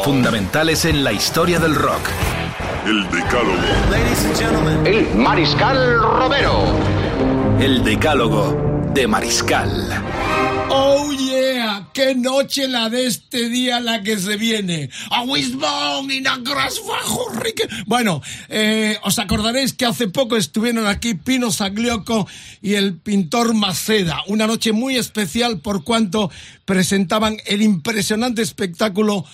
Fundamentales en la historia del rock. El Decálogo. El Mariscal Romero. El decálogo de Mariscal. Oh yeah, qué noche la de este día la que se viene. A Wisbon y. Bueno, eh, os acordaréis que hace poco estuvieron aquí Pino Saglioco y el pintor Maceda. Una noche muy especial por cuanto presentaban el impresionante espectáculo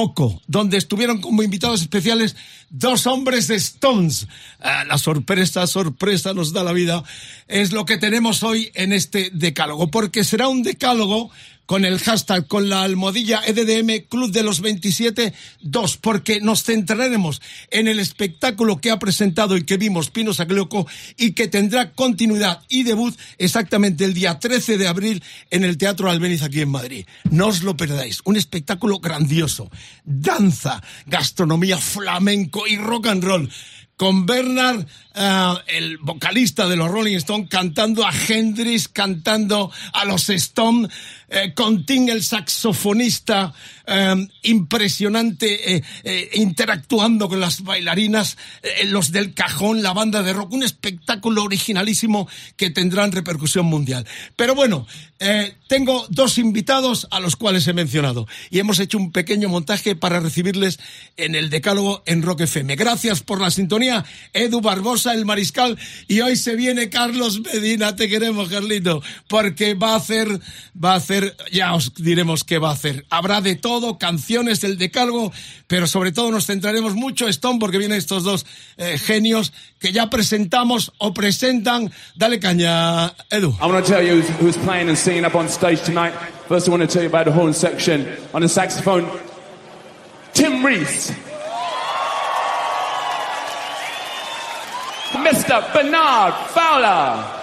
Oco, donde estuvieron como invitados especiales dos hombres de Stones. Ah, la sorpresa, sorpresa nos da la vida. Es lo que tenemos hoy en este decálogo, porque será un decálogo con el hashtag, con la almohadilla EDDM Club de los 27 2, porque nos centraremos en el espectáculo que ha presentado y que vimos Pino Saglioco y que tendrá continuidad y debut exactamente el día 13 de abril en el Teatro Albéniz aquí en Madrid. No os lo perdáis. Un espectáculo grandioso. Danza, gastronomía, flamenco y rock and roll con Bernard, eh, el vocalista de los Rolling Stones, cantando a Hendrix, cantando a los Stones, eh, con Tim, el saxofonista, eh, impresionante, eh, eh, interactuando con las bailarinas, los del cajón, la banda de rock, un espectáculo originalísimo que tendrán repercusión mundial. Pero bueno, tengo dos invitados a los cuales he mencionado y hemos hecho un pequeño montaje para recibirles en el Decálogo en Rock FM. Gracias por la sintonía, Edu Barbosa, el mariscal, y hoy se viene Carlos Medina, te queremos, Carlito, porque va a hacer, va a hacer, ya os diremos qué va a hacer. Habrá de todo, canciones del Decálogo, pero sobre todo nos centraremos mucho Stone porque vienen estos dos eh, genios que ya presentamos o presentan. Dale caña, Edu. I want to tell you who's playing and singing up on stage tonight. First, I want to tell you about the horn section. On the saxophone, Tim Reese. Mr. Bernard Fowler.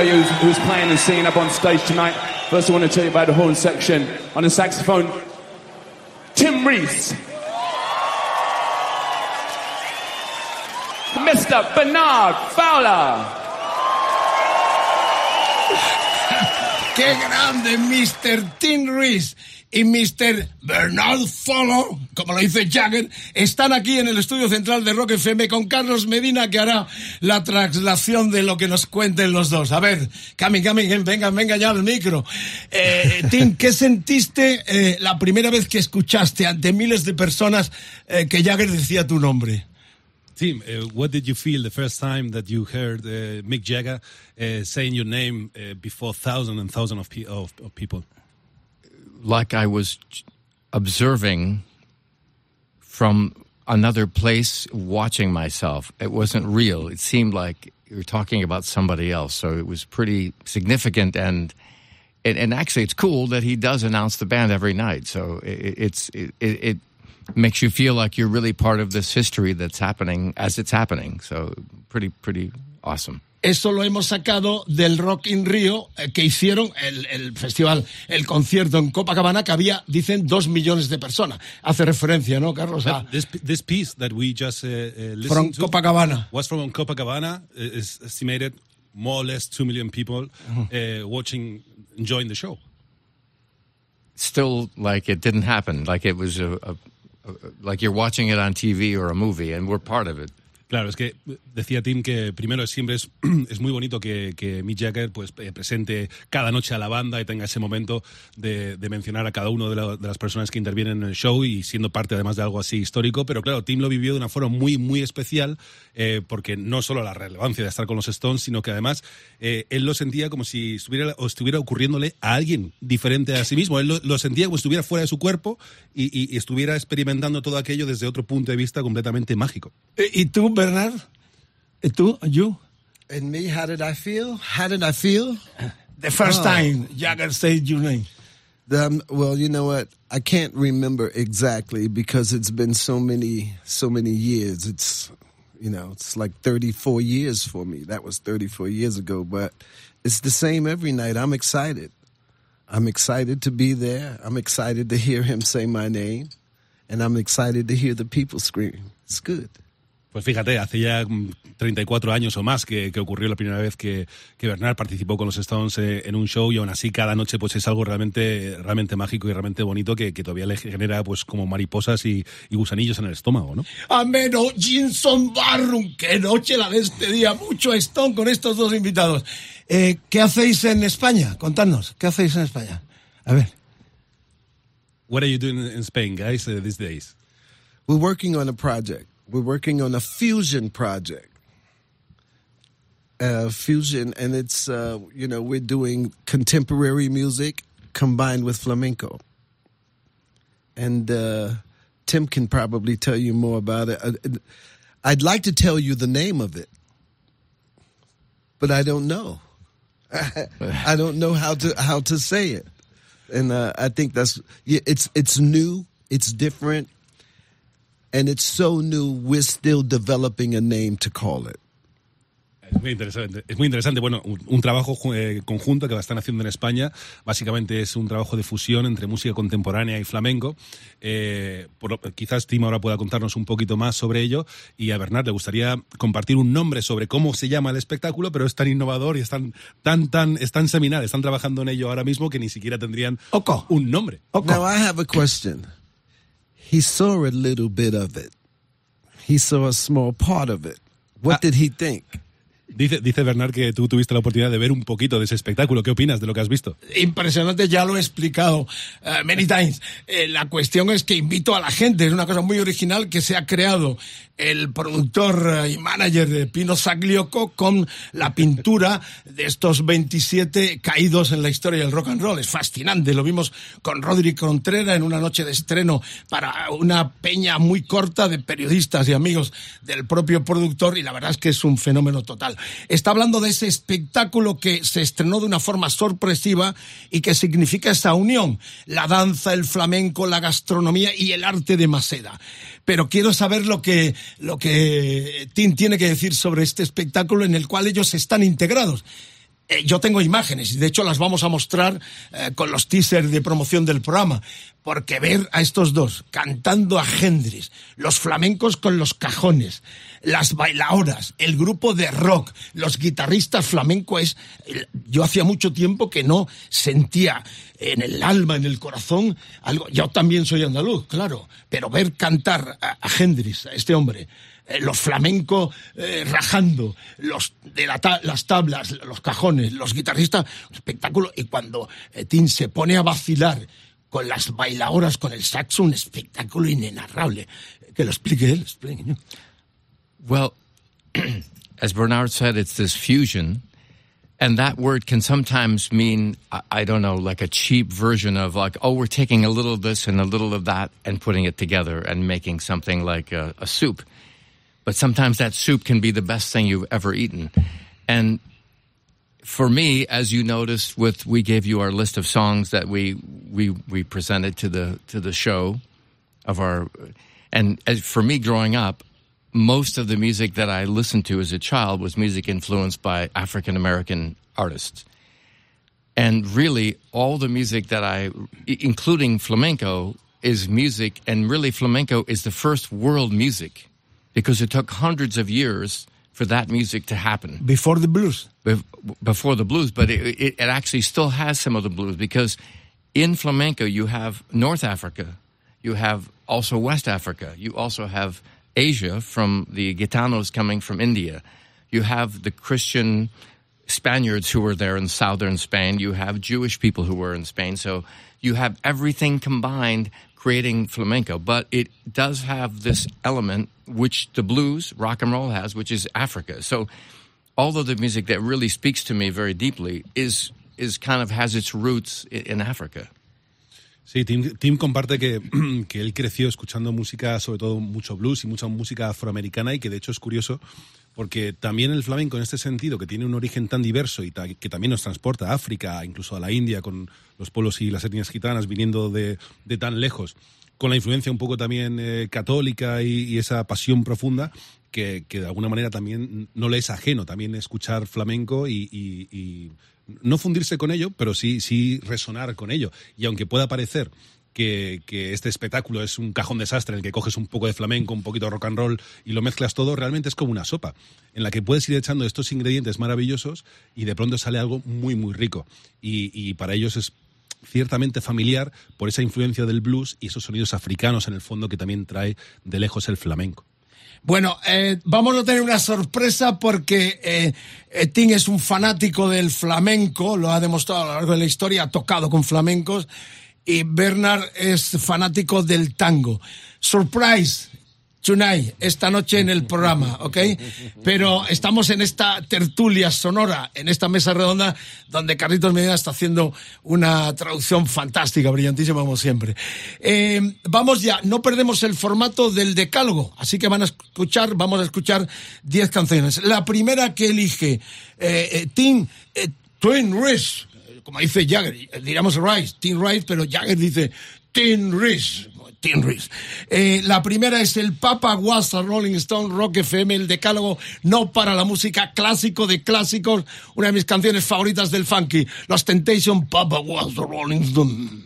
Tell you who's, who's playing and singing up on stage tonight. First, I want to tell you about the horn section. On the saxophone, Tim Reese. Mr. Bernard Fowler. ¡Qué grande, Mr. Tim Reese! y Mr. Bernard Follow, como lo dice Jagger, están aquí en el estudio central de Rock FM con Carlos Medina que hará la traslación de lo que nos cuenten los dos. A ver, Cami, Cami, venga, venga ya al micro. Eh, Tim, ¿qué sentiste eh, la primera vez que escuchaste ante miles de personas eh, que Jagger decía tu nombre? Tim, uh, what did you feel the first time that you heard uh, Mick Jagger uh, saying your name before thousands and thousands of, pe of, of people? like I was observing from another place, watching myself. It wasn't real. It seemed like you were talking about somebody else. So it was pretty significant and. And, and actually, it's cool that he does announce the band every night. So it, it's it, it makes you feel like you're really part of this history that's happening as it's happening. So pretty pretty awesome. Eso lo hemos sacado del Rock in Rio eh, que hicieron el, el, festival, el concierto en Copacabana, que había, dicen, dos millones de personas. Hace referencia, ¿no, Carlos? A, this, this piece that we just uh, uh, listened from to Copacabana. was from Copacabana. Is estimated more or less two million people uh, watching, enjoying the show. Still, like it didn't happen. Like it was a, a, a like you're watching it on TV or a movie, and we're part of it. Claro, es que decía Tim que primero siempre es, muy bonito que, que Mick Jagger pues, eh, presente cada noche a la banda y tenga ese momento de, mencionar a cada uno de, las personas que intervienen en el show y siendo parte además de algo así histórico. Pero claro, Tim lo vivió de una forma muy, muy especial eh, porque no solo la relevancia de estar con los Stones, sino que además eh, él lo sentía como si estuviera, o estuviera ocurriéndole a alguien diferente a sí mismo. Él lo, sentía como si estuviera fuera de su cuerpo y, estuviera experimentando todo aquello desde otro punto de vista completamente mágico. ¿Y tú, Bernard? ¿Y tú? ¿You? And me, how did I feel? How did I feel? The first oh. time Jagger said your name. Um, well, you know what? I can't remember exactly because it's been so many, so many years. It's, you know, it's like 34 years for me. That was 34 years ago, but it's the same every night. I'm excited. I'm excited to be there. I'm excited to hear him say my name, and I'm excited to hear the people scream. It's good. Pues fíjate, hace ya 34 años o más que, ocurrió la primera vez que, que, Bernard participó con los Stones eh, en un show y aún así cada noche pues es algo realmente, realmente mágico y realmente bonito que, todavía le genera pues como mariposas y, gusanillos en el estómago, ¿no? Ameno, Jinson Barrum, qué noche la de este día, mucho Stone con estos dos invitados. Eh, ¿Qué hacéis en España? Contadnos, ¿qué hacéis en España? A ver. What are you doing in Spain, guys, uh, these days? We're working on a project. We're working on a fusion project. Uh, fusion, and it's uh, you know we're doing contemporary music combined with flamenco, and uh, Tim can probably tell you more about it. Uh, I'd like to tell you the name of it, but I don't know. I don't know how to how to say it, and uh, I think that's it's it's new, it's different, and it's so new, we're still developing a name to call it. Es muy interesante. Es muy interesante. Bueno, un, trabajo eh, conjunto que están haciendo en España. Básicamente es un trabajo de fusión entre música contemporánea y flamenco. Eh, quizás Tim ahora pueda contarnos un poquito más sobre ello. Y a Bernard le gustaría compartir un nombre sobre cómo se llama el espectáculo, pero es tan innovador y es tan, tan, tan, es tan seminal. Están trabajando en ello ahora mismo que ni siquiera tendrían un nombre. Now I have a question. He saw a little bit of it. He saw a small part of it. What Ah. did he think? Dice, dice Bernard que tú tuviste la oportunidad de ver un poquito de ese espectáculo. ¿Qué opinas de lo que has visto? Impresionante, ya lo he explicado eh, many times. Eh, la cuestión es que invito a la gente, es una cosa muy original que se ha creado el productor y manager de Pino Saglioco con la pintura de estos 27 caídos en la historia del rock and roll. Es fascinante, lo vimos con Rodri Contreras en una noche de estreno para una peña muy corta de periodistas y amigos del propio productor y la verdad es que es un fenómeno total. Está hablando de ese espectáculo que se estrenó de una forma sorpresiva y que significa esa unión, la danza, el flamenco, la gastronomía y el arte de Maseda. Pero quiero saber lo que, lo que Tim tiene que decir sobre este espectáculo en el cual ellos están integrados. Eh, yo tengo imágenes y de hecho las vamos a mostrar eh, con los teasers de promoción del programa, porque ver a estos dos cantando a Hendrix, los flamencos con los cajones, las bailadoras, el grupo de rock, los guitarristas flamenco es yo hacía mucho tiempo que no sentía en el alma, en el corazón algo. Yo también soy andaluz, claro, pero ver cantar a, a Hendrix, a este hombre, eh, los flamencos eh, rajando, los de la ta- las tablas, los cajones, los guitarristas, espectáculo. Y cuando eh, Tim se pone a vacilar con las bailadoras, con el saxo, un espectáculo inenarrable. Que lo explique él. explique. Well, as Bernard said, it's this fusion. And that word can sometimes mean, I, I don't know, like a cheap version of like, oh, we're taking a little of this and a little of that and putting it together and making something like a, a soup. But sometimes that soup can be the best thing you've ever eaten. And for me, as you noticed with, we gave you our list of songs that we, we, we presented to the, to the show of our, and as for me growing up, most of the music that I listened to as a child was music influenced by African American artists. And really, all the music that I, including flamenco, is music, and really, flamenco is the first world music because it took hundreds of years for that music to happen Before the blues. bef- before the blues, but it, it, it actually still has some of the blues because in flamenco you have North Africa, you have also West Africa, you also have Asia from the Gitanos coming from India, you have the Christian Spaniards who were there in southern Spain, you have Jewish people who were in Spain, so you have everything combined creating flamenco, but it does have this element which the blues, rock and roll has, which is Africa. So all of the music that really speaks to me very deeply is is kind of has its roots in Africa. Sí, Tim, Tim comparte que, que él creció escuchando música, sobre todo mucho blues y mucha música afroamericana, y que de hecho es curioso porque también el flamenco en este sentido, que tiene un origen tan diverso y que también nos transporta a África, incluso a la India, con los pueblos y las etnias gitanas viniendo de, tan lejos, con la influencia un poco también eh, católica y, esa pasión profunda, que, que de alguna manera también no le es ajeno también escuchar flamenco y- y no fundirse con ello, pero sí, sí resonar con ello. Y aunque pueda parecer que, este espectáculo es un cajón desastre en el que coges un poco de flamenco, un poquito de rock and roll y lo mezclas todo, realmente es como una sopa, en la que puedes ir echando estos ingredientes maravillosos y de pronto sale algo muy, muy rico. Y, para ellos es ciertamente familiar por esa influencia del blues y esos sonidos africanos en el fondo que también trae de lejos el flamenco. Bueno, eh, vamos a tener una sorpresa porque eh, eh, es un fanático del flamenco, lo ha demostrado a lo largo de la historia, ha tocado con flamencos, y Bernard es fanático del tango. Surprise, tonight, esta noche en el programa, ¿ok? Pero estamos en esta tertulia sonora, en esta mesa redonda, donde Carlitos Medina está haciendo una traducción fantástica, brillantísima como siempre. Eh, vamos ya, no perdemos el formato del decálogo, así que van a escuchar, vamos a escuchar 10 canciones. La primera que elige eh, eh, Tim, Twin Rice, como dice Jagger, eh, diríamos Rice, Tim Rice, pero Jagger dice Tim Rice. Tim Rice. Eh, la primera es el Papa Was a Rolling Stone Rock FM, el decálogo no para la música clásico de clásicos, una de mis canciones favoritas del funky, Los Temptation Papa Was a Rolling Stone.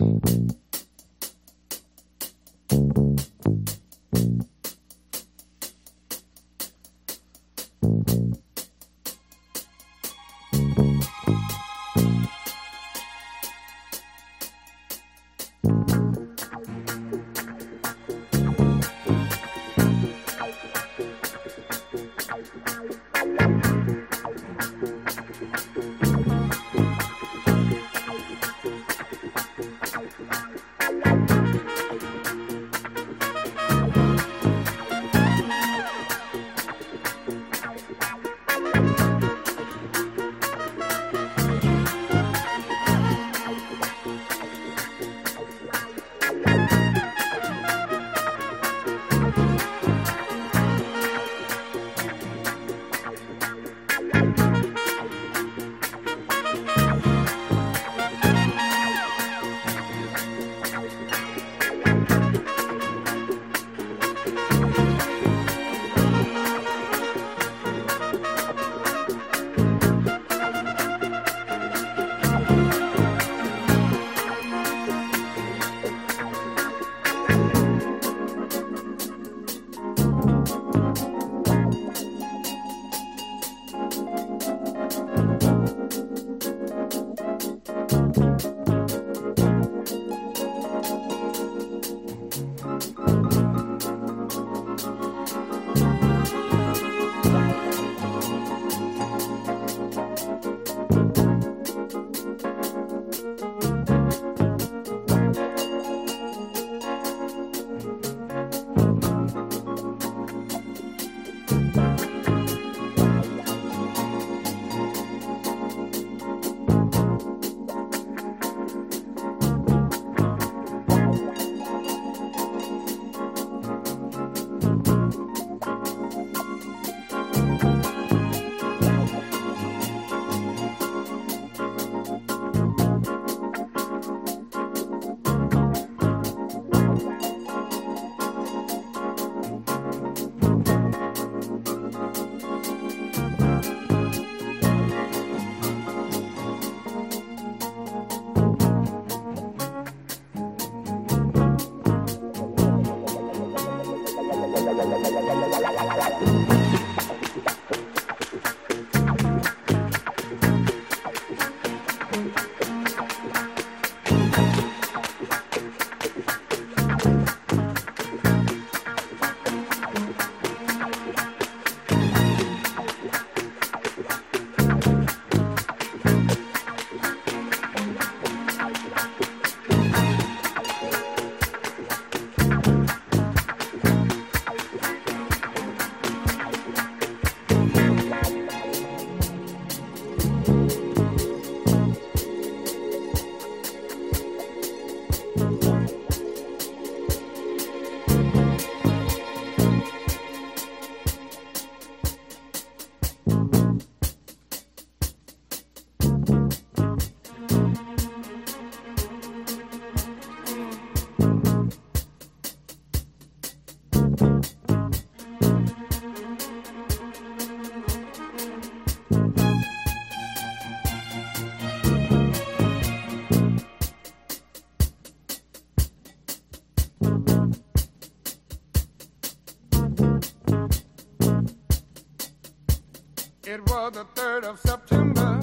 It was the 3rd of September.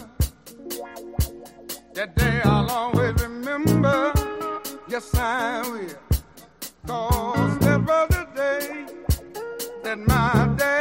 That day I'll always remember. Yes, I will. Cause that was the day that my dad.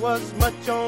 Was much on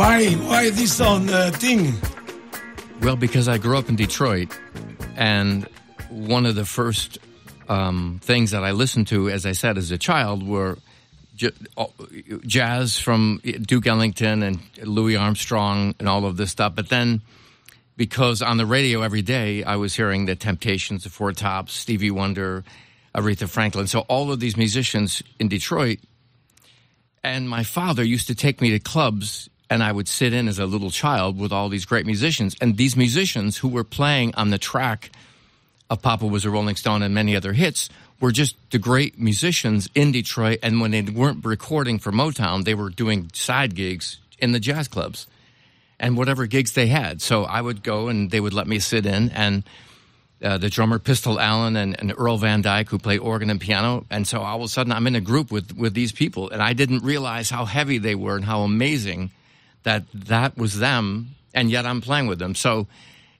Why, why this on uh, thing? Well, because I grew up in Detroit, and one of the first um, things that I listened to, as I said, as a child, were oh, jazz from Duke Ellington and Louis Armstrong and all of this stuff. But then, because on the radio every day, I was hearing the Temptations, the Four Tops, Stevie Wonder, Aretha Franklin. So all of these musicians in Detroit. And my father used to take me to clubs and I would sit in as a little child with all these great musicians. And these musicians who were playing on the track of Papa Was a Rolling Stone and many other hits were just the great musicians in Detroit. And when they weren't recording for Motown, they were doing side gigs in the jazz clubs and whatever gigs they had. So I would go and they would let me sit in and uh, the drummer Pistol Allen and, and Earl Van Dyke who played organ and piano. And so all of a sudden I'm in a group with, with these people and I didn't realize how heavy they were and how amazing that that was them and yet I'm playing with them. So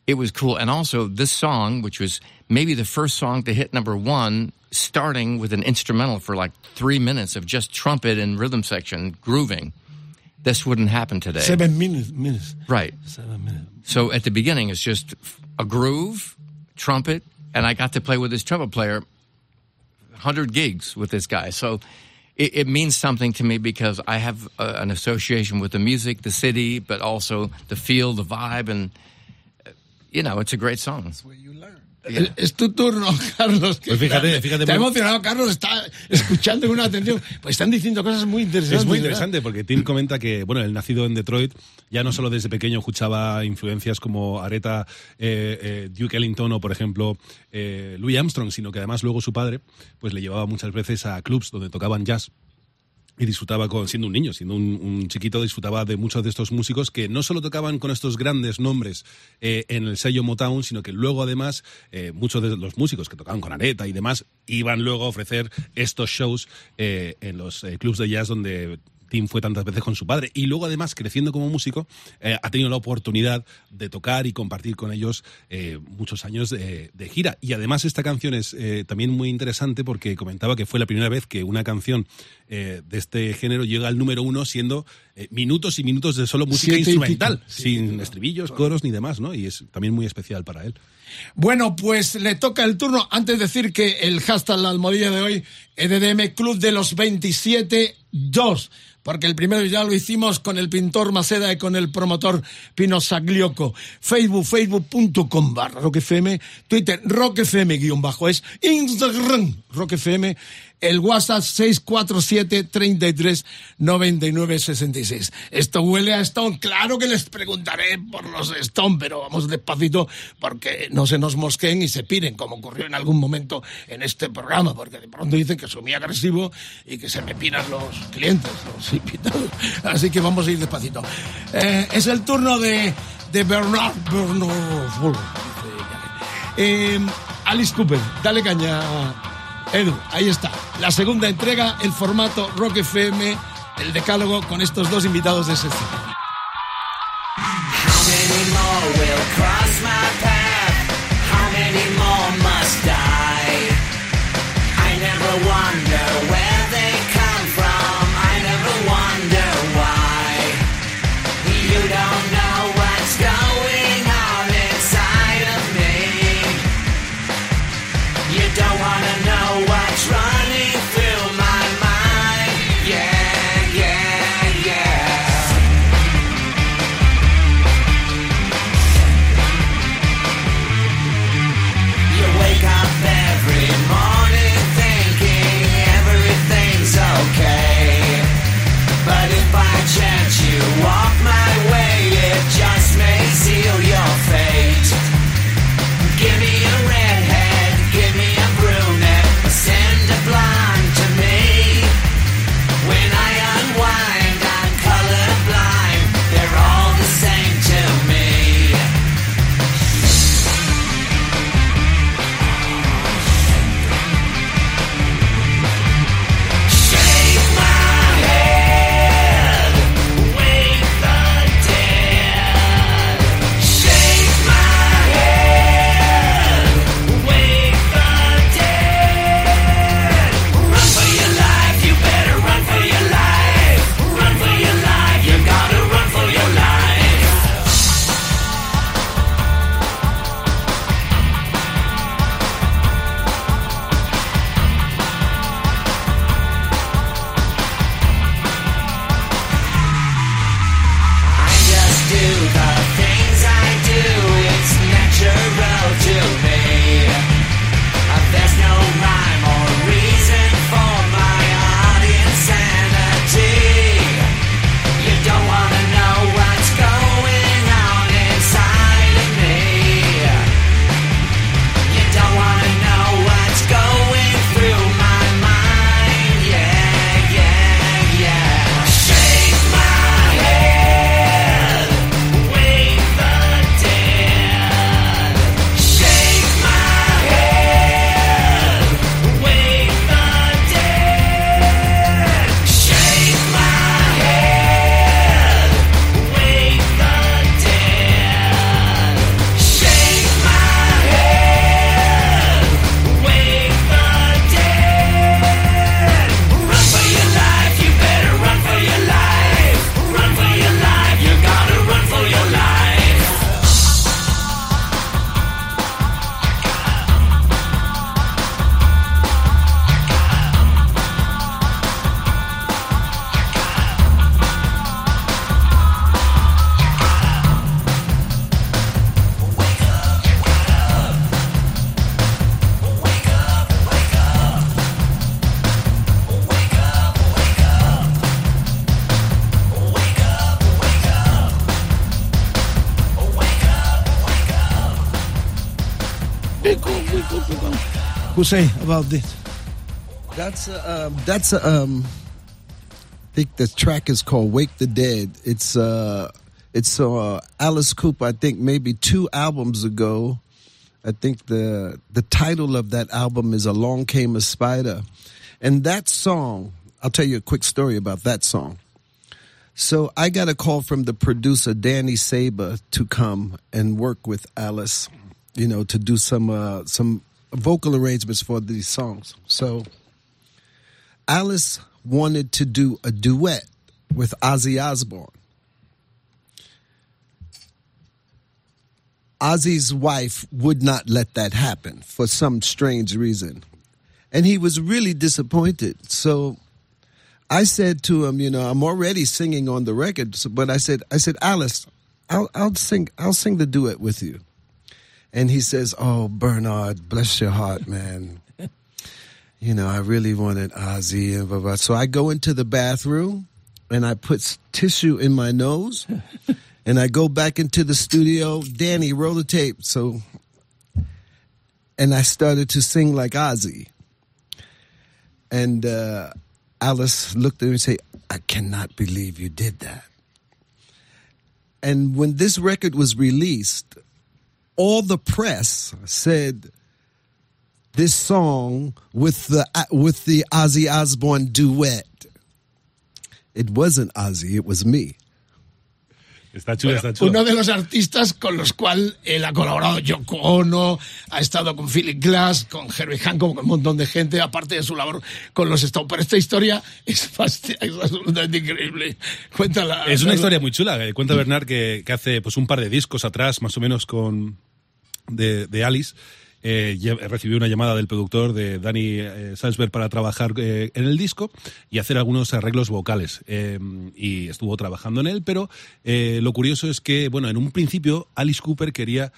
it was cool. And also this song, which was maybe the first song to hit number one, starting with an instrumental for like three minutes of just trumpet and rhythm section grooving. This wouldn't happen today. Seven minutes, minutes. Right. Seven minutes. So at the beginning, it's just a groove, trumpet, and I got to play with this trumpet player, 100 gigs with this guy. So it, it means something to me because I have an association with the music, the city, but also the feel, the vibe, and, uh, you know, it's a great song. Es- Es tu turno, Carlos. Pues fíjate, está- fíjate Está muy- emocionado, Carlos, está escuchando con una atención. Pues están diciendo cosas muy interesantes. Es muy ¿verdad? interesante porque Tim comenta que, bueno, él nacido en Detroit, ya no solo desde pequeño escuchaba influencias como Aretha, eh, eh, Duke Ellington o, por ejemplo, eh, Louis Armstrong, sino que además luego su padre pues le llevaba muchas veces a clubs donde tocaban jazz y disfrutaba con, siendo un niño, siendo un, chiquito, disfrutaba de muchos de estos músicos que no solo tocaban con estos grandes nombres eh, en el sello Motown, sino que luego además eh, muchos de los músicos que tocaban con Aretha y demás iban luego a ofrecer estos shows eh, en los clubs de jazz donde Tim fue tantas veces con su padre y luego además creciendo como músico eh, ha tenido la oportunidad de tocar y compartir con ellos eh, muchos años de, de gira y además esta canción es eh, también muy interesante porque comentaba que fue la primera vez que una canción de este género llega al número uno siendo minutos y minutos de solo música Siete instrumental sin estribillos, coros ni demás, ¿no? Y es también muy especial para él. Bueno, pues le toca el turno. Antes de decir que el hashtag la almohadilla de hoy, EDDM Club de los 27 2. Porque el primero ya lo hicimos con el pintor Maceda y con el promotor Pino Saglioco. Facebook, facebook.com barra. Twitter, roquefm guion bajo es. Instagram, roquefm. El WhatsApp 647 33 99 66. Esto huele a Stone. Claro que les preguntaré por los Stone, pero vamos despacito porque no se nos mosqueen y se piren, como ocurrió en algún momento en este programa, porque de pronto dicen que soy muy agresivo y que se me piran los clientes, los invitados. Así que vamos a ir despacito. Eh, es el turno de, de Bernard Bernard. Eh, Alice Cooper, dale caña. Edu, ahí está. La segunda entrega, el formato Rock FM, el decálogo con estos dos invitados de excepción. Say about this? That's a, um, that's um, I think the track is called "Wake the Dead." It's uh, it's uh, Alice Cooper. I think maybe two albums ago. I think the the title of that album is "Along Came a Spider," and that song. I'll tell you a quick story about that song. So I got a call from the producer Danny Saber to come and work with Alice, you know, to do some uh, some vocal arrangements for these songs. So Alice wanted to do a duet with Ozzy Osbourne. Ozzy's wife would not let that happen for some strange reason. And he was really disappointed. So I said to him, you know, I'm already singing on the record, but I said, I said, Alice, I'll, I'll sing, I'll sing the duet with you. And he says, Oh, Bernard, bless your heart, man. you know, I really wanted Ozzy and blah, blah. So I go into the bathroom and I put tissue in my nose and I go back into the studio. Danny, roll the tape. So, and I started to sing like Ozzy. And, uh, Alice looked at me and said, I cannot believe you did that. And when this record was released, all the press said this song with the with the Ozzy Osbourne duet. It wasn't Ozzy, it was me. Está chulo, Bueno, está chulo. uno de los artistas con los cuales él ha colaborado, Yoko Ono, ha estado con Philip Glass, con Herbie Hancock, con un montón de gente, aparte de su labor con los Stones. Pero esta historia es, es absolutamente increíble. Cuéntala. Es una historia muy chula. eh, Cuenta Bernard que, que hace pues un par de discos atrás, más o menos con de, de Alice. eh, recibió una llamada del productor de Danny eh, Salzberg para trabajar eh, en el disco y hacer algunos arreglos vocales. Eh, y estuvo trabajando en él, pero eh, lo curioso es que, bueno, en un principio Alice Cooper quería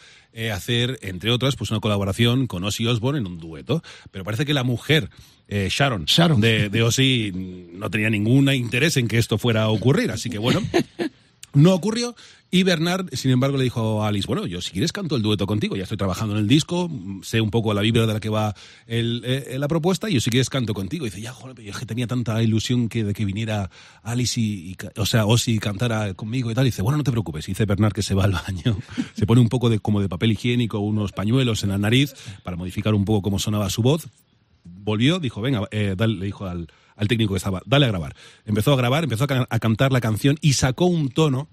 hacer, entre otras, pues una colaboración con Ozzy Osbourne en un dueto. Pero parece que la mujer, eh, Sharon, De, de Ozzy, no tenía ningún interés en que esto fuera a ocurrir. Así que bueno, no ocurrió. Y Bernard, sin embargo, le dijo a Alice, bueno, yo si quieres canto el dueto contigo, ya estoy trabajando en el disco, sé un poco la vibra de la que va eh, la propuesta, y yo si quieres canto contigo. Y dice, ya, joder, yo que tenía tanta ilusión que, de que viniera Alice y, o sea, Ozzy cantara conmigo y tal. Dice, bueno, no te preocupes. Y dice Bernard que se va al baño, se pone un poco de, como de papel higiénico, unos pañuelos en la nariz para modificar un poco cómo sonaba su voz volvió, dijo, venga, eh, dale- le dijo al, técnico que estaba, dale a grabar. Empezó a grabar, empezó a cantar la canción y sacó un tono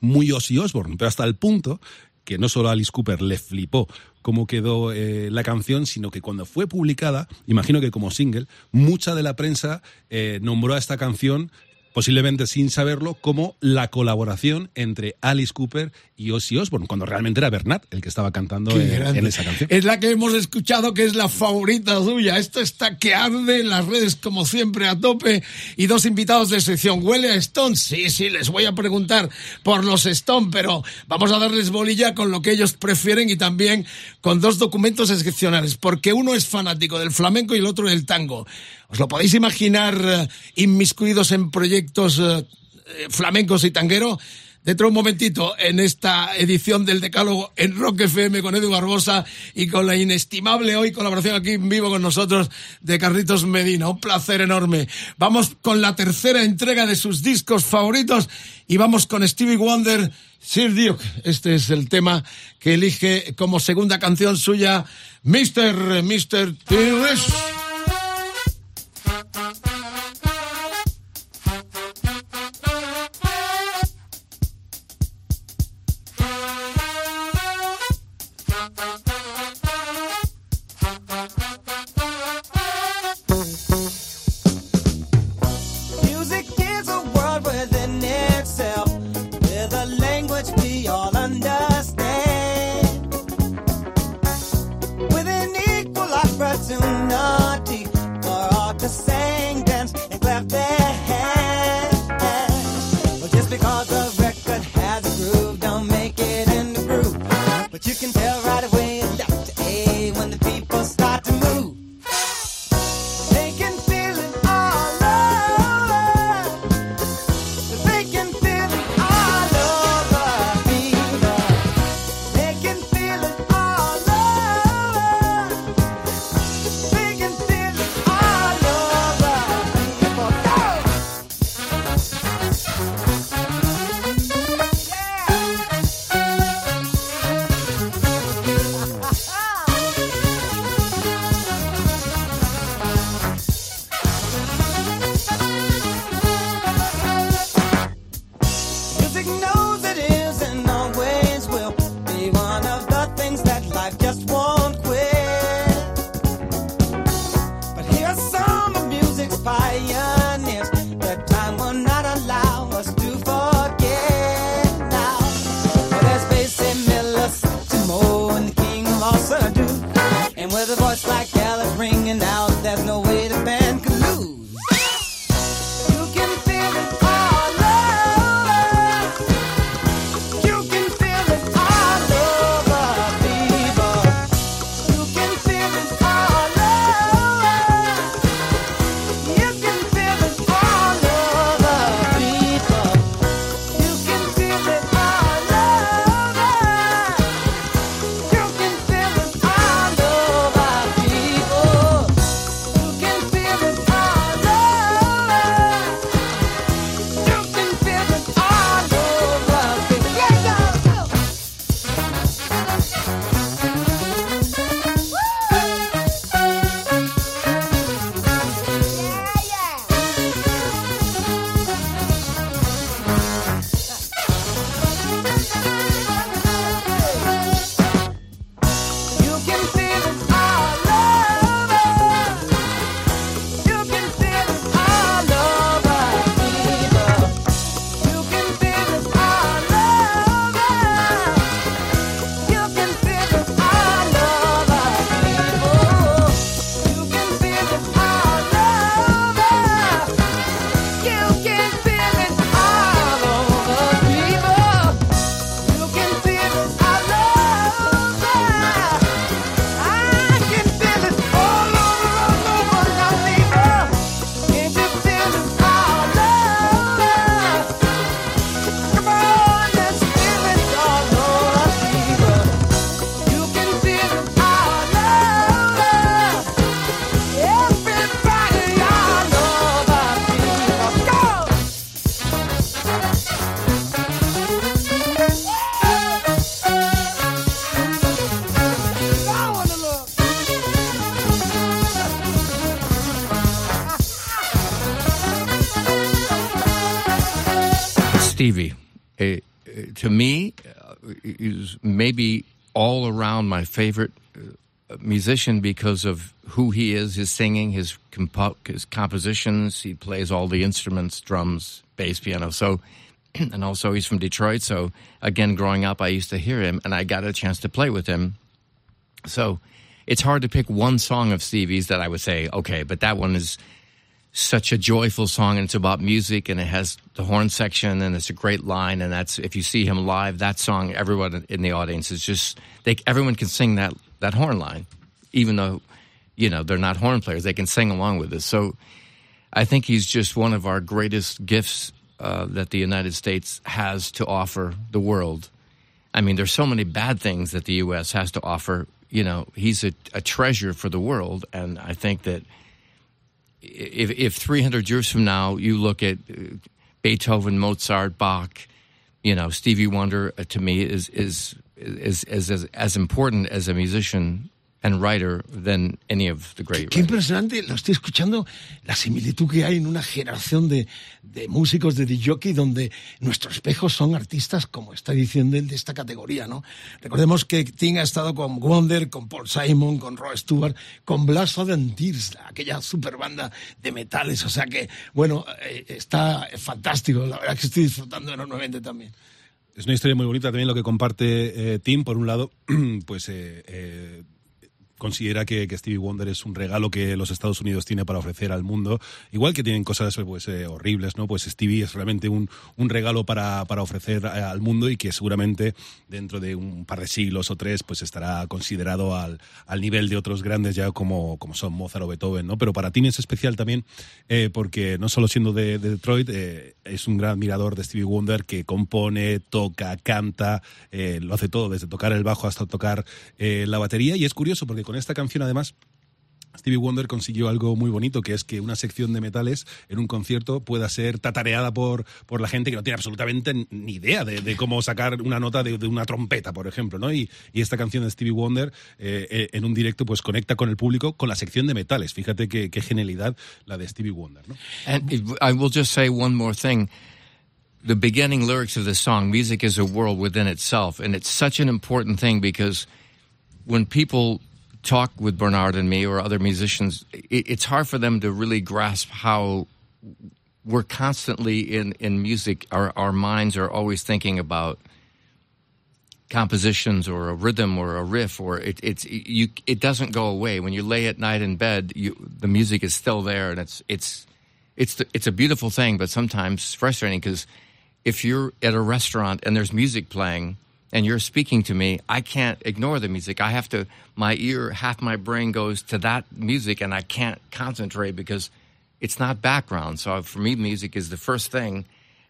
muy Ozzy Osbourne, pero hasta el punto que no solo a Alice Cooper le flipó cómo quedó eh, la canción, sino que cuando fue publicada, imagino que como single, mucha de la prensa eh, nombró a esta canción posiblemente sin saberlo, como la colaboración entre Alice Cooper y Ozzy Osbourne, cuando realmente era Bernard el que estaba cantando en esa canción. Es la que hemos escuchado, que es la favorita suya. Esto está que arde en las redes, como siempre, a tope. Y dos invitados de sección. ¿Huele a Stone? Sí, sí, les voy a preguntar por los Stone, pero vamos a darles bolilla con lo que ellos prefieren y también con dos documentos excepcionales, porque uno es fanático del flamenco y el otro del tango. ¿Os lo podéis imaginar eh, inmiscuidos en proyectos eh, eh, flamencos y tanguero? Dentro de un momentito, en esta edición del Decálogo en Rock FM con Edu Barbosa y con la inestimable hoy colaboración aquí en vivo con nosotros de Carlitos Medina. Un placer enorme. Vamos con la tercera entrega de sus discos favoritos y vamos con Stevie Wonder, Sir Duke. Este es el tema que elige como segunda canción suya Mr. Mr. T-Rex. My favorite uh, musician because of who he is, his singing, his, compo- his compositions. He plays all the instruments, drums, bass, piano. So, and also he's from Detroit. So, again, growing up, I used to hear him, and I got a chance to play with him. So, it's hard to pick one song of Stevie's that I would say, okay, but that one is such a joyful song and it's about music and it has the horn section and it's a great line and that's if you see him live that song everyone in the audience is just they everyone can sing that that horn line even though you know they're not horn players. They can sing along with it. So i think he's just one of our greatest gifts uh, that the united states has to offer the world. I mean there's so many bad things that the us has to offer. You know he's a, a treasure for the world and i think that if, if 300 years from now you look at uh, Beethoven, Mozart, Bach, you know, Stevie Wonder uh, to me is is is, is, as as important as a musician and writer than any of the great Qué impresionante, lo estoy escuchando, la similitud que hay en una generación de, de músicos de DJ donde nuestros espejos son artistas, como está diciendo él, de esta categoría, ¿no? Recordemos que Ting ha estado con Wonder, con Paul Simon, con Roy Stewart, con Blast of the Tears, aquella super banda de metales, o sea que, bueno, eh, está fantástico, la verdad que estoy disfrutando enormemente también. Es una historia muy bonita también lo que comparte eh, Tim. Por un lado, pues eh, eh, considera que, que, Stevie Wonder es un regalo que los Estados Unidos tiene para ofrecer al mundo. Igual que tienen cosas pues, eh, horribles, ¿no? Pues Stevie es realmente un, un regalo para, para ofrecer al mundo y que seguramente dentro de un par de siglos o tres pues estará considerado al, al nivel de otros grandes ya como, como son Mozart o Beethoven, ¿no? Pero para Tim es especial también eh, porque no solo siendo de, de Detroit, eh, es un gran admirador de Stevie Wonder que compone, toca, canta, eh, lo hace todo, desde tocar el bajo hasta tocar eh, la batería. Y es curioso porque esta canción además Stevie Wonder consiguió algo muy bonito, que es que una sección de metales en un concierto pueda ser tatareada por, por la gente que no tiene absolutamente ni idea de, cómo sacar una nota de, una trompeta, por ejemplo, ¿no? Y, esta canción de Stevie Wonder eh, eh, en un directo pues conecta con el público con la sección de metales. Fíjate qué, qué genialidad la de Stevie Wonder, ¿no? And I will just say one more thing. The beginning lyrics of the song, music is a world within itself, and it's such an important thing because when people talk with Bernard and me or other musicians, it, it's hard for them to really grasp how we're constantly in, in music, our, our minds are always thinking about compositions or a rhythm or a riff or it, it's you it doesn't go away. When you lay at night in bed you the music is still there and it's it's it's the, it's a beautiful thing but sometimes frustrating because if you're at a restaurant and there's music playing and you're speaking to me I can't ignore the music I have to my ear half my brain goes to that music and I can't concentrate because it's not background so for me music is the first thing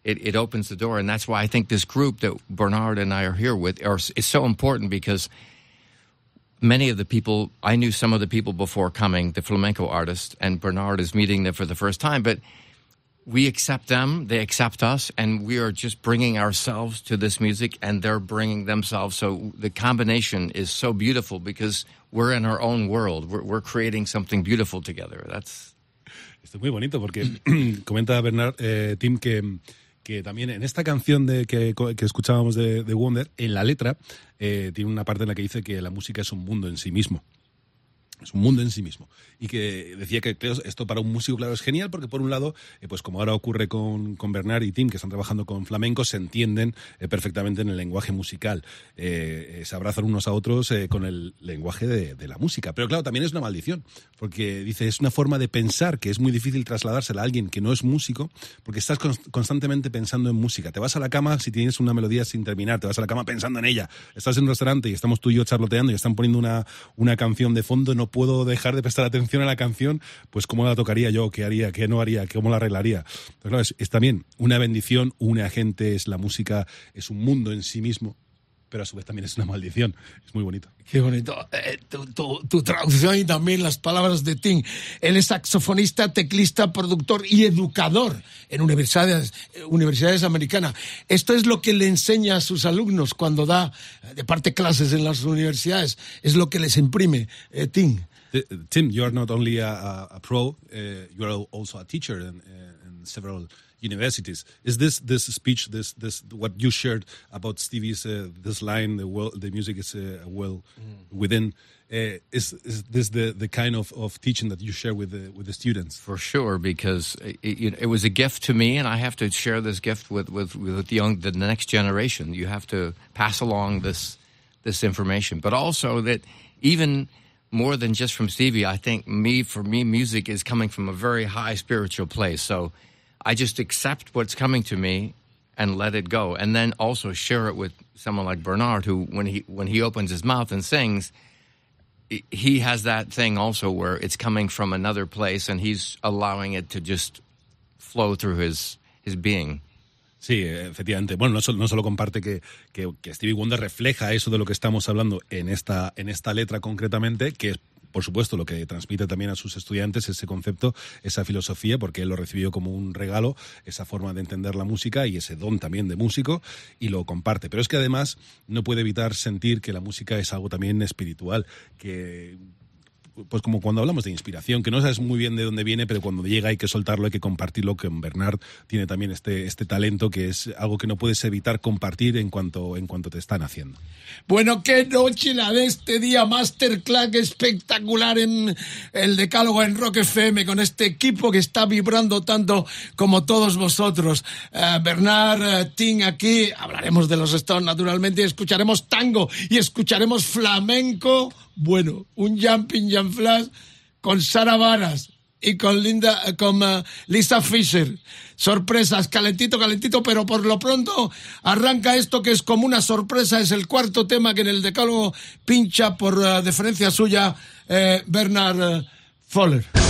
it, it opens the door. And that's why I think this group that Bernard and I are here with are, is so important because many of the people, I knew some of the people before coming, the flamenco artists, and Bernard is meeting them for the first time. But we accept them, they accept us, and we are just bringing ourselves to this music, and they're bringing themselves. So the combination is so beautiful because we're in our own world. We're, we're creating something beautiful together. That's Esto es muy bonito porque comenta Bernard, eh, Tim, que, que también en esta canción de, que, que escuchábamos de, de Wonder, en la letra, eh, tiene una parte en la que dice que la música es un mundo en sí mismo. Es un mundo en sí mismo. Y que decía que esto para un músico, claro, es genial porque por un lado, eh, pues como ahora ocurre con, con Bernard y Tim, que están trabajando con flamenco, se entienden eh, perfectamente en el lenguaje musical. Eh, eh, se abrazan unos a otros con el lenguaje de, de la música. Pero claro, también es una maldición, porque dice, es una forma de pensar que es muy difícil trasladársela a alguien que no es músico, porque estás cons- constantemente pensando en música. Te vas a la cama si tienes una melodía sin terminar, te vas a la cama pensando en ella. Estás en un restaurante y estamos tú y yo charloteando y están poniendo una, una canción de fondo, no puedo dejar de prestar atención a la canción, pues cómo la tocaría yo, qué haría, qué no haría, cómo la arreglaría. Pero es, es también una bendición, une a gente, es la música, es un mundo en sí mismo, pero a su vez también es una maldición. Es muy bonito. Qué bonito. Eh, tu, tu- tu traducción y también las palabras de Tim. Él es saxofonista, teclista, productor y educador en universidades, eh, universidades americanas. Esto es lo que le enseña a sus alumnos cuando da, eh, de parte, clases en las universidades. Es lo que les imprime eh, Tim. T- Tim, you are not only a, a, pro, uh, you are also a teacher in, in several universities. Is this this speech, this this what you shared about Stevie's uh, this line, the well, the music is uh, well within? Uh, is is this the, the kind of, of teaching that you share with the with the students? For sure, because it, it, it was a gift to me, and I have to share this gift with with, with the young, the next generation. You have to pass along this this information, but also that even more than just from Stevie, I think me for me, music is coming from a very high spiritual place. So I just accept what's coming to me and let it go, and then also share it with someone like Bernard, who when he when he opens his mouth and sings he has that thing also where it's coming from another place and he's allowing it to just flow through his his being. Sí, efectivamente. Bueno, no solo, no solo comparte que, que, que Stevie Wonder refleja eso de lo que estamos hablando en esta, en esta letra concretamente, que por supuesto, lo que transmite también a sus estudiantes ese concepto, esa filosofía, porque él lo recibió como un regalo, esa forma de entender la música y ese don también de músico, y lo comparte. Pero es que además no puede evitar sentir que la música es algo también espiritual, que pues como cuando hablamos de inspiración, que no sabes muy bien de dónde viene, pero cuando llega hay que soltarlo, hay que compartirlo, que Bernard tiene también este, este talento que es algo que no puedes evitar compartir en cuanto, en cuanto te están haciendo. Bueno, qué noche la de este día, masterclass espectacular en el Decálogo en Rock FM, con este equipo que está vibrando tanto como todos vosotros. Eh, Bernard, eh, Tim aquí, hablaremos de los Stones naturalmente, y escucharemos tango y escucharemos flamenco. Bueno, un jumping jump flash con Sara Varas y con Linda, eh, con eh, Lisa Fisher. Sorpresas, calentito, calentito, pero por lo pronto arranca esto que es como una sorpresa, es el cuarto tema que en el decálogo pincha por eh, deferencia suya eh, Bernard Fowler.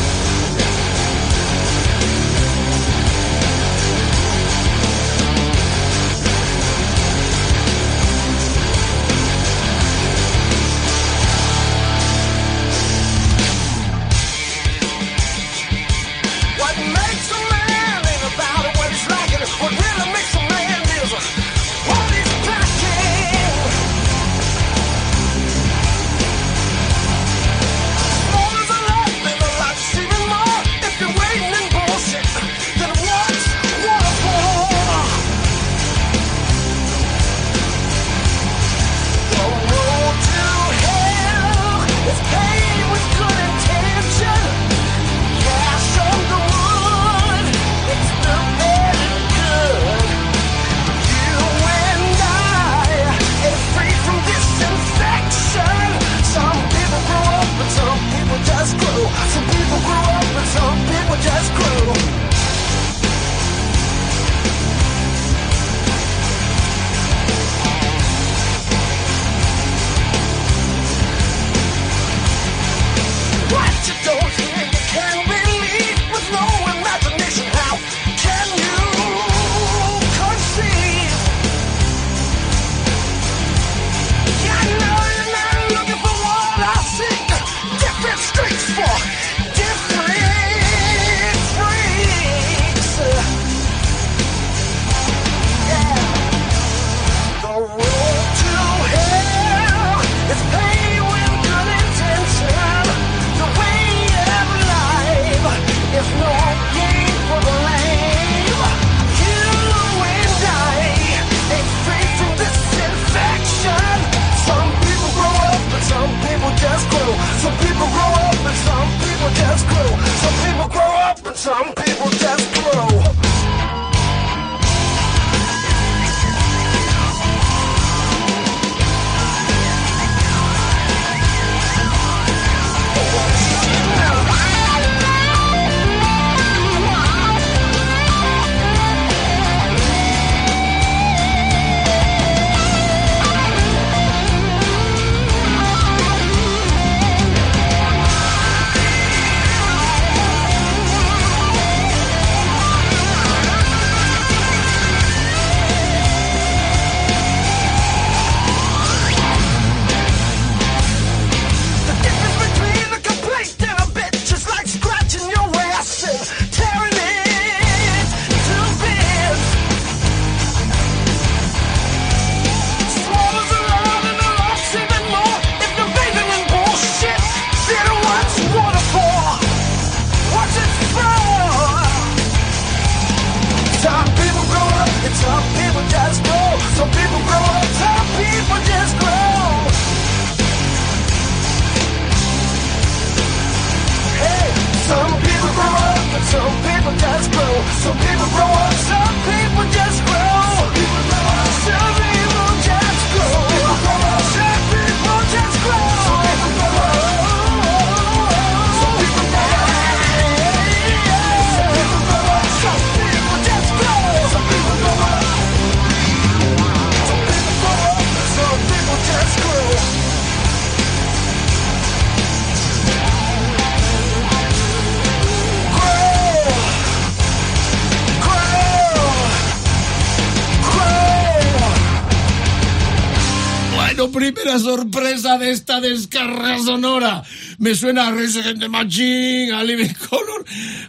Primera sorpresa de esta descarga sonora. Me suena a Rage the Machine, a Living Color.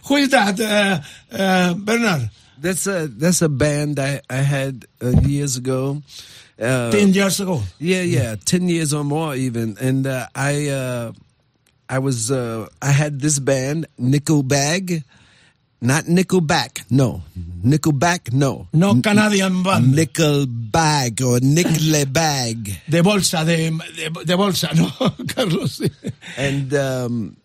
Who is that, uh, uh, Bernard? That's a that's a band I I had uh, years ago. Uh, Ten years ago. Yeah, yeah, ten years or more even. And uh, I uh, I was uh, I had this band Nickelbag, not Nickelback, no, Nickelback, no, No Canadian band. Nickelbag or Nickelbag. De bolsa, de, de, de bolsa, ¿no, Carlos? And um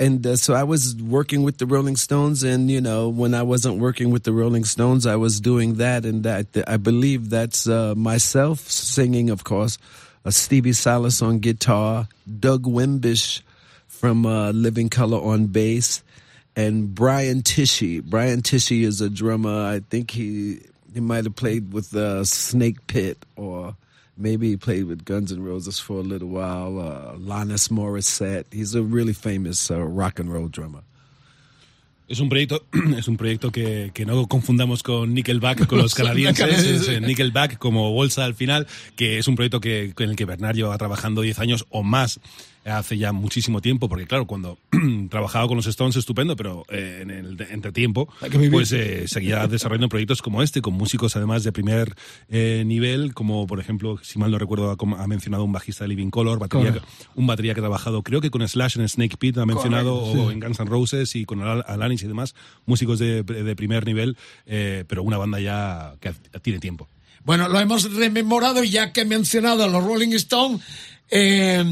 and uh, so I was working with the Rolling Stones, and you know, when I wasn't working with the Rolling Stones, I was doing that, and that I believe that's uh, myself singing, of course, uh, Stevie Salas on guitar, Doug Wimbish from uh, Living Color on bass, and Brian Tishy. Brian Tishy is a drummer. I think he he might have played with uh, Snake Pit or maybe he played with Guns N' Roses for a little while. Uh, Lannis Morissette. He's a really famous uh, rock and roll drummer. Es un proyecto, es un proyecto que, que no confundamos con Nickelback, con los canadienses, canadienses. es eh, Nickelback como bolsa al final, que es un proyecto que, en el que Bernard lleva trabajando 10 años o más hace ya muchísimo tiempo, porque claro, cuando trabajaba con los Stones estupendo, pero eh, en el entretiempo, pues eh, seguía desarrollando proyectos como este, con músicos además de primer eh, nivel, como por ejemplo, si mal no recuerdo, ha, ha mencionado un bajista de Living Color, batería, un batería que ha trabajado, creo que con Slash en Snake Pit ha mencionado, o en Guns N' Roses y con Al- Alanis y demás, músicos de, de primer nivel, eh, pero una banda ya que tiene tiempo. Bueno, lo hemos rememorado y ya que he mencionado a los Rolling Stones, eh,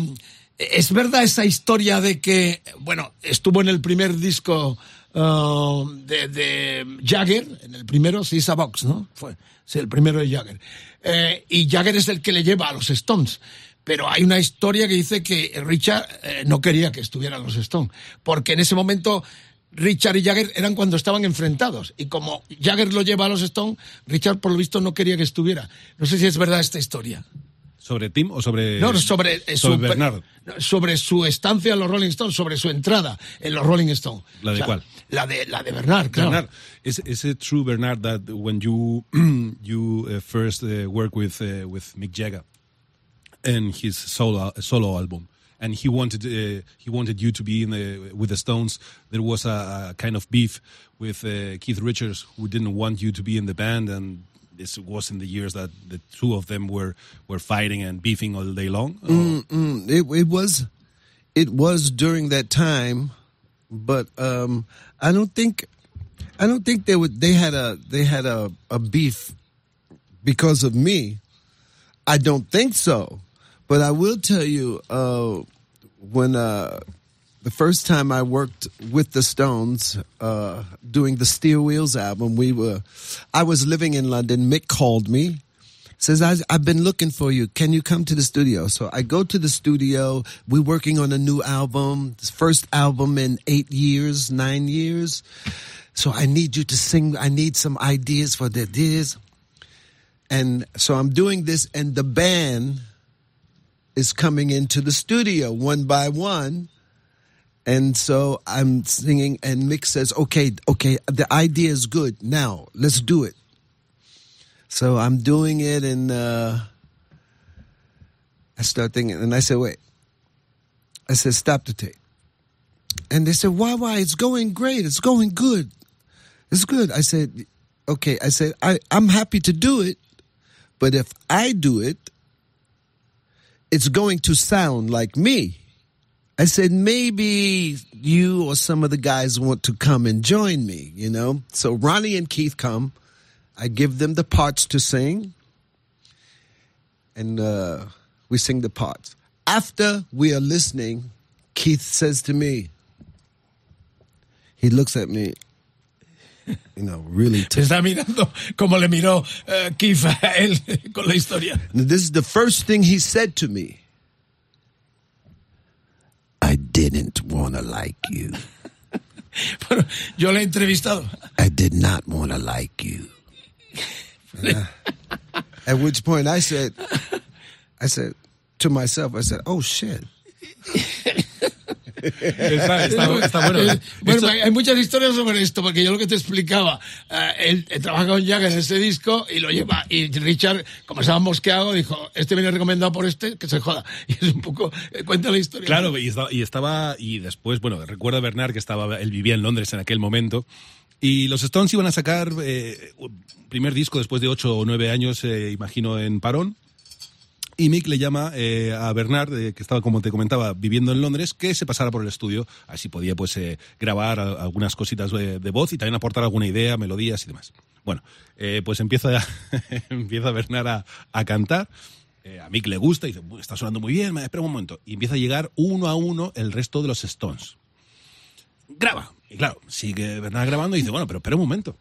es verdad esa historia de que, bueno, estuvo en el primer disco uh, de, Jagger, en el primero, sí, esa Box, ¿no? Fue, sí, el primero de Jagger. Eh, y Jagger es el que le lleva a los Stones. Pero hay una historia que dice que Richard eh, no quería que estuvieran los Stones, porque en ese momento Richard y Jagger eran cuando estaban enfrentados. Y como Jagger lo lleva a los Stones, Richard por lo visto no quería que estuviera. No sé si es verdad esta historia. ¿Sobre Tim o sobre, No, sobre, eh, sobre su, Bernard? sobre su estancia en los Rolling Stones, sobre su entrada en los Rolling Stones. ¿La de cuál? La de, la de Bernard, claro. Bernard, is, is it true, Bernard, that when you you uh, first uh, worked with uh, with Mick Jagger and his solo solo album, and he wanted uh, he wanted you to be in the with the Stones, there was a, a kind of beef with uh, Keith Richards, who didn't want you to be in the band, and this was in the years that the two of them were were fighting and beefing all day long. Mm, mm, it, it was, it was during that time, but um, I don't think, I don't think they would. They had a they had a, a beef because of me. I don't think so, but I will tell you uh, when uh, the first time I worked with the Stones uh, doing the Steel Wheels album, we were, I was living in London. Mick called me, says, I, I've been looking for you. Can you come to the studio? So I go to the studio. We're working on a new album, first album in eight years, nine years. So I need you to sing. I need some ideas for the this. And so I'm doing this, and the band is coming into the studio one by one. And so I'm singing, and Mick says, "Okay, okay, the idea is good. Now let's do it." So I'm doing it, and uh, I start thinking, and I said, "Wait." I said, "Stop the tape." And they said, "Why? Why? It's going great. It's going good. It's good." I said, "Okay." I said, I, "I'm happy to do it, but if I do it, it's going to sound like me." I said, maybe you or some of the guys want to come and join me, you know? So Ronnie and Keith come. I give them the parts to sing. And uh, we sing the parts. After we are listening, Keith says to me, he looks at me, you know, really. Se está mirando como le miró eh, Keith a él con la historia. This is the first thing he said to me. I didn't want to like you. Bueno, yo le he entrevistado. I did not want to like you. Uh, at which point I said, I said to myself, I said, oh shit. Está, está- está bueno. Eh, bueno, Esto- hay muchas historias sobre esto, porque yo lo que te explicaba, eh, él, él trabaja con Jagger en ese disco y lo lleva, y Richard, como estaba mosqueado, dijo, este viene recomendado por este, que se joda. Y es un poco, eh, cuenta la historia. Claro, y estaba, y estaba, y después, bueno, recuerdo a Bernard que estaba, él vivía en Londres en aquel momento, y los Stones iban a sacar eh, primer disco después de ocho o nueve años, eh, imagino, en parón. Y Mick le llama eh, a Bernard, eh, que estaba, como te comentaba, viviendo en Londres, que se pasara por el estudio, así podía pues eh, grabar algunas cositas de, voz y también aportar alguna idea, melodías y demás. Bueno, eh, pues empieza, empieza Bernard a, a cantar. A Mick le gusta y dice, "Uy, está sonando muy bien, espera un momento. Y empieza a llegar uno a uno el resto de los Stones. Graba. Y claro, sigue Bernard grabando y dice, bueno, pero espera un momento.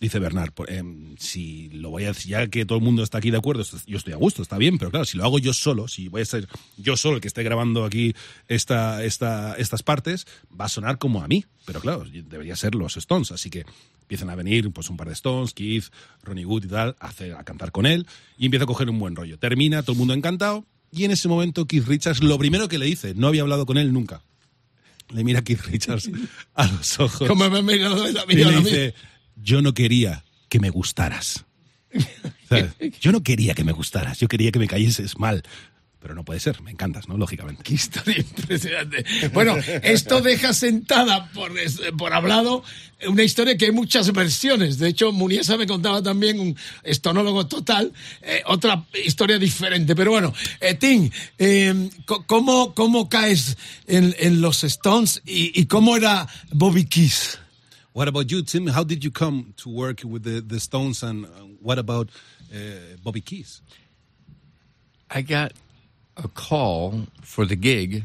Dice Bernard, em, si lo voy a decir, ya que todo el mundo está aquí de acuerdo, yo estoy a gusto, está bien, pero claro, si lo hago yo solo, si voy a ser yo solo el que esté grabando aquí esta, esta, estas partes, va a sonar como a mí. Pero claro, debería ser los Stones, así que empiezan a venir pues un par de Stones, Keith, Ronnie Wood y tal, a, hacer- a cantar con él y empieza a coger un buen rollo. Termina, todo el mundo encantado y en ese momento Keith Richards, lo primero que le dice, no había hablado con él nunca. Le mira a Keith Richards a los ojos. Como me Y le dice, yo no quería que me gustaras. ¿Sabes? Yo no quería que me gustaras, yo quería que me cayeses mal. Pero no puede ser, me encantas, ¿no? Lógicamente. Qué historia impresionante. Bueno, esto deja sentada por, por hablado una historia que hay muchas versiones. De hecho, Muniesa me contaba también, un estonólogo total, eh, otra historia diferente. Pero bueno, eh, Tim, eh, ¿cómo, ¿cómo caes en, en los Stones y, y cómo era Bobby Keys? What about you, Tim? How did you come to work with the, the Stones and uh, what about uh, Bobby Keys? I got a call for the gig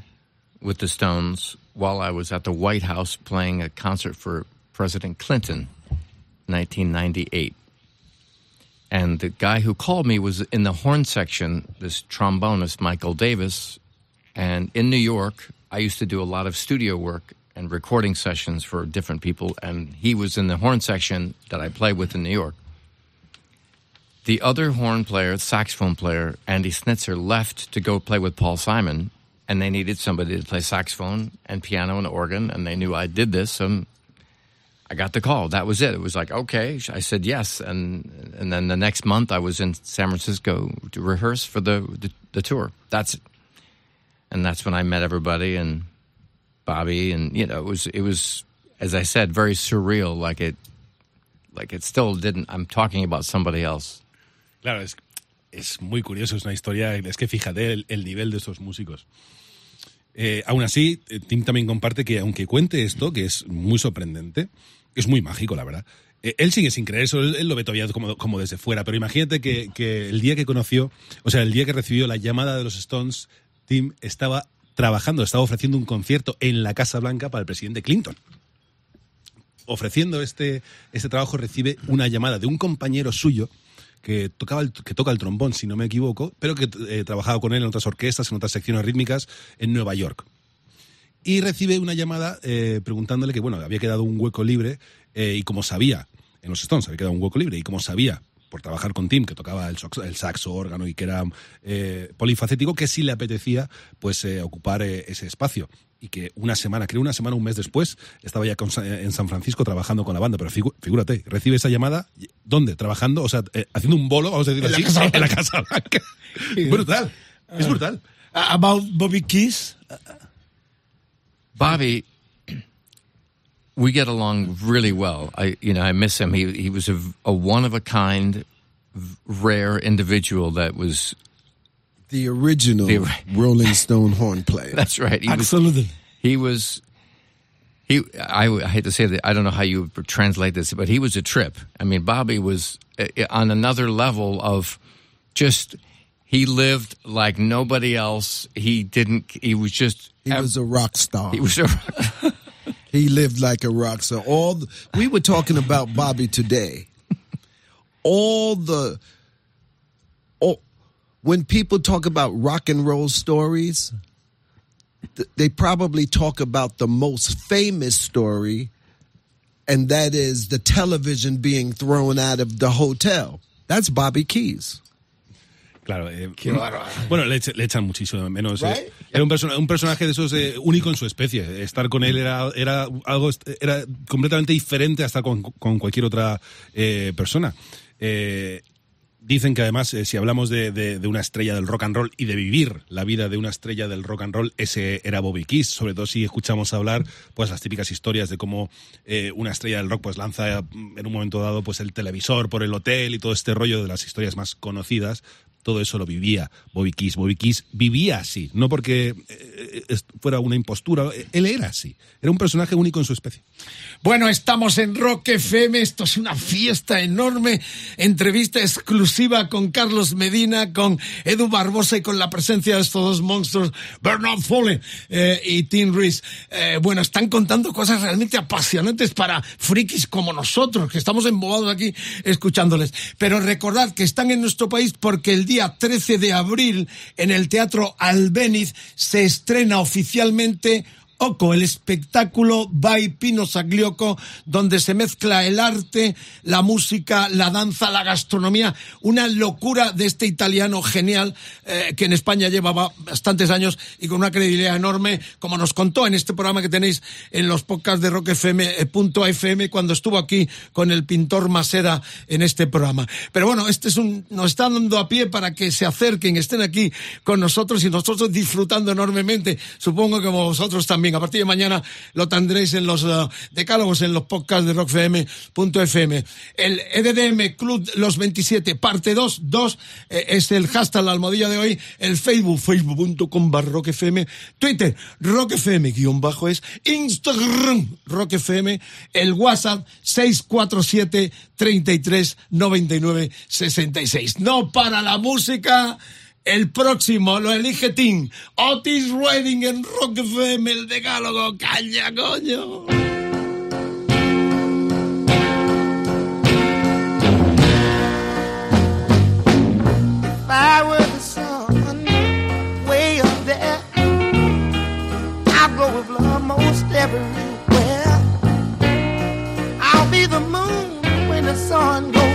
with the Stones while I was at the White House playing a concert for President Clinton, 1998. And the guy who called me was in the horn section, this trombonist, Michael Davis. And in New York, I used to do a lot of studio work and recording sessions for different people. And he was in the horn section that I played with in New York. The other horn player, saxophone player, Andy Snitzer, left to go play with Paul Simon, and they needed somebody to play saxophone and piano and organ, and they knew I did this, and I got the call. That was it. It was like, okay. I said yes, and and then the next month I was in San Francisco to rehearse for the the, the tour. That's it. And that's when I met everybody and Bobby, and you know, it was it was as I said, very surreal. Like it, like it still didn't. I'm talking about somebody else. Claro, es, es muy curioso, es una historia. Es que fíjate el, el nivel de estos músicos. Eh, aún así, eh, Tim también comparte que, aunque cuente esto, que es muy sorprendente, es muy mágico, la verdad. Eh, él sigue sin creer eso, él, él lo ve todavía como, como desde fuera, pero imagínate que, que el día que conoció, o sea, el día que recibió la llamada de los Stones, Tim estaba trabajando, estaba ofreciendo un concierto en la Casa Blanca para el presidente Clinton. Ofreciendo este, este trabajo, recibe una llamada de un compañero suyo que tocaba el- que toca el trombón, si no me equivoco, pero que eh, trabajaba con él en otras orquestas, en otras secciones rítmicas en Nueva York. Y recibe una llamada eh, preguntándole que, bueno, había quedado un hueco libre eh, y como sabía, en los Stones había quedado un hueco libre y como sabía, por trabajar con Tim, que tocaba el, sox- el saxo, órgano y que era eh, polifacético, que sí le apetecía pues eh, ocupar eh, ese espacio. Y que una semana, creo una semana, un mes después, estaba ya con Sa- en San Francisco trabajando con la banda. Pero figu- figúrate, recibe esa llamada, ¿dónde? Trabajando, o sea, eh, haciendo un bolo, vamos a decirlo así, en la. Casa Blanca. brutal, es brutal. About Bobby Keys? Bobby, we get along really well. I, you know, I miss him. He he was a, a one of a kind, rare individual that was. The original The- Rolling Stone horn player. That's right. He Absolutely. Was, he was. He, I, I hate to say that. I don't know how you would translate this, but he was a trip. I mean, Bobby was uh, on another level of just. He lived like nobody else. He didn't. He was just. He was a rock star. He was a. He lived like a rock star. All the, we were talking about Bobby today. All the all, when people talk about rock and roll stories, th- they probably talk about the most famous story, and that is the television being thrown out of the hotel. That's Bobby Keys. Claro, eh, Qué bárbaro. bueno, le, echa- le echan muchísimo menos. Right? Es- Era un, persona- un personaje de esos eh, único en su especie. Estar con él era, era algo era completamente diferente a estar con, con cualquier otra eh, persona. Eh, Dicen que además, eh, si hablamos de, de- de una estrella del rock and roll y de vivir la vida de una estrella del rock and roll, ese era Bobby Kiss. Sobre todo si escuchamos hablar, pues las típicas historias de cómo eh, una estrella del rock pues lanza mm, en un momento dado pues el televisor por el hotel y todo este rollo de las historias más conocidas. Todo eso lo vivía Bobby Kiss. Bobby Kiss vivía así, no porque eh, eh, fuera una impostura, eh, él era así. Era un personaje único en su especie. Bueno, estamos en Rock FM, esto es una fiesta enorme, entrevista exclusiva con Carlos Medina, con Edu Barbosa y con la presencia de estos dos monstruos, Bernard Foley y Tim Reese. Bueno, están contando cosas realmente apasionantes para frikis como nosotros, que estamos embobados aquí escuchándoles. Pero recordad que están en nuestro país porque el día 13 de abril en el Teatro Albéniz se estrena oficialmente El espectáculo by Pino Saglioco, donde se mezcla el arte, la música, la danza, la gastronomía, una locura de este italiano genial eh, que en España llevaba bastantes años y con una credibilidad enorme, como nos contó en este programa que tenéis en los podcasts de Rock FM, eh, cuando estuvo aquí con el pintor Maseda en este programa. Pero bueno, este es un, nos está dando a pie para que se acerquen, estén aquí con nosotros y nosotros disfrutando enormemente. Supongo que vosotros también. A partir de mañana lo tendréis en los eh, decálogos, en los podcasts de rockfm.fm. El EDDM Club Los 27, parte 2, 2 eh, es el hashtag, la almohadilla de hoy. El Facebook, facebook.com barra. Twitter, rockfm guion bajo es. Instagram, rockfm. El WhatsApp, 647 33 99 66. No para la música. El próximo lo elige Tim. Otis Redding en Rock FM, el decálogo. ¡Caña, coño! If I were the sun way up there, I'd go with love most everywhere. I'll be the moon when the sun goes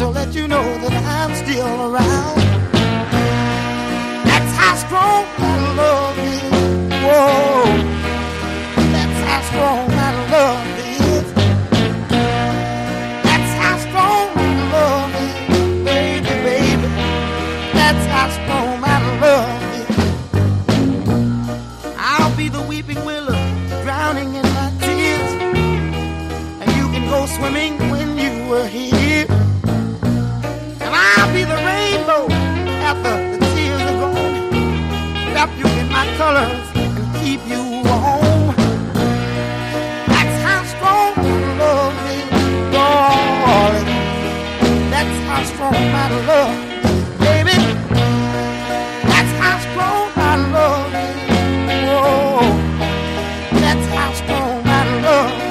to let you know that I'm still around. That's how strong my love is. Whoa, that's how strong wrap you in my colors and keep you warm. That's how strong my love is, darling. That's how strong my love baby. That's how strong my love is. That's how strong my love is.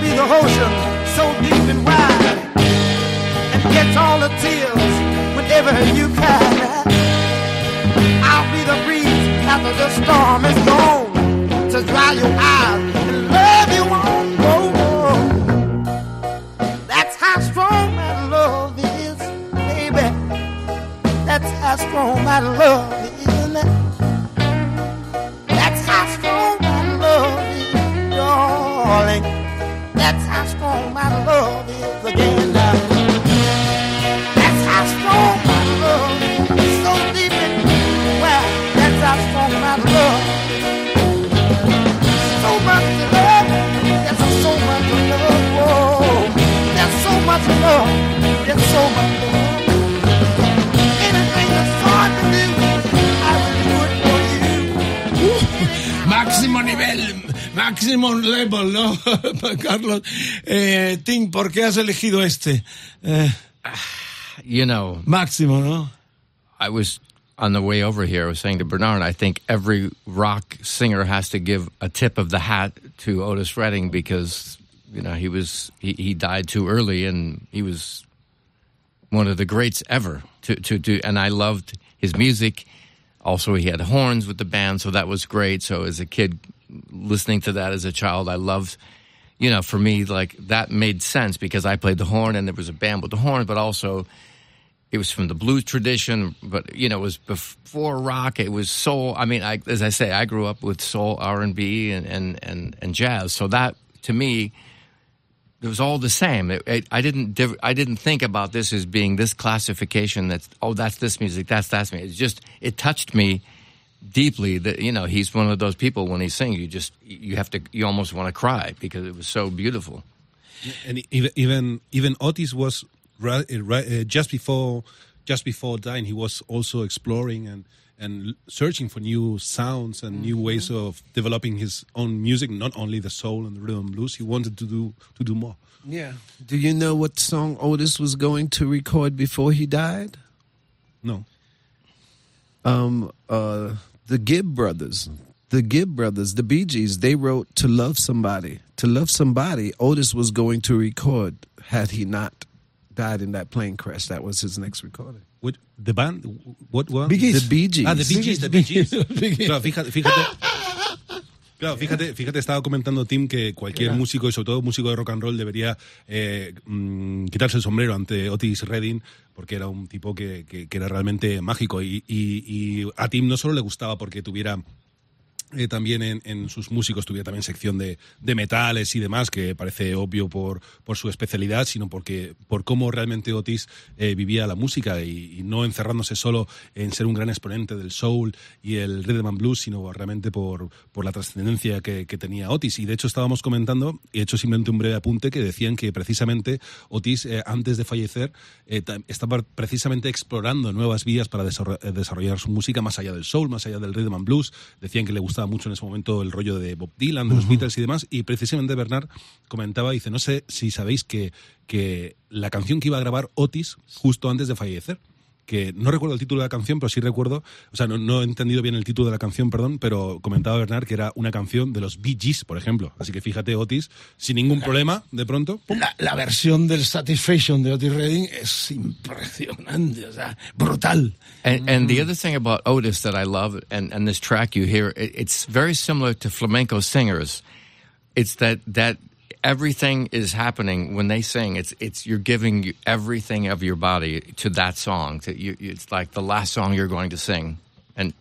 The ocean so deep and wide and catch all the tears whenever you cry. The breeze after the storm is gone to dry your eyes and love you on. Oh, oh. That's how strong my love is, baby. That's how strong my love is. Máximo nivel, máximo level, ¿no? Carlos, eh, Tim, ¿por qué has elegido este? Eh, You know, máximo, ¿no? I was on the way over here. I was saying to Bernard, I think every rock singer has to give a tip of the hat to Otis Redding because you know he was he, he died too early and he was one of the greats ever to to do. And I loved his music. Also, he had horns with the band, so that was great. So as a kid, listening to that as a child, I loved you know, for me, like that made sense because I played the horn and there was a band with the horn, but also it was from the blues tradition, but you know, it was before rock. It was soul. I mean, I, as I say, I grew up with soul, R and and and and jazz. So that to me, it was all the same. It, it, I didn't div- I didn't think about this as being this classification. That's oh, that's this music. That's that's me. It's just it touched me deeply. That you know, he's one of those people when he sings, you just you have to you almost want to cry because it was so beautiful. And even even Otis was right, right, uh, just before just before dying. He was also exploring and and searching for new sounds and new ways of developing his own music. Not only the soul and the rhythm and blues. He wanted to do to do more. Yeah. Do you know what song Otis was going to record before he died? No. Um, uh, the Gibb brothers, the Gibb brothers, the Bee Gees, they wrote "To Love Somebody." To love somebody, Otis was going to record had he not died in that plane crash. That was his next recording. What the band? What? Bee Gees. The Bee Gees. Ah, the Bee Gees, the Bee Gees. Bee Gees. Claro, fíjate, fíjate. Claro, fíjate, fíjate, estaba comentando Tim que cualquier músico, y sobre todo músico de rock and roll, debería eh, mm, quitarse el sombrero ante Otis Redding, porque era un tipo que, que- que era realmente mágico. Y, y- y a Tim no solo le gustaba porque tuviera eh, también en, sus músicos tuviera también sección de, de metales y demás, que parece obvio por, por su especialidad, sino porque por cómo realmente Otis eh, vivía la música y, no encerrándose solo en ser un gran exponente del soul y el rhythm and blues, sino realmente por, por la trascendencia que, que tenía Otis. Y de hecho estábamos comentando, y he hecho simplemente un breve apunte, que decían que precisamente Otis, eh, antes de fallecer, ta- estaba precisamente explorando nuevas vías para desarro- desarrollar su música más allá del soul, más allá del rhythm and blues. Decían que le gustaba mucho en ese momento el rollo de Bob Dylan, de los Beatles y demás. Y precisamente Bernard comentaba, dice, no sé si sabéis que, que la canción que iba a grabar Otis justo antes de fallecer, que no recuerdo el título de la canción, pero sí recuerdo, o sea, no, no he entendido bien el título de la canción, perdón, pero comentaba Bernard que era una canción de los Bee Gees, por ejemplo. Así que fíjate, Otis, sin ningún problema, de pronto. La, la versión del Satisfaction de Otis Redding es impresionante, o sea, brutal. And, and the other thing about Otis that I love, and, and this track you hear, it, it's very similar to flamenco singers. It's that that everything is happening when they sing. It's it's you're giving everything of your body to that song. To you, it's like the last song you're going to sing, and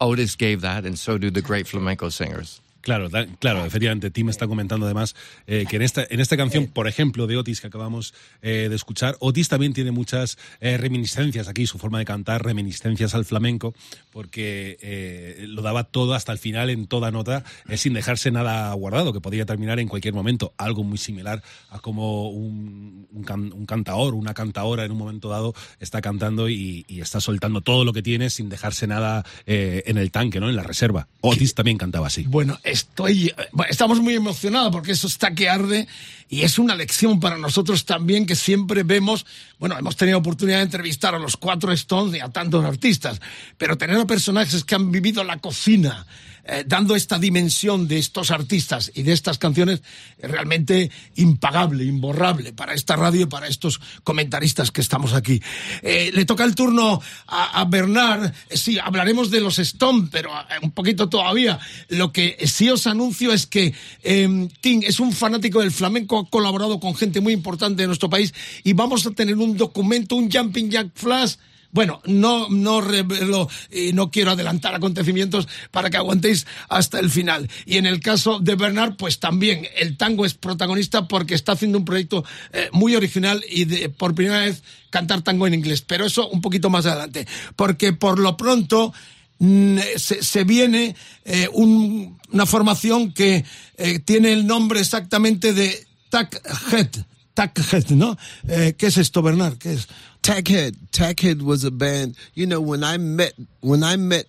Otis gave that, and so do the great flamenco singers. Claro, da- claro, efectivamente. Tim está comentando además eh, que en esta, en esta canción, por ejemplo, de Otis que acabamos eh, de escuchar, Otis también tiene muchas eh, reminiscencias aquí, su forma de cantar, reminiscencias al flamenco, porque eh, lo daba todo hasta el final en toda nota, eh, sin dejarse nada guardado, que podía terminar en cualquier momento. Algo muy similar a como un, un, can- un cantaor, una cantaora en un momento dado está cantando y, y está soltando todo lo que tiene sin dejarse nada eh, en el tanque, ¿no? En la reserva. Otis también cantaba así. Bueno, estoy, estamos muy emocionados porque eso está que arde y es una lección para nosotros también que siempre vemos, bueno, hemos tenido oportunidad de entrevistar a los cuatro Stones y a tantos artistas, pero tener a personajes que han vivido la cocina, eh, dando esta dimensión de estos artistas y de estas canciones es realmente impagable, imborrable para esta radio y para estos comentaristas que estamos aquí. Eh, le toca el turno a, Bernard. Eh, Sí, hablaremos de los Stone, pero eh, un poquito todavía. Lo que sí os anuncio es que eh, Tim es un fanático del flamenco, ha colaborado con gente muy importante de nuestro país y vamos a tener un documento, un Jumping Jack Flash. Bueno, no, no revelo y no quiero adelantar acontecimientos para que aguantéis hasta el final. Y en el caso de Bernard, pues también el tango es protagonista porque está haciendo un proyecto eh, muy original y de, por primera vez cantar tango en inglés. Pero eso un poquito más adelante. Porque por lo pronto mm, se, viene eh, un- una formación que eh, tiene el nombre exactamente de Tac Head. Tac Head, ¿no? Eh, ¿Qué es esto, Bernard? ¿Qué es? Tackhead. Tackhead was a band. You know, when I met, when I met,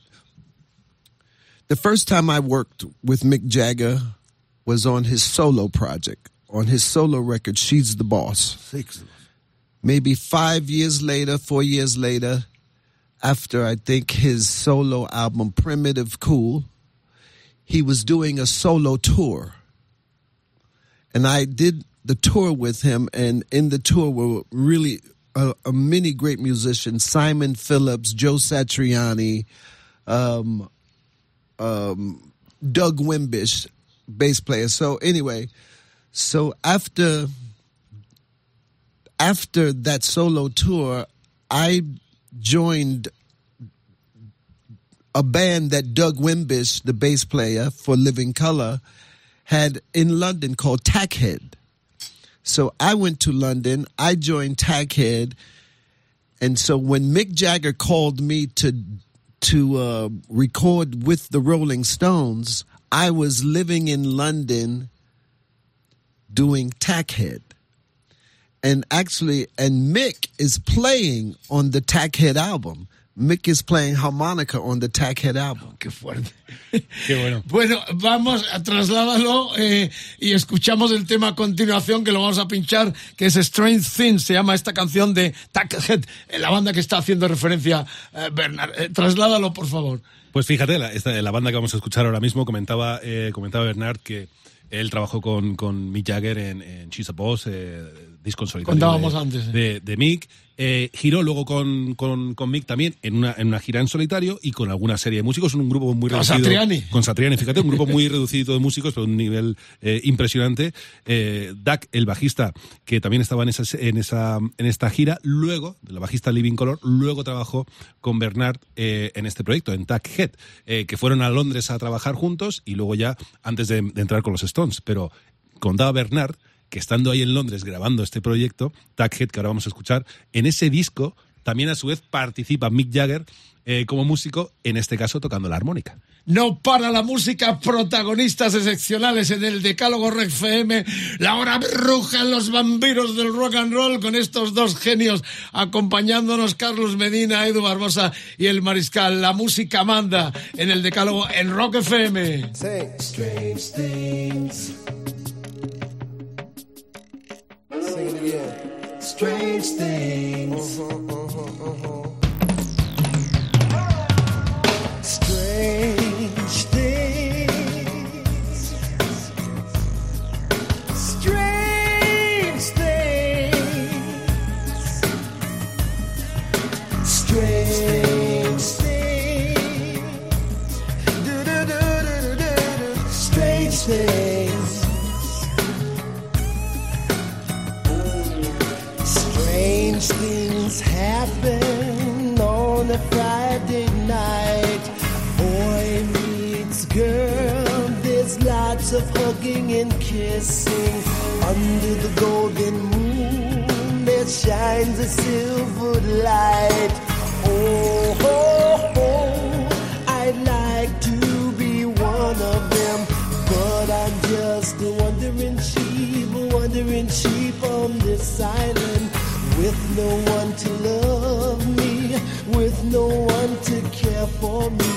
the first time I worked with Mick Jagger was on his solo project, on his solo record, She's the Boss. Six. Maybe five years later, four years later, after I think his solo album, Primitive Cool, he was doing a solo tour. And I did the tour with him, and in the tour were really uh, many great musicians Simon Phillips, Joe Satriani, um, um, Doug Wimbish, bass player. So, anyway, So after after that solo tour, I joined a band that Doug Wimbish, the bass player for Living Color, had in London called Tackhead. So I went to London. I joined Tackhead, and so when Mick Jagger called me to to uh, record with the Rolling Stones, I was living in London doing Tackhead. And actually, and Mick is playing on the Tackhead album. Mick is playing harmonica on the Tackhead album. Qué fuerte. Qué bueno. Bueno, vamos, trasládalo eh, y escuchamos el tema a continuación que lo vamos a pinchar, que es Strange Things, se llama esta canción de Tackhead, eh, la banda que está haciendo referencia eh, Bernard. Eh, trasládalo, por favor. Pues fíjate, la, esta- la banda que vamos a escuchar ahora mismo comentaba, eh, comentaba Bernard que él trabajó con, con Mick Jagger en, en She's a Boss, eh, disco en solitario Contábamos de, antes, eh. de, de Mick. Eh, giró luego con, con, con Mick también en una, en una gira en solitario y con alguna serie de músicos, un grupo muy Con reducido. Satriani. Con Satriani, fíjate, un grupo muy reducido de músicos, pero un nivel eh, impresionante. Eh, Dak, el bajista, que también estaba en esa, en esa en esta gira, luego, la bajista Living Color, luego trabajó con Bernard en este proyecto, en Tack Head, que fueron a Londres a trabajar juntos y luego ya antes de, de entrar con los Stones. Pero contaba Bernard que estando ahí en Londres grabando este proyecto, Tack Head, que ahora vamos a escuchar, en ese disco también a su vez participa Mick Jagger eh, como músico, en este caso tocando la armónica. No para la música, protagonistas excepcionales en el Decálogo Rec FM. La hora bruja en los vampiros del rock and roll con estos dos genios acompañándonos Carlos Medina, Edu Barbosa y el Mariscal. La música manda en el Decálogo en Rock FM. yeah. Strange things. Uh-huh, uh-huh, uh-huh. Strange. Happen on a Friday night. Boy meets girl, there's lots of hugging and kissing. Under the golden moon, there shines a silver light. Oh, oh, oh, I'd like to be one of them, but I'm just a wandering sheep, a wandering sheep on this island with no one to love no one to care for me.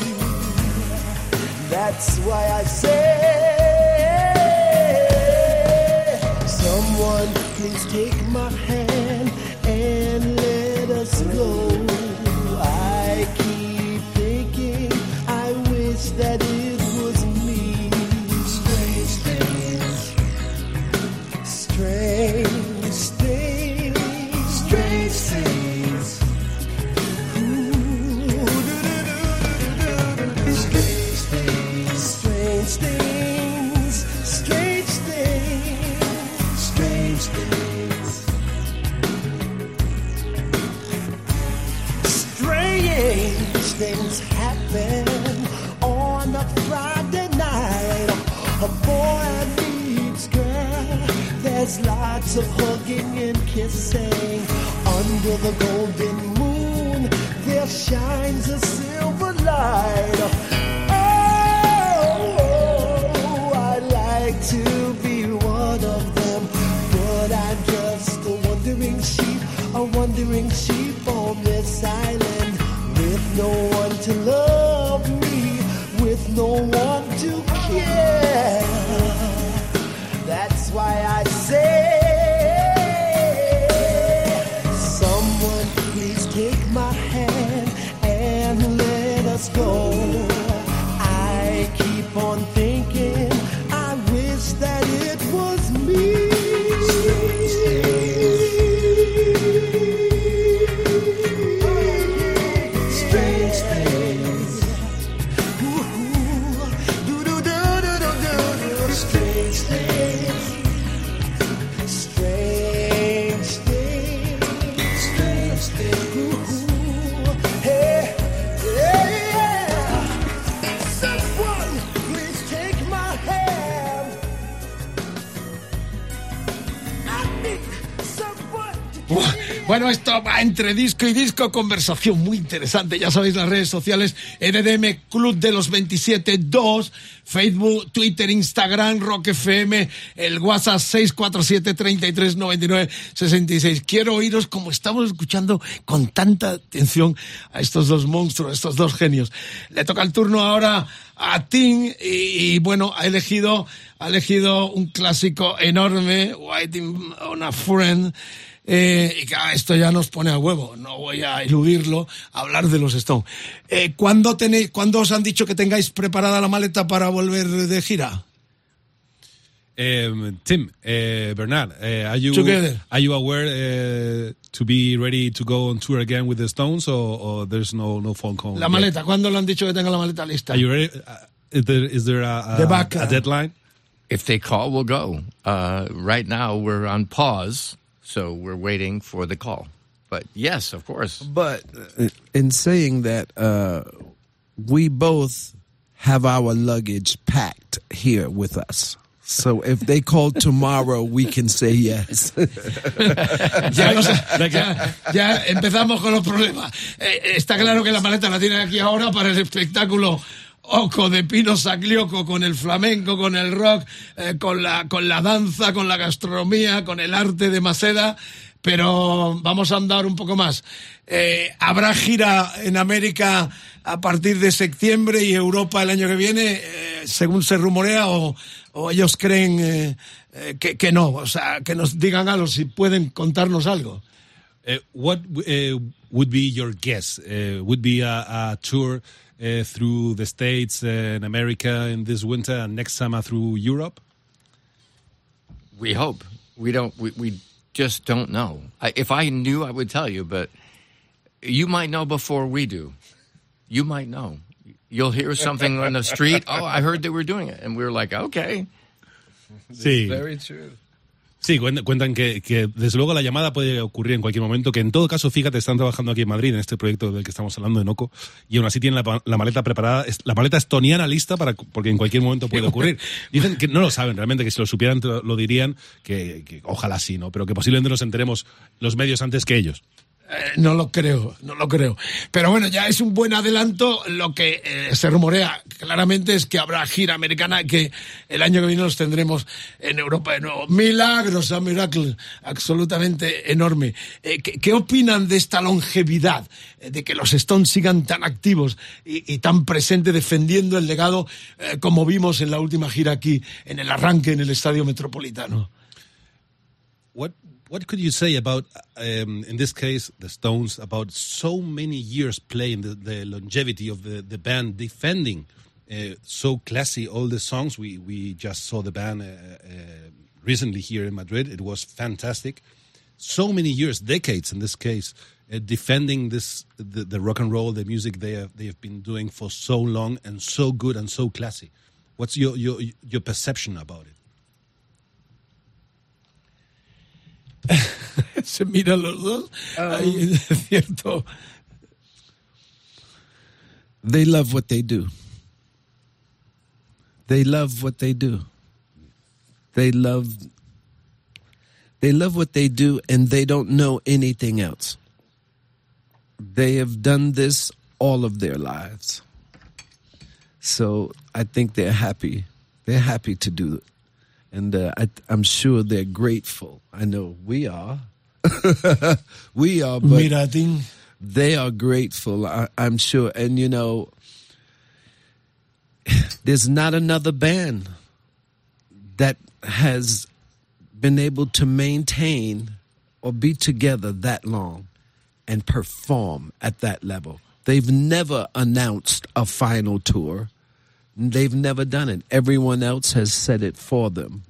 That's why I say, someone please take my hand There's lots of hugging and kissing. Under the golden moon, there shines a silver light. Oh, I'd like to be one of them, but I'm just a wandering sheep, a wandering sheep on this island with no one to love me, with no one to care. That's why I someone please take my hand and let us go. Entre disco y disco, conversación muy interesante. Ya sabéis las redes sociales, EDM Club de los 27 2, Facebook, Twitter, Instagram, Rock FM, el WhatsApp 647 33 99 66. Quiero oíros como estamos escuchando con tanta atención a estos dos monstruos, estos dos genios. Le toca el turno ahora a Tim y, y, bueno, ha elegido, ha elegido un clásico enorme, Waiting on a Friend. Eh, y claro, esto ya nos pone a huevo, no voy a eludirlo, a hablar de los Stones. Eh, ¿cuándo, tenéis, ¿Cuándo os han dicho que tengáis preparada la maleta para volver de gira? Um, Tim, uh, Bernard, uh, are you Together. are you aware uh, to be ready to go on tour again with the Stones, or, or there's no no phone call? La yet? maleta, ¿cuándo le han dicho que tenga la maleta lista? Are you ready? Uh, is there, is there a, a, The back, a deadline? If they call, we'll go. Uh, right now, we're on pause, so we're waiting for the call. But yes, of course. But uh, in saying that, uh, we both have our luggage packed here with us. So if they call tomorrow, we can say yes. ya, los- ya- ya empezamos con los problemas. Eh, está claro que la maleta la tienen aquí ahora para el espectáculo Oco de Pino Saglioco con el flamenco, con el rock, eh, con, la, con la danza, con la gastronomía, con el arte de Maceda. Pero vamos a andar un poco más. Eh, Habrá gira en América a partir de septiembre y Europa el año que viene, eh, según se rumorea, o, o ellos creen que, que no. O sea, que nos digan algo, si pueden contarnos algo. What would be your guess? Would be a tour uh, through the States and America in this winter and next summer through Europe? We hope. We don't. We, we just don't know. I, if I knew, I would tell you. But you might know before we do. You might know. You'll hear something on the street. Oh, I heard they were doing it, and we are like, okay. Sí. Very true. Sí, cuen- cuentan que, que desde luego la llamada puede ocurrir en cualquier momento, que en todo caso, fíjate, están trabajando aquí en Madrid en este proyecto del que estamos hablando de Noco, y aún así tienen la, la maleta preparada, la maleta estoniana lista para porque en cualquier momento puede ocurrir. Dicen que no lo saben realmente, que si lo supieran lo dirían, que, que ojalá sí, ¿no? Pero que posiblemente nos enteremos los medios antes que ellos. Eh, no lo creo, no lo creo. Pero bueno, ya es un buen adelanto. Lo que eh, se rumorea claramente es que habrá gira americana, que el año que viene los tendremos en Europa de nuevo. Milagros, a miracle, absolutamente enorme. Eh, ¿qué, opinan de esta longevidad? De que los Stones sigan tan activos y, tan presentes defendiendo el legado como vimos en la última gira aquí, en el arranque en el Estadio Metropolitano. What could you say about, um, in this case, the Stones, about so many years playing the, the longevity of the, the band, defending uh, so classy all the songs? We we just saw the band uh, uh, recently here in Madrid. It was fantastic. So many years, decades in this case, uh, defending this the, the rock and roll, the music they have they have been doing for so long and so good and so classy. What's your your your perception about it? se miran los dos. Ah. Ahí, es cierto. they love what they do. They love what they do. They love they love what they do and they don't know anything else. They have done this all of their lives. So I think they're happy. They're happy to do it. And uh, I, I'm sure they're grateful. I know we are. we are, but Mira, they are grateful I, i'm sure and you know there's not another band that has been able to maintain or be together that long and perform at that level they've never announced a final tour they've never done it. Everyone else has said it for them.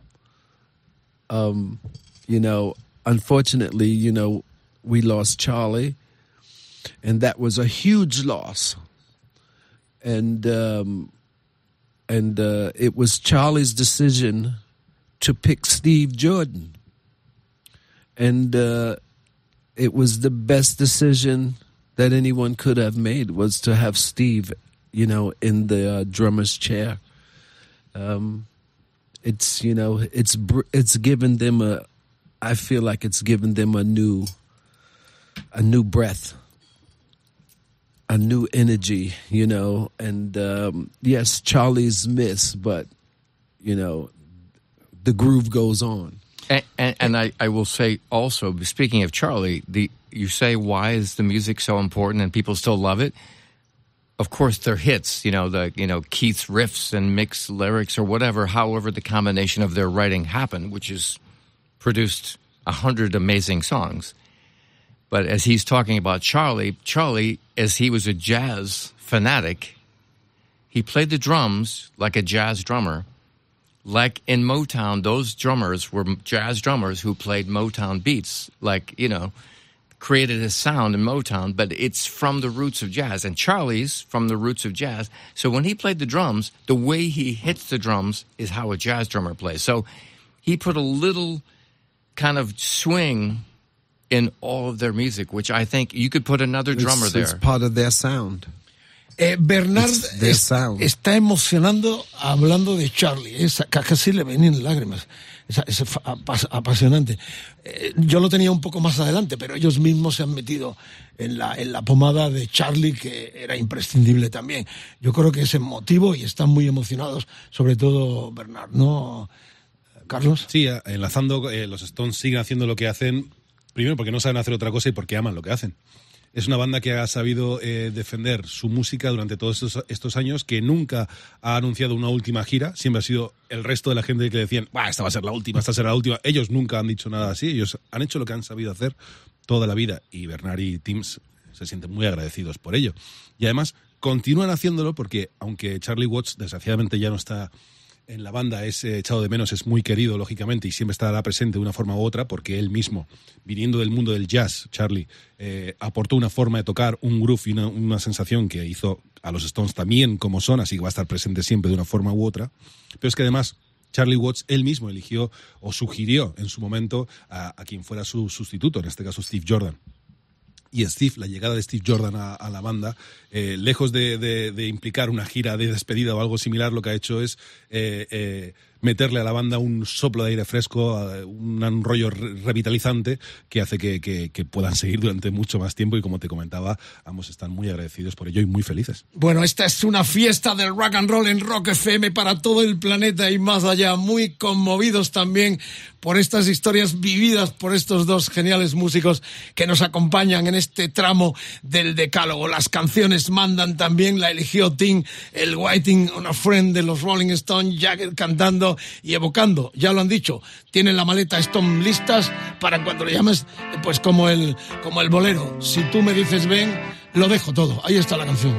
Um you know unfortunately you know we lost charlie and that was a huge loss. And um, and uh, it was Charlie's decision to pick Steve Jordan, and uh, it was the best decision that anyone could have made was to have Steve, you know, in the uh, drummer's chair. Um, it's you know it's it's given them a, I feel like it's given them a new a new breath, a new energy, you know. And um, yes, Charlie's missed, but you know, the groove goes on. And, and, and I, I will say also, speaking of Charlie, the you say why is the music so important and people still love it? Of course, they're hits. You know the you know Keith's riffs and mixed lyrics or whatever. However, the combination of their writing happened, which is produced a hundred amazing songs. But as he's talking about Charlie, Charlie, as he was a jazz fanatic, he played the drums like a jazz drummer like in Motown, those drummers were jazz drummers who played Motown beats, like, you know, created a sound in Motown, but it's from the roots of jazz. And Charlie's from the roots of jazz. So when he played the drums, the way he hits the drums is how a jazz drummer plays. So he put a little kind of swing in all of their music, which I think you could put another drummer it's, there. It's part of their sound. Eh, Bernard It's their es- sound. está emocionando hablando de Charlie. Es, ca- casi le venían lágrimas. Es, es apasionante. Eh, yo lo tenía un poco más adelante, pero ellos mismos se han metido en la, en la pomada de Charlie, que era imprescindible también. Yo creo que es emotivo y están muy emocionados, sobre todo Bernard, ¿no, Carlos? Sí, a- enlazando, eh, los Stones siguen haciendo lo que hacen, primero porque no saben hacer otra cosa y porque aman lo que hacen. Es una banda que ha sabido eh, defender su música durante todos estos, años, que nunca ha anunciado una última gira, siempre ha sido el resto de la gente que decían, "Buah, esta va a ser la última, esta será la última. Ellos nunca han dicho nada así, ellos han hecho lo que han sabido hacer toda la vida y Bernard y Teams se sienten muy agradecidos por ello. Y además continúan haciéndolo porque, aunque Charlie Watts desgraciadamente ya no está en la banda es eh, echado de menos, es muy querido, lógicamente, y siempre estará presente de una forma u otra, porque él mismo, viniendo del mundo del jazz, Charlie, eh, aportó una forma de tocar, un groove y una, una sensación que hizo a los Stones también como son, así que va a estar presente siempre de una forma u otra. Pero es que además Charlie Watts él mismo eligió o sugirió en su momento a, a quien fuera su sustituto, en este caso Steve Jordan y Steve, la llegada de Steve Jordan a, la banda, eh, lejos de implicar una gira de despedida o algo similar, lo que ha hecho es eh, eh, meterle a la banda un soplo de aire fresco, un, rollo re- revitalizante que hace que, puedan seguir durante mucho más tiempo y como te comentaba, ambos están muy agradecidos por ello y muy felices. Bueno, esta es una fiesta del rock and roll en Rock FM para todo el planeta y más allá, muy conmovidos también por estas historias vividas por estos dos geniales músicos que nos acompañan en este tramo del decálogo. Las canciones mandan también, la eligió Tim, el Waiting on a Friend de los Rolling Stones, Jagger cantando y evocando, ya lo han dicho, tienen la maleta Stone listas para cuando le llames, pues como el, como el bolero. Si tú me dices ven, lo dejo todo. Ahí está la canción.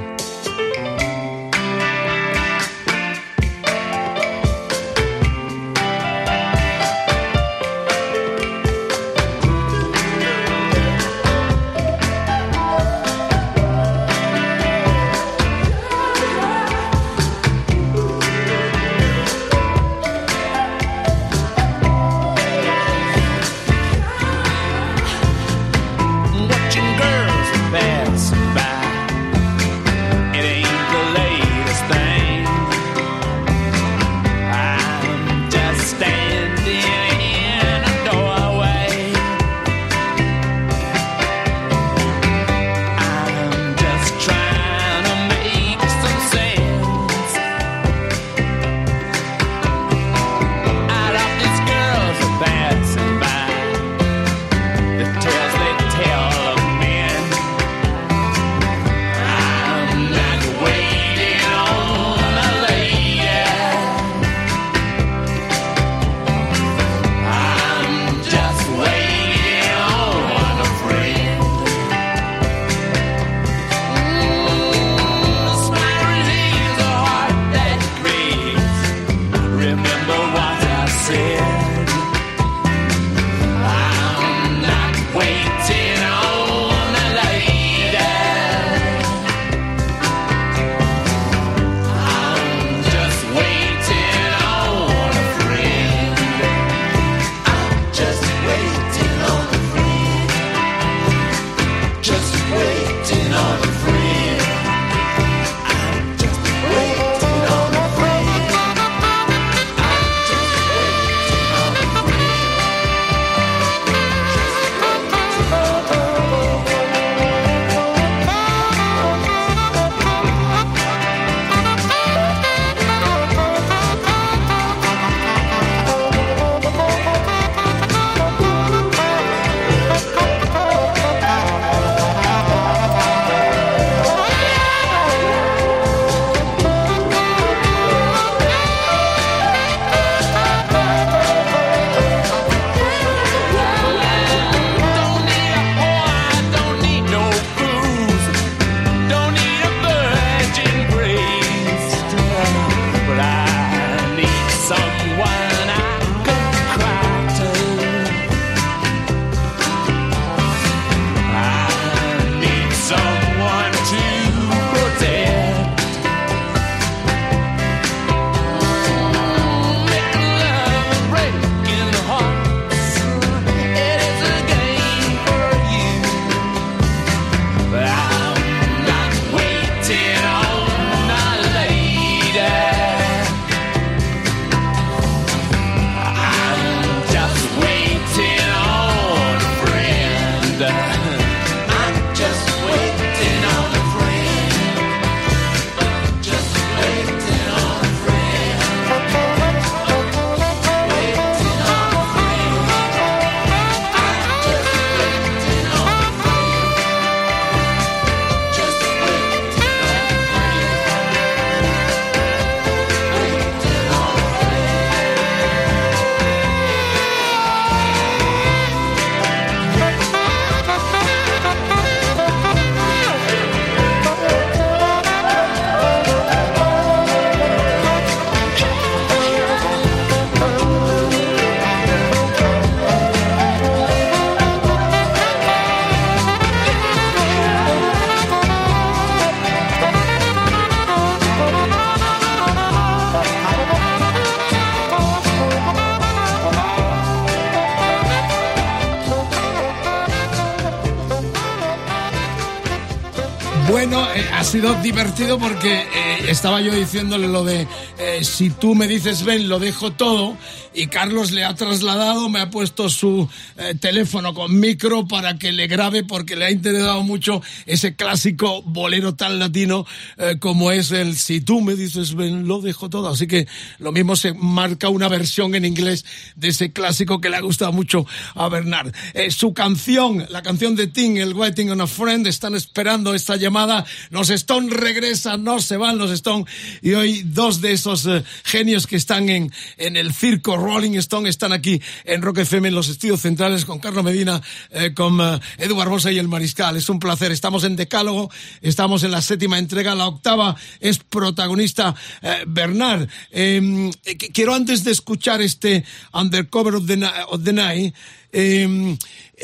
Sido divertido porque eh, estaba yo diciéndole lo de eh, si tú me dices ven, lo dejo todo y Carlos le ha trasladado, me ha puesto su teléfono con micro para que le grabe porque le ha interesado mucho ese clásico bolero tan latino eh, como es el si tú me dices lo dejo todo. Así que lo mismo se marca una versión en inglés de ese clásico que le ha gustado mucho a Bernard. Eh, su canción, la canción de Ting, el Waiting on a Friend, están esperando esta llamada. Los Stone regresan, no se van los Stone. Y hoy dos de esos eh, genios que están en, en el circo Rolling Stone están aquí en Rock FM en los estudios centrales con Carlos Medina, eh, con eh, Edu Barbosa y el Mariscal. Es un placer. Estamos en Decálogo, estamos en la séptima entrega, la octava es protagonista eh, Bernard. Eh, qu- quiero antes de escuchar este Undercover of the, Night, eh,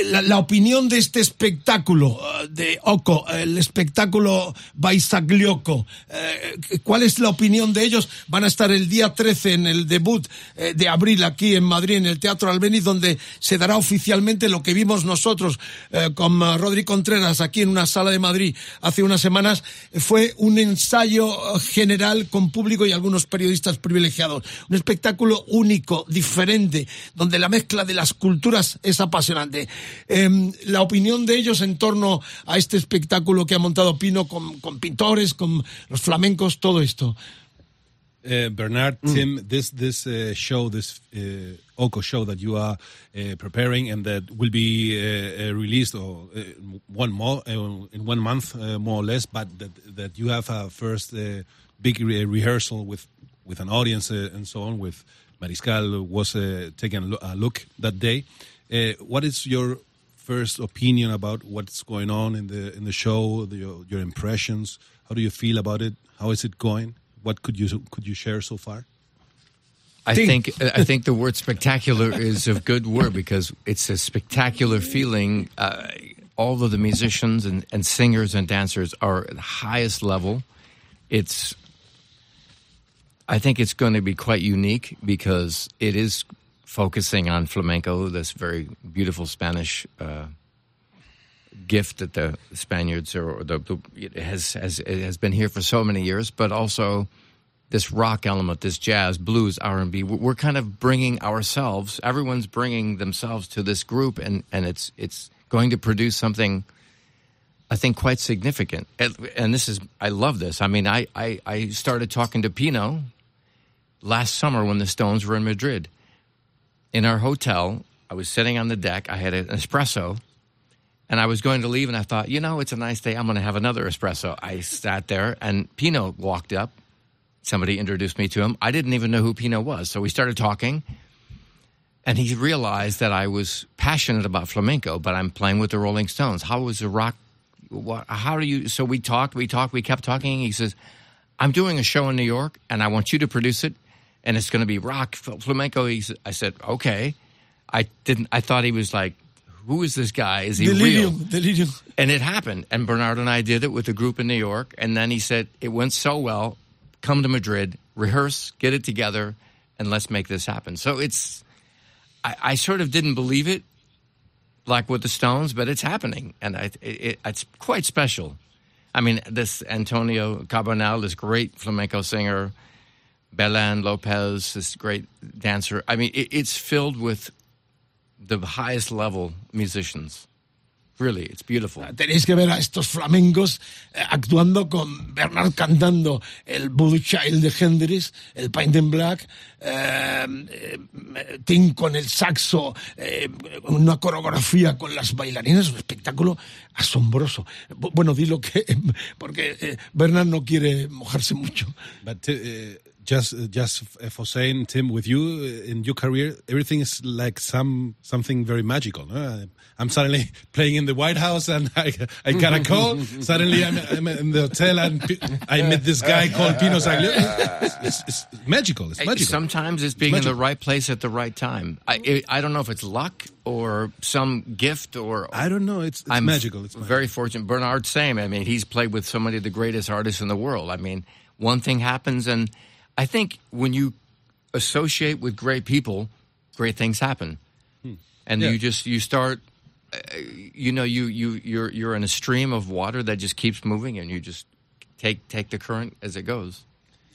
la, la opinión de este espectáculo eh, de Oco, el espectáculo Baisaglioco, eh, ¿cuál es la opinión de ellos? Van a estar el día 13 en el debut eh, de abril aquí en Madrid, en el Teatro Albeniz, donde se dará oficialmente lo que vimos nosotros con Rodri Contreras aquí en una sala de Madrid hace unas semanas. Fue un ensayo general con público y algunos periodistas privilegiados. Un espectáculo único, diferente, donde la mezcla de las culturas es apasionante. Eh, la opinión de ellos en torno a este espectáculo que ha montado Pino con, con pintores, con los flamencos, todo esto. Uh, Bernard, mm. Tim, this this uh, show, this eh, uh, Oko show that you are preparing and that will be released or one more in one month, more or less, but that that you have a first big re- rehearsal with with an audience and so on. With Mariscal was taking a look that day. Uh, what is your first opinion about what's going on in the in the show? The, your, your impressions? How do you feel about it? How is it going? What could you could you share so far? I think I think the word spectacular is a good word because it's a spectacular feeling. Uh, all of the musicians and, and singers and dancers are at the highest level. It's I think it's going to be quite unique because it is focusing on flamenco, this very beautiful Spanish uh, gift that the Spaniards or the, the has has has been here for so many years, but also this rock element, this jazz, blues, R and B. We're kind of bringing ourselves. Everyone's bringing themselves to this group, and and it's it's going to produce something. I think quite significant, and, and this is I love this. I mean, I, I I started talking to Pino last summer when the Stones were in Madrid. In our hotel, I was sitting on the deck. I had an espresso, and I was going to leave, and I thought, you know, it's a nice day. I'm going to have another espresso. I sat there, and Pino walked up. Somebody introduced me to him. I didn't even know who Pino was, so we started talking. And he realized that I was passionate about flamenco, but I'm playing with the Rolling Stones. How was the rock? What, how do you? So we talked, we talked, we kept talking. He says, "I'm doing a show in New York, and I want you to produce it, and it's going to be rock flamenco." He said, "I said okay." I didn't. I thought he was like, who is this guy? Is he Delirium, real? delirium. And it happened. And Bernard and I did it with a group in New York. And then he said, It went so well. Come to Madrid, rehearse, get it together, and let's make this happen. So it's, I, I sort of didn't believe it, like with the Stones, but it's happening. And I, it, it's quite special. I mean, this Antonio Carbonell, this great flamenco singer, Belan Lopez, this great dancer. I mean, it, it's filled with the highest level musicians. Really, it's beautiful. Tenéis que ver a estos flamencos eh, actuando con Bernard cantando el Blue Child de Hendrix, el Paint in Black, eh, eh, Tim con el saxo, eh, una coreografía con las bailarinas, un espectáculo asombroso. Bu- Bueno, di lo que. porque eh, Bernard no quiere mojarse mucho. But uh, just uh, just uh, for saying, Tim, with you uh, in your career, everything is like some something very magical. no? Uh, I'm suddenly playing in the White House, and I, I got a call. suddenly, I'm, I'm in the hotel, and I met this guy called Pino Saglio. It's, it's, it's magical. It's magical. Sometimes it's being in the right place at the right time. I it, I don't know if it's luck or some gift or I don't know. It's, it's I'm magical. It's very fortunate. Bernard same. I mean, he's played with so many of the greatest artists in the world. I mean, one thing happens, and I think when you associate with great people, great things happen, and Yeah. you just you start. uh, You know, you you you're you're in a stream of water that just keeps moving, and you just take take the current as it goes.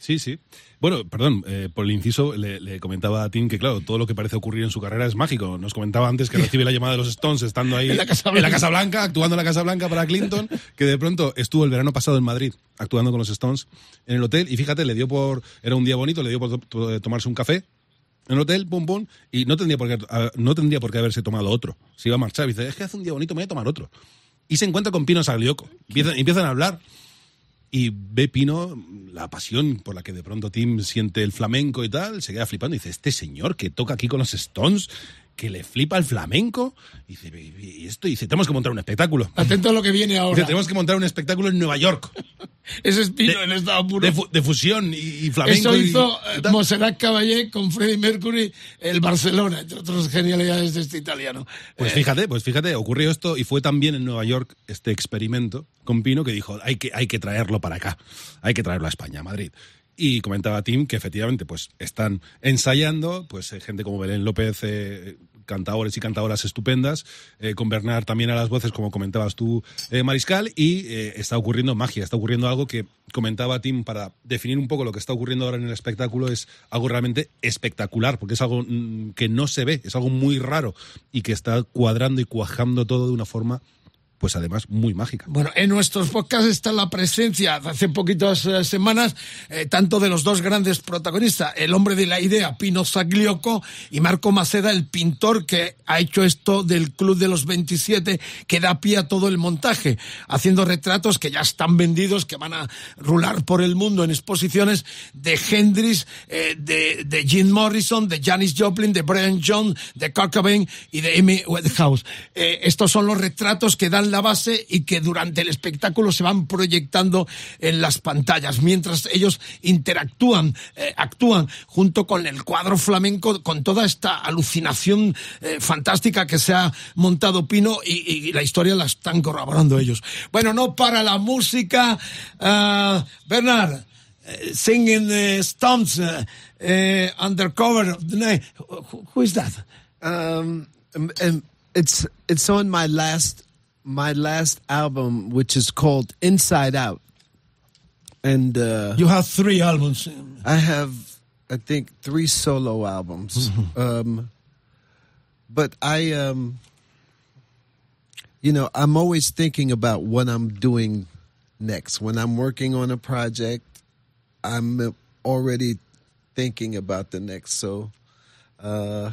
Sí, sí. Bueno, perdón, eh, por el inciso le, le comentaba a Tim que, claro, todo lo que parece ocurrir en su carrera es mágico. Nos comentaba antes que recibe la llamada de los Stones estando ahí En la Casa Blanca. Casa Blanca, actuando en la Casa Blanca para Clinton, que de pronto estuvo el verano pasado en Madrid actuando con los Stones en el hotel y fíjate, le dio por, era un día bonito, le dio por to- to- tomarse un café en el hotel, pum, pum, y no tendría por qué, no tendría por qué haberse tomado otro. Se iba a marchar y dice, es que hace un día bonito, me voy a tomar otro. Y se encuentra con Pino Saglioco. Empiezan, empiezan a hablar. Y ve Pino la pasión por la que de pronto Tim siente el flamenco y tal, se queda flipando y dice, este señor que toca aquí con los Stones, que le flipa el flamenco, y dice, y esto, y dice, tenemos que montar un espectáculo. Atento a lo que viene Dice, ahora. tenemos que montar un espectáculo en Nueva York. Ese es Pino De- en estado puro. De, fu- de fusión y, y flamenco. Eso hizo y eh. Monserrat Caballé con Freddie Mercury, el Barcelona, entre otras genialidades de este italiano. Pues Eh, fíjate, pues fíjate, ocurrió esto y fue también en Nueva York este experimento con Pino que dijo, hay que, hay que traerlo para acá, hay que traerlo a España, a Madrid. Y comentaba Tim que efectivamente pues están ensayando, pues eh, gente como Belén López, eh, cantadores y cantadoras estupendas, eh, con Bernard también a las voces, como comentabas tú, eh, Mariscal, y eh, está ocurriendo magia, está ocurriendo algo que comentaba Tim para definir un poco lo que está ocurriendo ahora en el espectáculo, es algo realmente espectacular, porque es algo mm, que no se ve, es algo muy raro y que está cuadrando y cuajando todo de una forma, pues además muy mágica. Bueno, en nuestros podcasts está la presencia hace poquitas eh, semanas eh, tanto de los dos grandes protagonistas, el hombre de la idea, Pino Saglioco, y Marco Maceda, el pintor que ha hecho esto del Club de los 27, que da pie a todo el montaje, haciendo retratos que ya están vendidos, que van a rular por el mundo en exposiciones de Hendrix, eh, de, de Jim Morrison, de Janis Joplin, de Brian Jones, de Cobain y de Amy Winehouse. Eh, estos son los retratos que dan la base y que durante el espectáculo se van proyectando en las pantallas, mientras ellos interactúan, eh, actúan junto con el cuadro flamenco, con toda esta alucinación eh, fantástica que se ha montado Pino y, la historia la están corroborando ellos. Bueno, no para la música. ah, Bernard, eh, singing Stones uh, uh, undercover of the night. Who, is that? Um, um, and it's it's on my last my last album, which is called Inside Out. And uh, You have three albums. I have, I think, three solo albums. um, but I, um, you know, I'm always thinking about what I'm doing next. When I'm working on a project, I'm already thinking about the next. So, uh,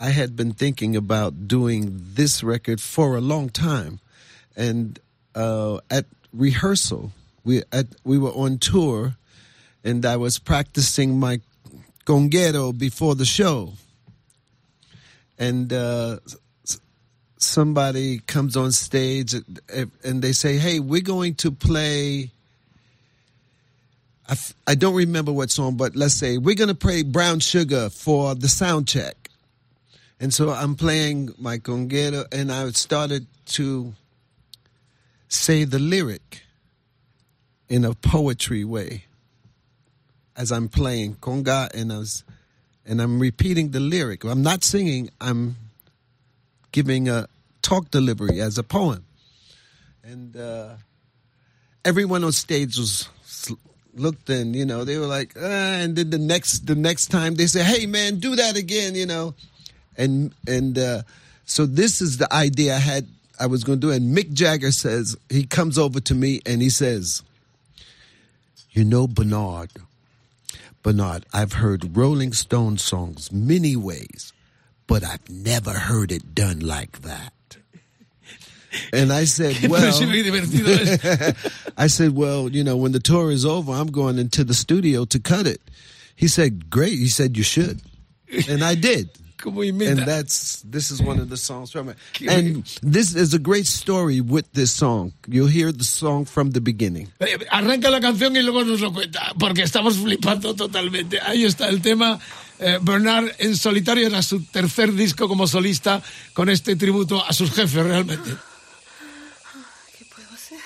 I had been thinking about doing this record for a long time, and uh, at rehearsal, we at we were on tour, and I was practicing my conguero before the show, and uh, somebody comes on stage and they say, "Hey, we're going to play." I, f- I don't remember what song, but let's say we're going to play Brown Sugar for the sound check. And so I'm playing my conguero, and I started to say the lyric in a poetry way as I'm playing conga, and I was, and I'm repeating the lyric. I'm not singing. I'm giving a talk delivery as a poem, and uh, everyone on stage was looked and you know they were like, ah, and then the next the next time they say, hey man, do that again, you know, and and uh, so this is the idea I had I was going to do, and Mick Jagger says he comes over to me and he says, you know Bernard. Bernard, I've heard Rolling Stone songs many ways, but I've never heard it done like that. And I said, well, I said, well, you know, when the tour is over, I'm going into the studio to cut it. He said, great. He said, you should. And I did. And that's, this is one of the songs from it. And this is a great story with this song. You'll hear the song from the beginning. Eh, Arranca la canción y luego nos lo cuenta, porque estamos flipando totalmente. Ahí está el tema. Eh, Bernard en solitario era su tercer disco como solista con este tributo a sus jefes realmente. ¿Qué puedo hacer?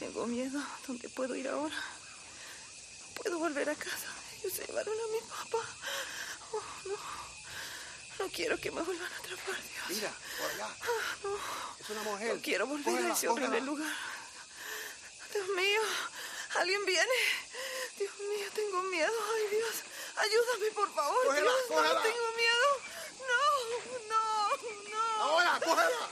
Tengo miedo. ¿Dónde puedo ir ahora? ¿Puedo volver a casa? Ellos se llevaron a mi papá. Oh, no. No quiero que me vuelvan a atrapar, Dios. Mira, por allá. Ah, no. Es una mujer. No quiero volver Cógela, a ese horrible lugar. Dios mío, ¿alguien viene? Dios mío, tengo miedo. Ay, Dios, ayúdame, por favor. Cógela, Dios, no, cógela. tengo miedo. No, no, no. Ahora, cógela.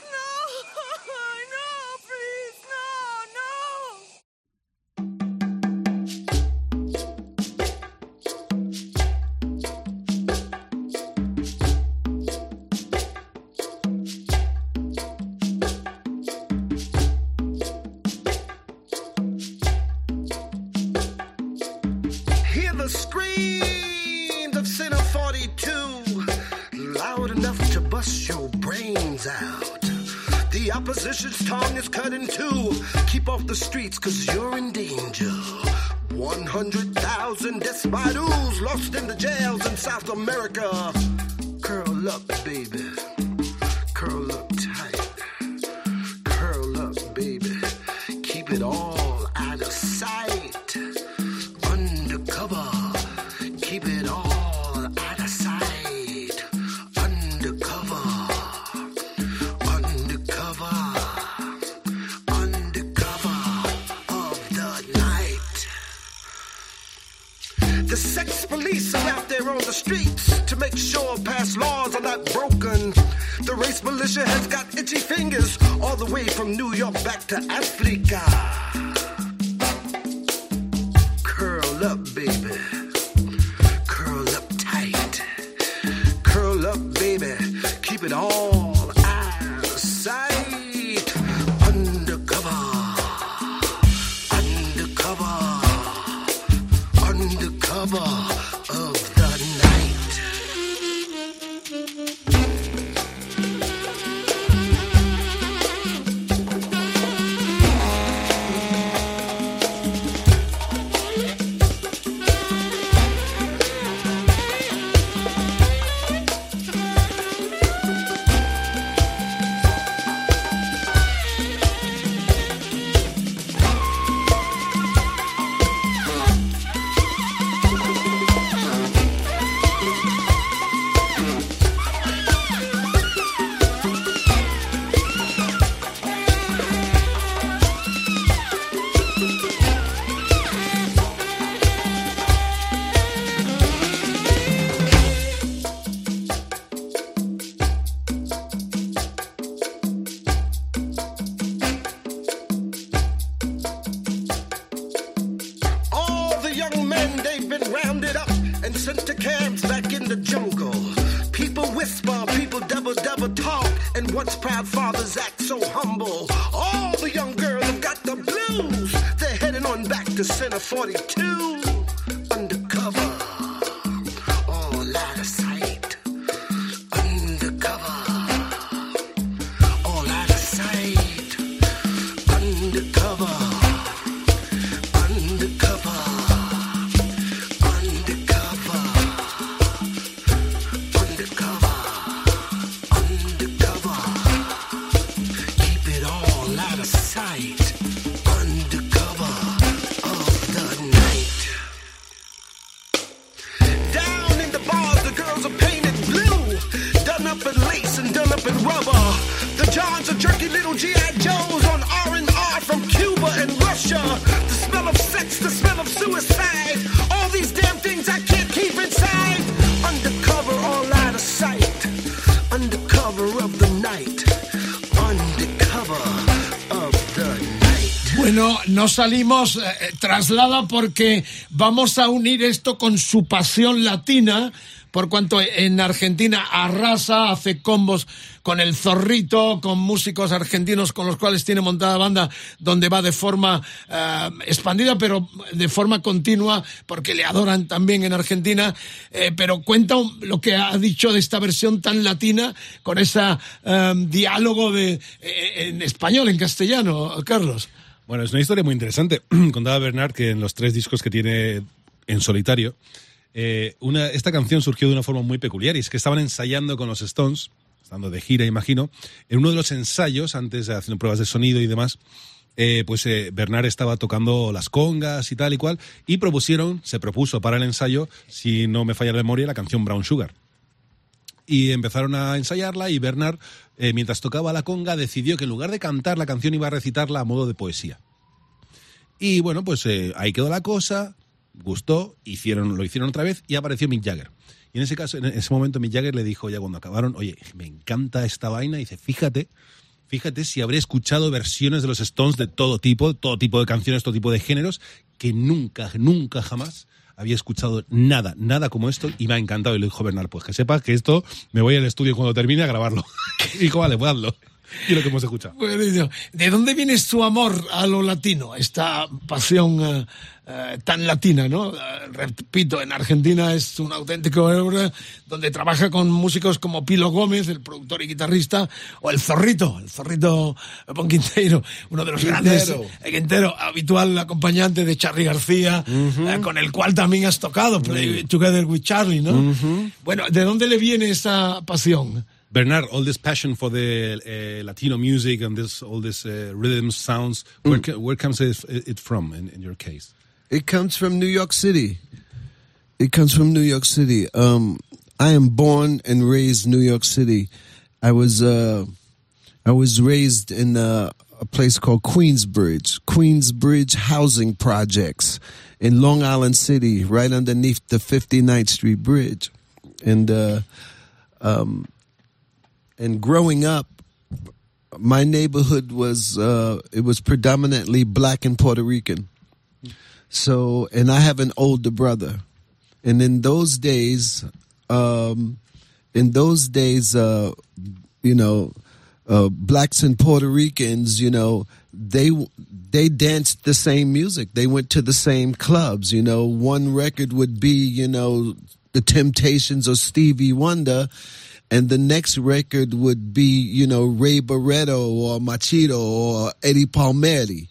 Streets, cause you're salimos eh, eh, traslada porque vamos a unir esto con su pasión latina, por cuanto en Argentina arrasa, hace combos con el zorrito, con músicos argentinos con los cuales tiene montada banda, donde va de forma eh, expandida, pero de forma continua, porque le adoran también en Argentina. Eh, pero cuenta lo que ha dicho de esta versión tan latina, con ese diálogo de, eh, en español, en castellano, Carlos. Bueno, es una historia muy interesante. Contaba Bernard que en los tres discos que tiene en solitario, eh, una, esta canción surgió de una forma muy peculiar y es que estaban ensayando con los Stones, estando de gira, imagino, en uno de los ensayos, antes de haciendo pruebas de sonido y demás, eh, pues eh, Bernard estaba tocando las congas y tal y cual, y propusieron, se propuso para el ensayo, si no me falla la memoria, la canción Brown Sugar y empezaron a ensayarla y Bernard, eh, mientras tocaba la conga, decidió que en lugar de cantar la canción iba a recitarla a modo de poesía. Y bueno, pues eh, ahí quedó la cosa, gustó, hicieron, lo hicieron otra vez y apareció Mick Jagger. Y en ese caso, en ese momento Mick Jagger le dijo ya cuando acabaron, oye, me encanta esta vaina, y dice, fíjate, fíjate si habré escuchado versiones de los Stones de todo tipo, todo tipo de canciones, todo tipo de géneros, que nunca, nunca jamás había escuchado nada, nada como esto y me ha encantado. Y le dijo Bernard, pues que sepas que esto me voy al estudio cuando termine a grabarlo. y dijo, vale, pues hazlo. Y lo que hemos escuchado. Buenísimo. ¿De dónde viene su amor a lo latino? Esta pasión eh, eh, tan latina, ¿no? Eh, repito, en Argentina es un auténtico obra donde trabaja con músicos como Pilo Gómez, el productor y guitarrista, o el Zorrito, el Zorrito Bon Quintero, uno de los Quintero. grandes, eh, Quintero, habitual acompañante de Charly García, eh, con el cual también has tocado, Play Together with Charlie, ¿no? Ujú. Bueno, ¿de dónde le viene esa pasión? Bernard, all this passion for the uh, Latino music and this all this uh, rhythms, sounds, where, co- where comes it, it from in, in your case? It comes from New York City. It comes from New York City. Um, I am born and raised New York City. I was uh, I was raised in uh, a place called Queensbridge, Queensbridge Housing Projects in Long Island City, right underneath the 59th Street Bridge, and uh, um, and growing up, my neighborhood was uh, it was predominantly black and Puerto Rican. So, and I have an older brother, and in those days, um, in those days, uh, you know, uh, blacks and Puerto Ricans, you know, they they danced the same music. They went to the same clubs. You know, one record would be, you know, the Temptations or Stevie Wonder, and the next record would be, you know, Ray Barretto or Machito or Eddie Palmieri.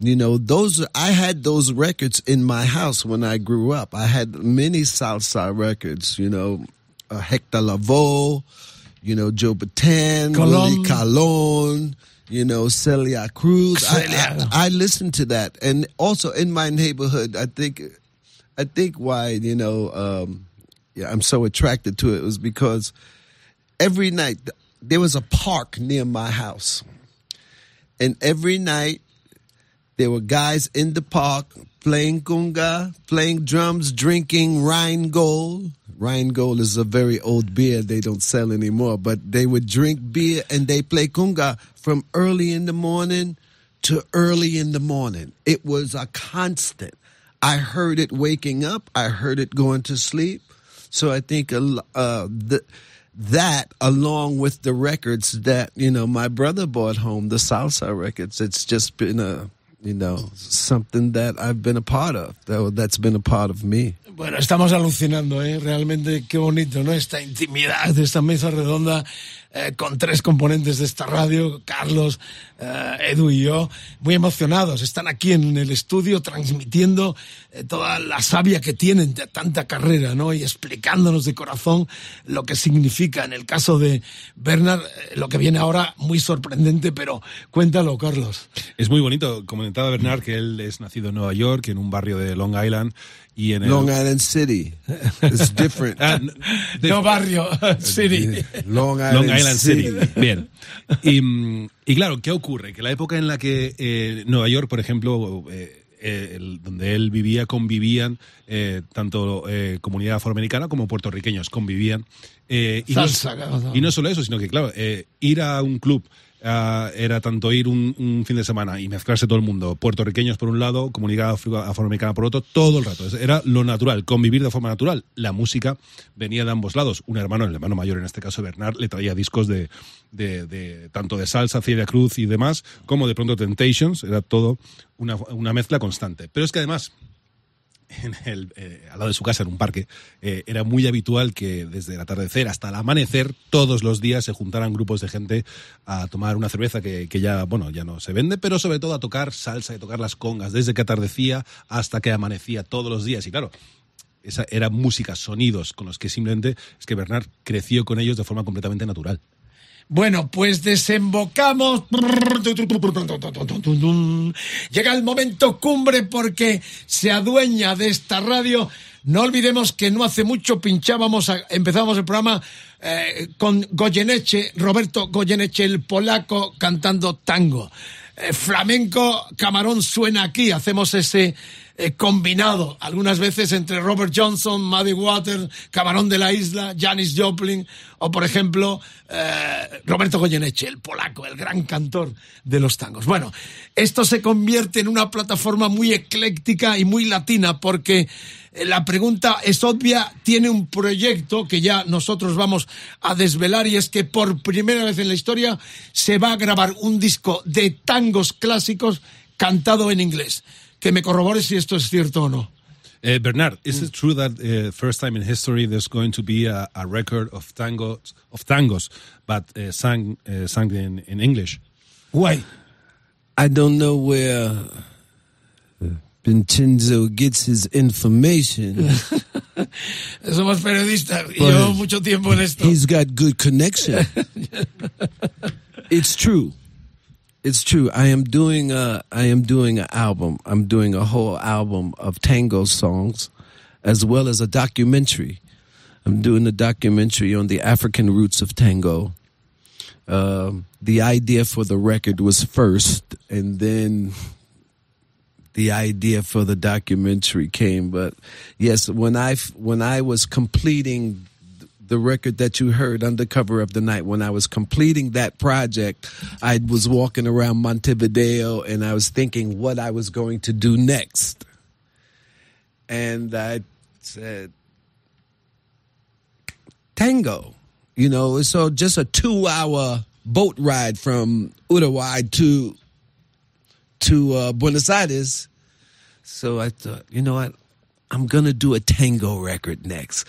You know, those I had those records in my house when I grew up. I had many salsa records. You know, uh, Hector Lavoe, you know, Joe Bataan, Colon. Willie Colon, you know, Celia Cruz. I, Celia. I, I listened to that, and also in my neighborhood, I think, I think why you know, um, yeah, I'm so attracted to it was because every night there was a park near my house, and every night there were guys in the park playing kunga, playing drums, drinking Rheingold. Rheingold is a very old beer they don't sell anymore, but they would drink beer and they play kunga from early in the morning to early in the morning. It was a constant. I heard it waking up. I heard it going to sleep. So I think a uh, the, that, along with the records that you know my brother bought home, the salsa records, it's just been a you know something that I've been a part of. That, that's been a part of me. Bueno, estamos alucinando, ¿eh? Realmente qué bonito, ¿no? Esta intimidad esta mesa redonda eh, con tres componentes de esta radio, Carlos, eh, Edu y yo, muy emocionados. Están aquí en el estudio transmitiendo eh, toda la savia que tienen de tanta carrera, ¿no? Y explicándonos de corazón lo que significa. En el caso de Bernard, lo que viene ahora, muy sorprendente, pero cuéntalo, Carlos. Es muy bonito. Comentaba Bernard que él es nacido en Nueva York, en un barrio de Long Island. Y en el... Long Island City, it's different. Ah, no, de- No barrio, City. Long Island, Long Island City. City. Bien. Y, mm, y claro, ¿qué ocurre? Que la época en la que eh, Nueva York, por ejemplo, eh, eh, el- donde él vivía convivían eh, tanto eh, comunidad afroamericana como puertorriqueños convivían. Eh, y, no, Salsa, claro. y no solo eso, sino que, claro, eh, ir a un club ah, era tanto ir un, fin de semana y mezclarse todo el mundo, puertorriqueños por un lado, comunidad afro- afroamericana por otro, todo el rato. Era lo natural, convivir de forma natural. La música venía de ambos lados. Un hermano, el hermano mayor en este caso, Bernard, le traía discos de, de, de- tanto de salsa, Celia Cruz y demás, como de pronto Temptations. Era todo una, una mezcla constante. Pero es que además en el, eh, al lado de su casa, en un parque, eh, era muy habitual que desde el atardecer hasta el amanecer, todos los días se juntaran grupos de gente a tomar una cerveza que, que ya, bueno, ya no se vende, pero sobre todo a tocar salsa y tocar las congas, desde que atardecía hasta que amanecía todos los días. Y claro, esa era música, sonidos con los que simplemente es que Bernard creció con ellos de forma completamente natural. Bueno, pues desembocamos. Llega el momento cumbre porque se adueña de esta radio. No olvidemos que no hace mucho pinchábamos, a- empezamos el programa eh, con Goyeneche, Roberto Goyeneche, el polaco, cantando tango. Eh, flamenco, Camarón suena aquí. Hacemos ese eh, combinado, algunas veces entre Robert Johnson, Muddy Waters, Camarón de la Isla, Janis Joplin, o por ejemplo, eh, Roberto Goyeneche, el polaco, el gran cantor de los tangos. Bueno, esto se convierte en una plataforma muy ecléctica y muy latina porque eh, la pregunta es obvia, tiene un proyecto que ya nosotros vamos a desvelar y es que por primera vez en la historia se va a grabar un disco de tangos clásicos cantado en inglés. Que me corrobore si esto es cierto o no. Uh, Bernard, is it true that uh, first time in history there's going to be a, a record of tangos, of tangos, but uh, sang uh, sang in, in English? Why? I don't know where uh, Vincenzo gets his information. Somos periodistas y Pues, llevo mucho tiempo en esto. He's got good connection. it's true. It's true. I am doing a I am doing an album. I'm doing a whole album of tango songs as well as a documentary. I'm doing a documentary on the African roots of tango. Um, the idea for the record was first and then the idea for the documentary came but yes when i when i was completing the record that you heard undercover of the night when i was completing that project i was walking around montevideo and i was thinking what i was going to do next and i said tango you know so just a two hour boat ride from uruguay to to uh, Buenos Aires. So I thought, you know what? I'm going to do a tango record next.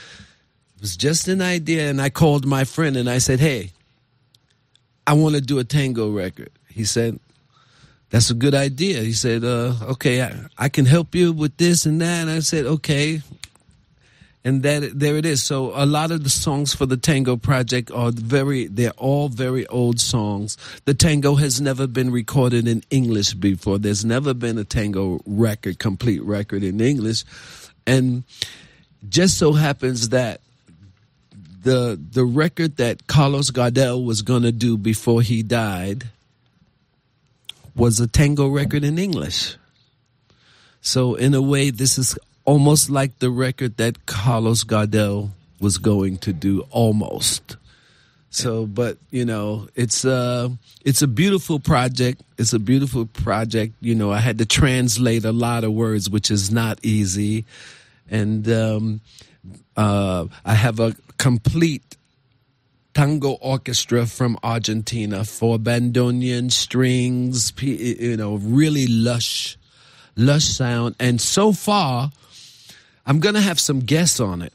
It was just an idea. And I called my friend and I said, hey, I want to do a tango record. He said, that's a good idea. He said, uh, okay, I, I can help you with this and that. And I said, okay. And that there it is. So a lot of the songs for the Tango project are very they're all very old songs. The tango has never been recorded in English before. There's never been a tango record, complete record in English. And just so happens that the the record that Carlos Gardel was going to do before he died was a tango record in English. So in a way, this is almost like the record that Carlos Gardel was going to do, almost. So, but you know, it's uh it's a beautiful project. It's a beautiful project. You know, I had to translate a lot of words, which is not easy, and um, uh, I have a complete tango orchestra from Argentina for bandoneon strings. You know, really lush, lush sound. And so far, I'm gonna have some guests on it.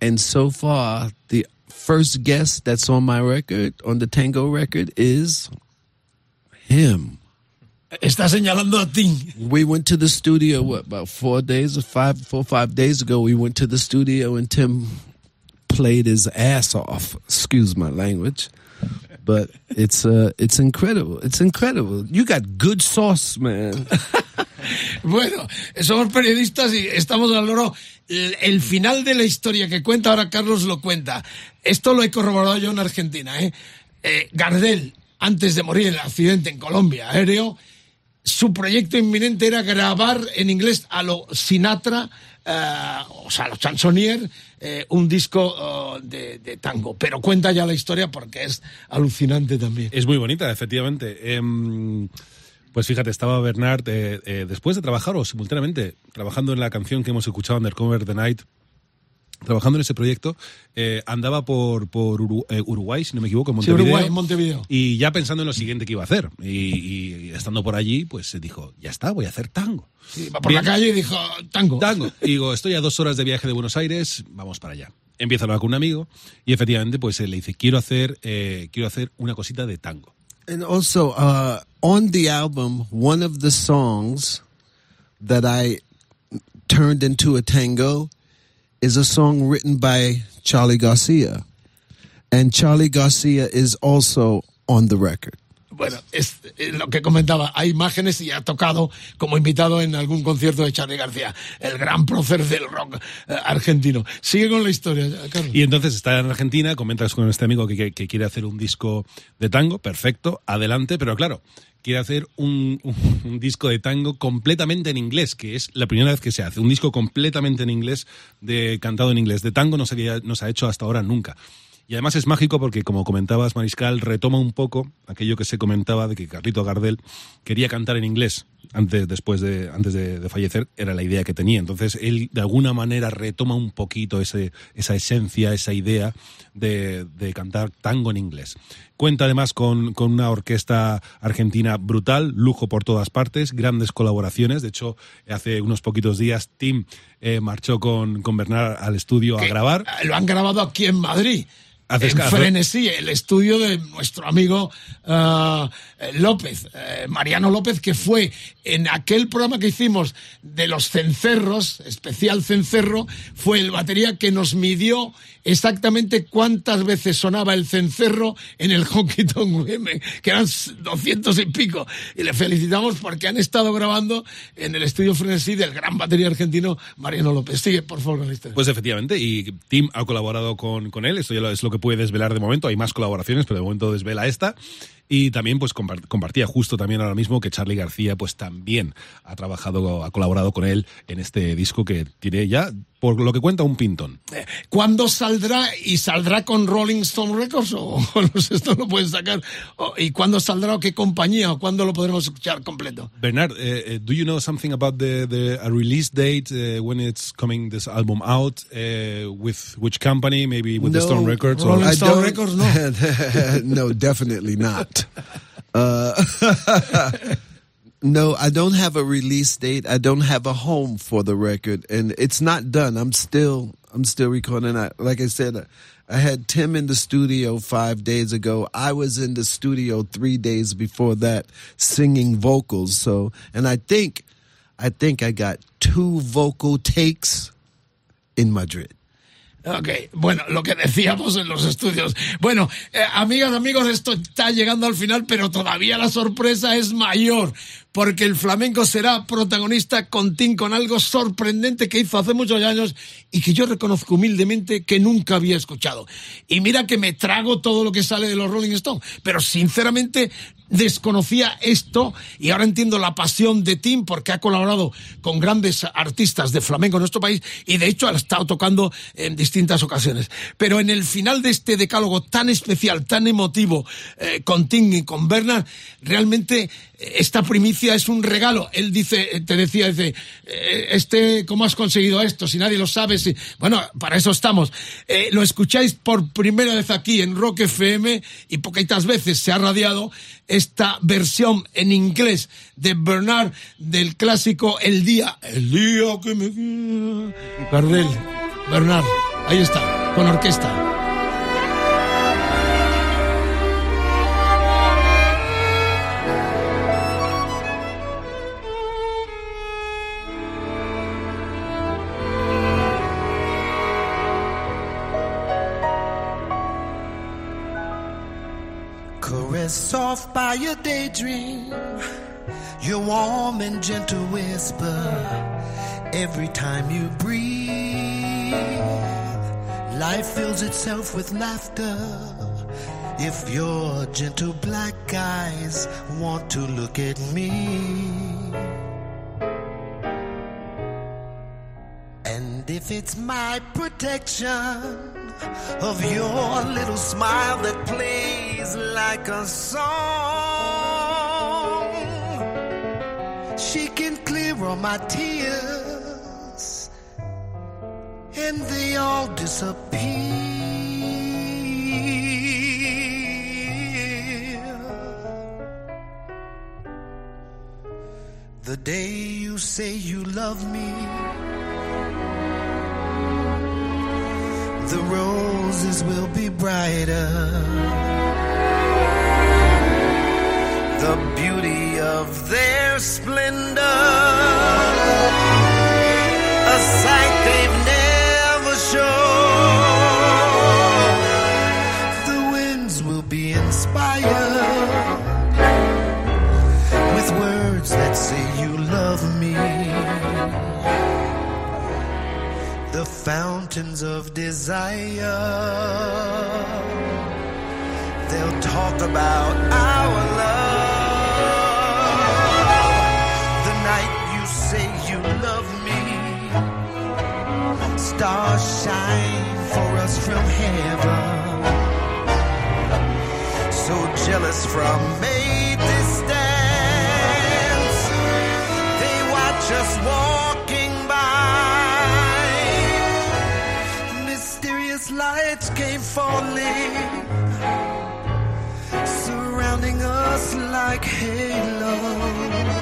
And so far, the first guest that's on my record, on the tango record, is him. Está señalando a ti. We went to the studio what about four days or five, four or five days ago. We went to the studio and Tim played his ass off. Excuse my language, but it's uh, it's incredible. It's incredible. You got good sauce, man. Bueno, somos periodistas y estamos al loro. El, final de la historia que cuenta ahora Carlos lo cuenta. Esto lo he corroborado yo en Argentina. ¿eh? Eh, Gardel, antes de morir en el accidente en Colombia aéreo, su proyecto inminente era grabar en inglés a lo Sinatra, eh, o sea, a los chansonnier, eh, un disco oh, de, tango. Pero cuenta ya la historia porque es alucinante también. Es muy bonita, efectivamente. Em, pues fíjate, estaba Bernard eh, eh, después de trabajar o simultáneamente trabajando en la canción que hemos escuchado, Undercover the Night. Trabajando en ese proyecto, eh, andaba por, por Uru- eh, Uruguay, si no me equivoco, en Sí, Montevideo. Uruguay, Montevideo. Y ya pensando en lo siguiente que iba a hacer. Y, y estando por allí, pues se dijo, ya está, voy a hacer tango. Sí, va por la calle y dijo, tango. Tango. Y digo, estoy a dos horas de viaje de Buenos Aires, vamos para allá. Empieza a hablar con un amigo y efectivamente pues él le dice, quiero hacer, eh, quiero hacer una cosita de tango. And also, uh, on the album, one of the songs that I turned into a tango is a song written by Charlie Garcia. And Charlie Garcia is also on the record. Bueno, es eh, lo que comentaba. Hay imágenes y ha tocado como invitado en algún concierto de Charlie García, el gran prócer del rock eh, argentino. Sigue con la historia, Carlos. Y entonces está en Argentina, comentas con este amigo que, que- que quiere hacer un disco de tango, perfecto, adelante, pero claro, quiere hacer un, disco de tango completamente en inglés, que es la primera vez que se hace, un disco completamente en inglés, de cantado en inglés. De tango no se, no se ha hecho hasta ahora nunca. Y además es mágico porque, como comentabas, Mariscal, retoma un poco aquello que se comentaba de que Carlito Gardel quería cantar en inglés antes, después de, antes de, de fallecer, era la idea que tenía. Entonces, él de alguna manera retoma un poquito ese, esa esencia, esa idea de, de cantar tango en inglés. Cuenta además con, con una orquesta argentina brutal, lujo por todas partes, grandes colaboraciones. De hecho, hace unos poquitos días, Tim eh, marchó con, con Bernard al estudio a grabar. Eh, Lo han grabado aquí en Madrid. En. Frenesí, el estudio de nuestro amigo eh, López, eh, Mariano López, que fue en aquel programa que hicimos de los cencerros, especial cencerro, fue el batería que nos midió exactamente cuántas veces sonaba el cencerro en el Honky Tonk Women, que eran 200 y pico. Y le felicitamos porque han estado grabando en el estudio Frenesí del gran batería argentino Mariano López. Sigue, por favor, con la historia. Pues efectivamente, y Tim ha colaborado con, con él, esto ya es lo que puede desvelar de momento, hay más colaboraciones, pero de momento desvela esta. Y también pues compar- compartía justo también ahora mismo que Charlie García pues también ha trabajado, ha colaborado con él en este disco que tiene ya, por lo que cuenta, un pintón. ¿Cuándo saldrá y saldrá con Rolling Stone Records o, o no sé, esto lo pueden sacar? O- ¿Y cuándo saldrá o qué compañía o cuándo lo podremos escuchar completo? Bernard, eh, eh, do you know something about the, the a release date uh, when it's coming this album out? Uh, with which company? Maybe with the Stone Records? or- I don't- no, definitely not. No, I don't have a release date. I don't have a home for the record, and it's not done. I'm still, I'm still recording. I, like I said, I had Tim in the studio five days ago. I was in the studio three days before that, singing vocals. So, and I think, I think I got two vocal takes in Madrid. Ok, bueno, lo que decíamos en los estudios. Bueno, eh, amigas, amigos, esto está llegando al final, pero todavía la sorpresa es mayor, porque el flamenco será protagonista con Tim, con algo sorprendente que hizo hace muchos años y que yo reconozco humildemente que nunca había escuchado. Y mira que me trago todo lo que sale de los Rolling Stones, pero sinceramente desconocía esto y ahora entiendo la pasión de Tim porque ha colaborado con grandes artistas de flamenco en nuestro país y de hecho ha estado tocando en distintas ocasiones. Pero en el final de este decálogo tan especial, tan emotivo eh, con Tim y con Bernard, realmente esta primicia es un regalo. Él dice, eh, te decía, dice, eh, este, ¿cómo has conseguido esto? Si nadie lo sabe, si... bueno, para eso estamos. Eh, lo escucháis por primera vez aquí en Rock FM y poquitas veces se ha radiado esta versión en inglés de Bernard del clásico El día, el día que me Gardel, Bernard, ahí está, con orquesta. Soft by your daydream, your warm and gentle whisper. Every time you breathe, life fills itself with laughter. If your gentle black eyes want to look at me, and if it's my protection of your little smile that plays like a song, she can clear all my tears, and they all disappear. The day you say you love me, the roses will be brighter. The beauty of their splendor, a sight they've never shown. The winds will be inspired with words that say you love me. The fountains of desire, they'll talk about our love. Stars shine for us from heaven so jealous from a distance. They watch us walking by. Mysterious lights came falling, surrounding us like halo.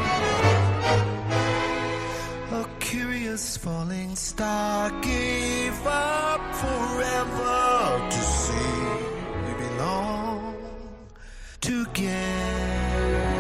Curious falling star gave up forever to see we belong together.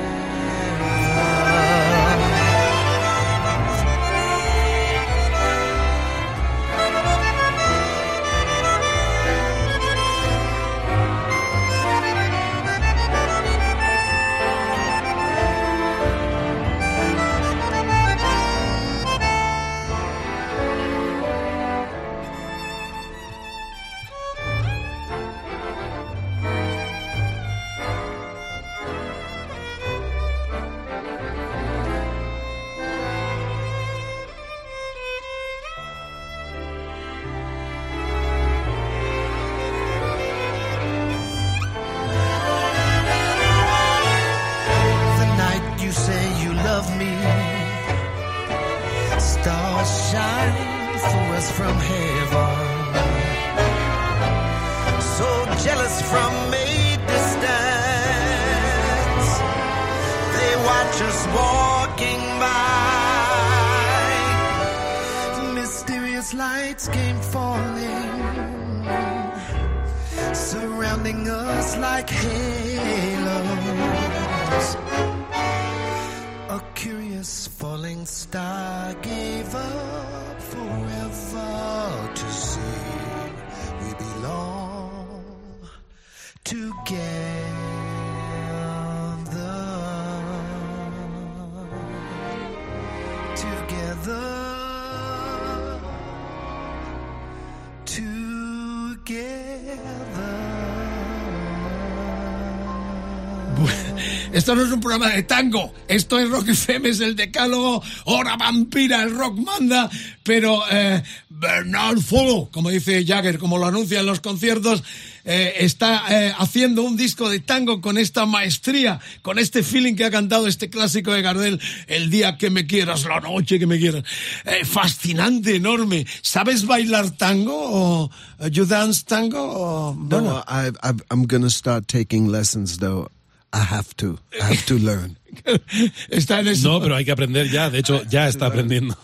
Esto no es un programa de tango, esto es Rock FM, es el decálogo, hora vampira, el rock manda, pero eh, Bernard Folo, como dice Jagger, como lo anuncia en los conciertos, eh, está eh, haciendo un disco de tango con esta maestría, con este feeling que ha cantado este clásico de Gardel, El día que me quieras, la noche que me quieras. Eh, fascinante, enorme. ¿Sabes bailar tango o you dance tango? O, bueno, No, I, I, I'm going to start taking lessons, though. I have to. I have to learn. está en ese- No, pero hay que aprender ya. De hecho, ya está aprendiendo.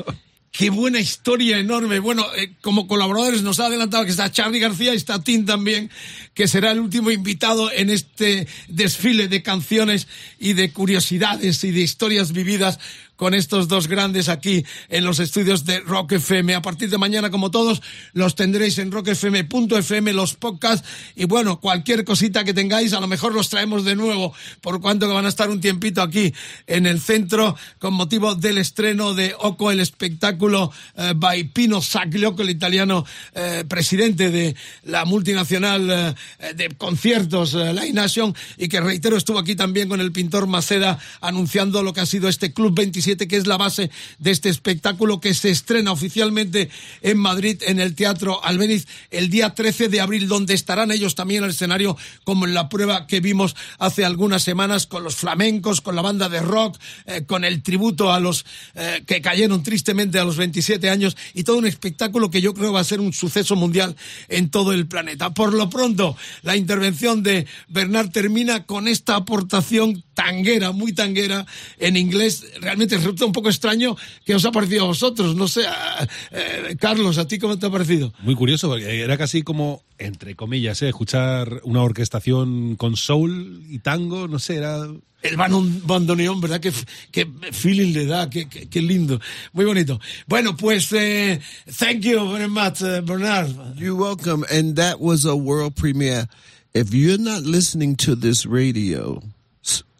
Qué buena historia enorme. Bueno, eh, como colaboradores nos ha adelantado que está Charlie García y está Tim también, que será el último invitado en este desfile de canciones y de curiosidades y de historias vividas con estos dos grandes aquí en los estudios de Rock FM. A partir de mañana, como todos, los tendréis en rockfm.fm, los podcasts y bueno, cualquier cosita que tengáis, a lo mejor los traemos de nuevo, por cuanto que van a estar un tiempito aquí en el centro con motivo del estreno de Oco, el espectáculo eh, by Pino Saglioco, el italiano eh, presidente de la multinacional eh, de conciertos eh, Live Nation y que reitero estuvo aquí también con el pintor Maceda anunciando lo que ha sido este Club 27 que es la base de este espectáculo que se estrena oficialmente en Madrid en el Teatro Albeniz el día 13 de abril donde estarán ellos también al escenario como en la prueba que vimos hace algunas semanas con los flamencos, con la banda de rock, eh, con el tributo a los eh, que cayeron tristemente a los 27 años y todo un espectáculo que yo creo va a ser un suceso mundial en todo el planeta. Por lo pronto, la intervención de Bernard termina con esta aportación tanguera, muy tanguera, en inglés. Realmente resulta un poco extraño que os ha parecido a vosotros. No sé, a- eh, Carlos, ¿a ti cómo te ha parecido? Muy curioso, porque era casi como, entre comillas, ¿eh? escuchar una orquestación con soul y tango, no sé, era... El bandon- bandoneón, ¿verdad? Qué, qué feeling le da, qué, qué- qué lindo. Muy bonito. Bueno, pues, eh, thank you very much, eh, Bernard. You're welcome. And that was a world premiere. If you're not listening to this radio,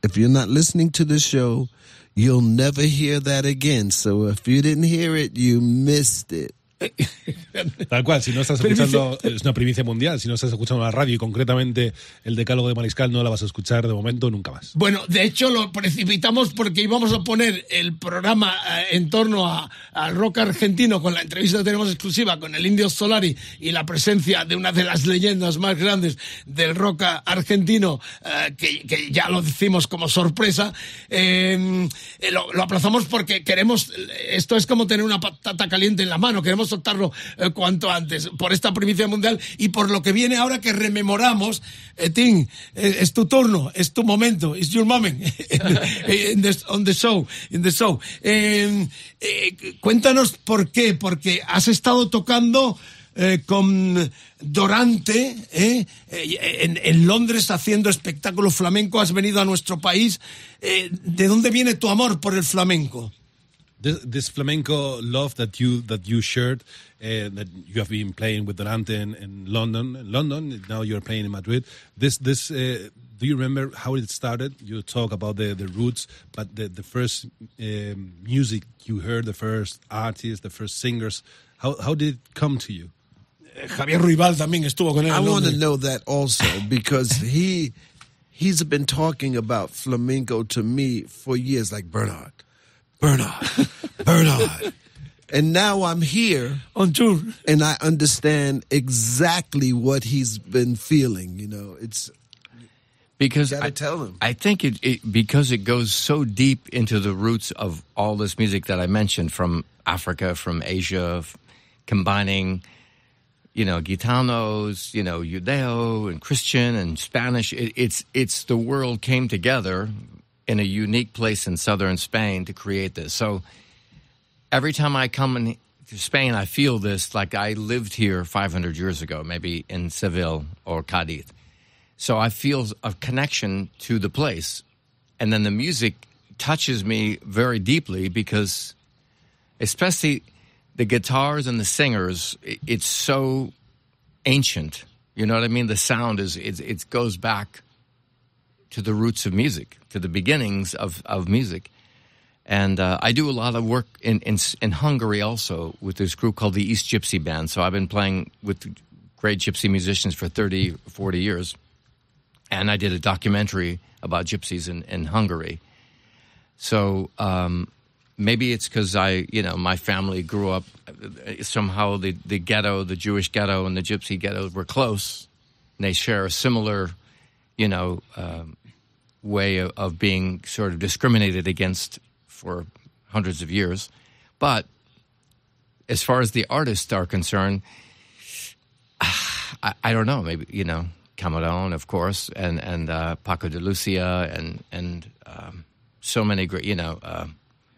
if you're not listening to this show, you'll never hear that again. So if you didn't hear it, you missed it. Tal cual, si no estás escuchando, es una primicia mundial, si no estás escuchando la radio y concretamente el decálogo de Mariscal, no la vas a escuchar de momento nunca más. Bueno, de hecho lo precipitamos porque íbamos a poner el programa eh, en torno a- al rock argentino con la entrevista que tenemos exclusiva con el Indio Solari y la presencia de una de las leyendas más grandes del rock argentino, eh, que, que ya lo decimos como sorpresa. Eh, eh, lo, lo aplazamos porque queremos, esto es como tener una patata caliente en la mano, queremos soltarlo eh, cuanto antes por esta primicia mundial y por lo que viene ahora que rememoramos, eh, Tim, eh, es tu turno, es tu momento, it's your moment on the show, in the show. Eh, cuéntanos por qué, porque has estado tocando con Dorante en, en Londres haciendo espectáculo flamenco, has venido a nuestro país. ¿De dónde viene tu amor por el flamenco? This, this flamenco love that you that you shared, uh, that you have been playing with Dorante in, in London, in London. Now you're playing in Madrid. This this. Uh, do you remember how it started? You talk about the, the roots, but the the first um, music you heard, the first artists, the first singers. How how did it come to you? Eh, Javier Ruibal también estuvo con él. I want to know that also because he he's been talking about flamenco to me for years, like Bernard, Bernard, Bernard. And now I'm here on tour, and I understand exactly what he's been feeling. You know, it's because gotta I, tell him. I think it, it because it goes so deep into the roots of all this music that I mentioned from Africa, from Asia, f- combining, you know, gitanos, you know, Judeo and Christian and Spanish. It, it's it's the world came together in a unique place in southern Spain to create this. So every time I come in to Spain, I feel this like I lived here 500 years ago, maybe in Seville or Cadiz. So I feel a connection to the place. And then the music touches me very deeply because, especially the guitars and the singers, it's so ancient. You know what I mean? The sound is, it, it goes back to the roots of music, to the beginnings of, of music. And uh, I do a lot of work in, in in Hungary also with this group called the East Gypsy Band. So I've been playing with great gypsy musicians for 30, 40 years. And I did a documentary about gypsies in, in Hungary. So um, maybe it's because I, you know, my family grew up uh, somehow the, the ghetto, the Jewish ghetto and the gypsy ghetto were close. And they share a similar, you know, um, way of, of being sort of discriminated against for hundreds of years. But as far as the artists are concerned, I, I don't know. Maybe you know Cameron, of course, and and uh, Paco de Lucia, and and um, so many great. You know, uh,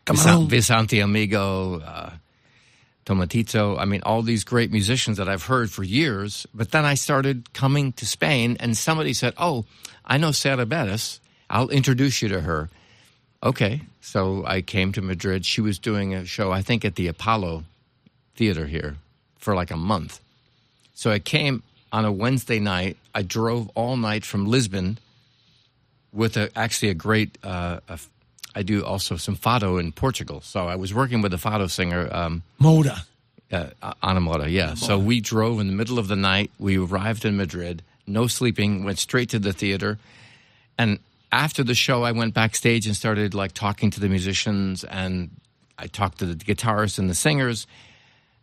Camarón. Vicente Amigo, uh, Tomatito. I mean, all these great musicians that I've heard for years. But then I started coming to Spain, and somebody said, "Oh, I know Sarah Bettis. I'll introduce you to her." Okay. So I came to Madrid. She was doing a show, I think, at the Apollo Theater here for like a month. So I came on a Wednesday night. I drove all night from Lisbon with a, actually a great. Uh, a, I do also some fado in Portugal. So I was working with a fado singer. Um, Moura. uh, Ana Mora, yeah. So we drove in the middle of the night. We arrived in Madrid, no sleeping, went straight to the theater. And after the show, I went backstage and started like talking to the musicians and I talked to the guitarists and the singers.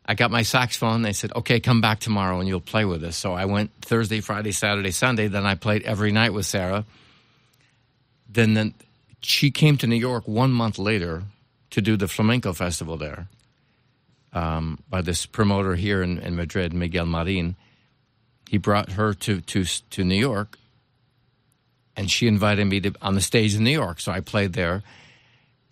I got my saxophone. They said, okay, come back tomorrow and you'll play with us. So I went Thursday, Friday, Saturday, Sunday. Then I played every night with Sarah. Then, then she came to New York one month later to do the flamenco festival there um, by this promoter here in, in Madrid, Miguel Marin. He brought her to, to to New York, and she invited me to on the stage in New York. So I played there,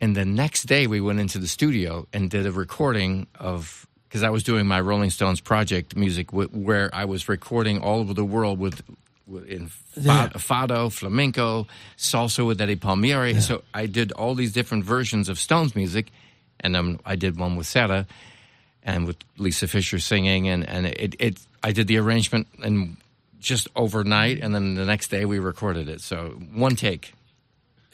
and the next day we went into the studio and did a recording of because I was doing my Rolling Stones project music wh- where I was recording all over the world with. In Yeah. fado, flamenco, salsa with Eddie Palmieri. So I did all these different versions of Stones music, and um, I did one with Sarah, and with Lisa Fisher singing, and and it, it I did the arrangement and just overnight, and then the next day we recorded it. So one take.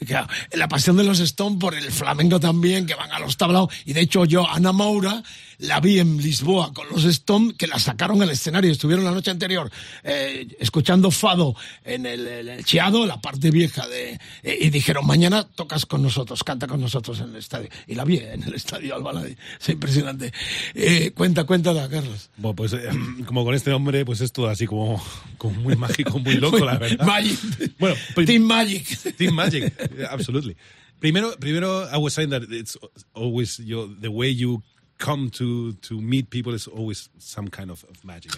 Claro, la pasión de los Stone por el flamenco también, que van a los tablaos. Y de hecho yo, Ana Moura, la vi en Lisboa con los Stone, que la sacaron al escenario. Estuvieron la noche anterior eh, escuchando Fado en el, el- el Chiado, la parte vieja de... eh, y dijeron, mañana tocas con nosotros, canta con nosotros en el estadio. Y la vi en el estadio Albalade. Es impresionante. Eh, cuenta, cuéntala, Carlos. Bueno, pues eh, como con este hombre, pues es todo así como, como muy mágico, muy loco, la verdad. Magic. Bueno, Team Magic. Team Magic, absolutely. Primero, primero, I was saying that it's always the way you come to to meet people is always some kind of, of magic.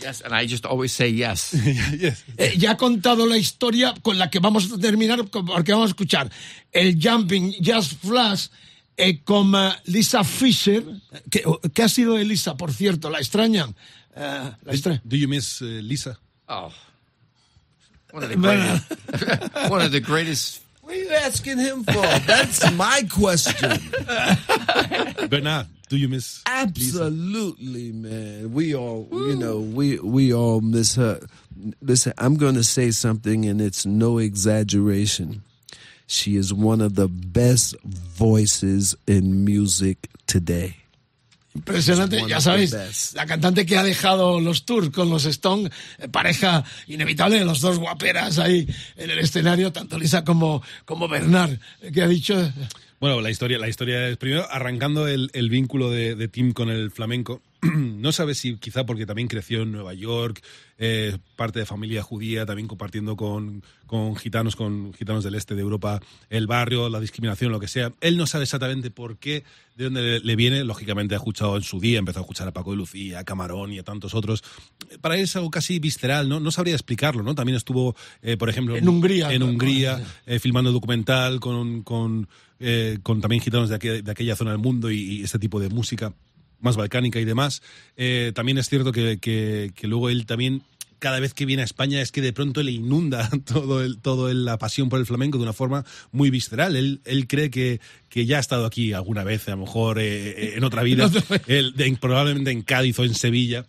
Yes, and I just always say yes. yes. Eh, ya ha contado la historia con la que vamos a terminar, porque vamos a escuchar el Jumping Jazz Flash eh, con eh, Lisa Fisher. que ¿Qué ha sido de Lisa, por cierto? ¿La extrañan? Eh, la extra- Do you miss uh, Lisa? Oh, one of the greatest. one of the greatest. What are you asking him for? That's my question. Bernard, do you miss? Absolutely, man. We all, you know, we we all miss her. Listen, I'm going to say something, and it's no exaggeration. She is one of the best voices in music today. Impresionante, ya sabéis, la cantante que ha dejado los tours con los Stone, eh, pareja inevitable los dos guaperas ahí en el escenario, tanto Lisa como, como Bernard, eh, que ha dicho... Bueno, la historia, la historia es primero arrancando el, el vínculo de, de Tim con el flamenco. no sabes si quizá porque también creció en Nueva York, eh, parte de familia judía, también compartiendo con, con gitanos, con gitanos del este de Europa, el barrio, la discriminación, lo que sea. Él no sabe exactamente por qué, de dónde le, viene. Lógicamente ha escuchado en su día, empezó a escuchar a Paco de Lucía, a Camarón y a tantos otros. Para él es algo casi visceral, ¿no? No sabría explicarlo, ¿no? También estuvo, eh, por ejemplo, En Hungría, En. Hungría, eh, filmando documental con, con, con también gitanos de, aquel- de aquella zona del mundo y, y este tipo de música más balcánica y demás. Eh, también es cierto que, que- que luego él también cada vez que viene a España es que de pronto le inunda todo el, todo el- la pasión por el flamenco de una forma muy visceral. Él, él cree que, que ya ha estado aquí alguna vez, a lo mejor eh, eh, en otra vida, Él, de- probablemente en Cádiz o en Sevilla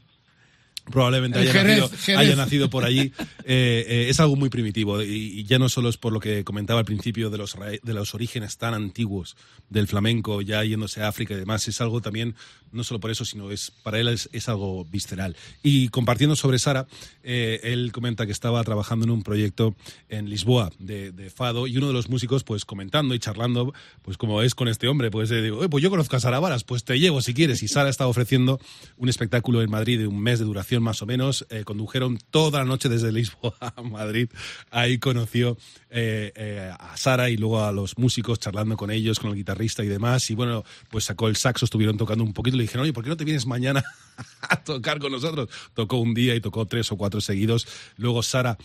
probablemente En haya, Jerez, nacido, Jerez. haya nacido por allí. Eh, eh, es algo muy primitivo y, y ya no solo es por lo que comentaba al principio de los, de los orígenes tan antiguos del flamenco, ya yéndose a África y demás, es algo también, no solo por eso, sino es para él es, es algo visceral. Y compartiendo sobre Sara, eh, él comenta que estaba trabajando en un proyecto en Lisboa de, de Fado y uno de los músicos pues comentando y charlando, pues como es con este hombre, pues digo, "Eh, pues yo conozco a Sara Varas, pues te llevo si quieres. Y Sara estaba ofreciendo un espectáculo en Madrid de un mes de duración más o menos. Eh, condujeron toda la noche desde Lisboa a Madrid. Ahí conoció eh, eh, a Sara y luego a los músicos charlando con ellos, con el guitarrista y demás. Y bueno, pues sacó el saxo, estuvieron tocando un poquito. Le dijeron, oye, ¿por qué no te vienes mañana a tocar con nosotros? Tocó un día y tocó tres o cuatro seguidos. Luego Sara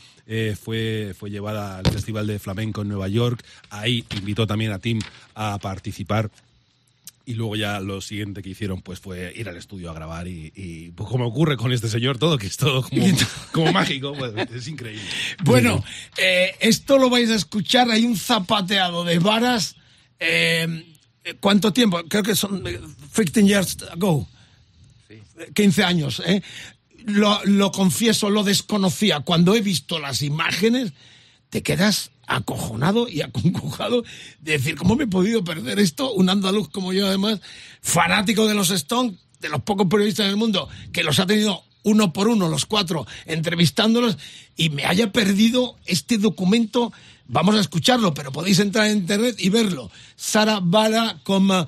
fue, fue llevada al Festival de Flamenco en Nueva York. Ahí invitó también a Tim a participar. Y luego ya lo siguiente que hicieron pues fue ir al estudio a grabar y, y, pues como ocurre con este señor todo, que es todo como, como mágico, pues, es increíble. Bueno, eh, esto lo vais a escuchar, hay un zapateado de varas Eh, ¿Cuánto tiempo? Creo que son eh, 15 years ago. 15 años. ¿eh? Lo, lo confieso, lo desconocía. Cuando he visto las imágenes, te quedas acojonado y aconcojado de decir, ¿cómo me he podido perder esto? Un andaluz como yo, además, fanático de los Stones, de los pocos periodistas del mundo, que los ha tenido uno por uno, los cuatro, entrevistándolos, y me haya perdido este documento. Vamos a escucharlo, pero podéis entrar en internet y verlo. Sara Bala con uh,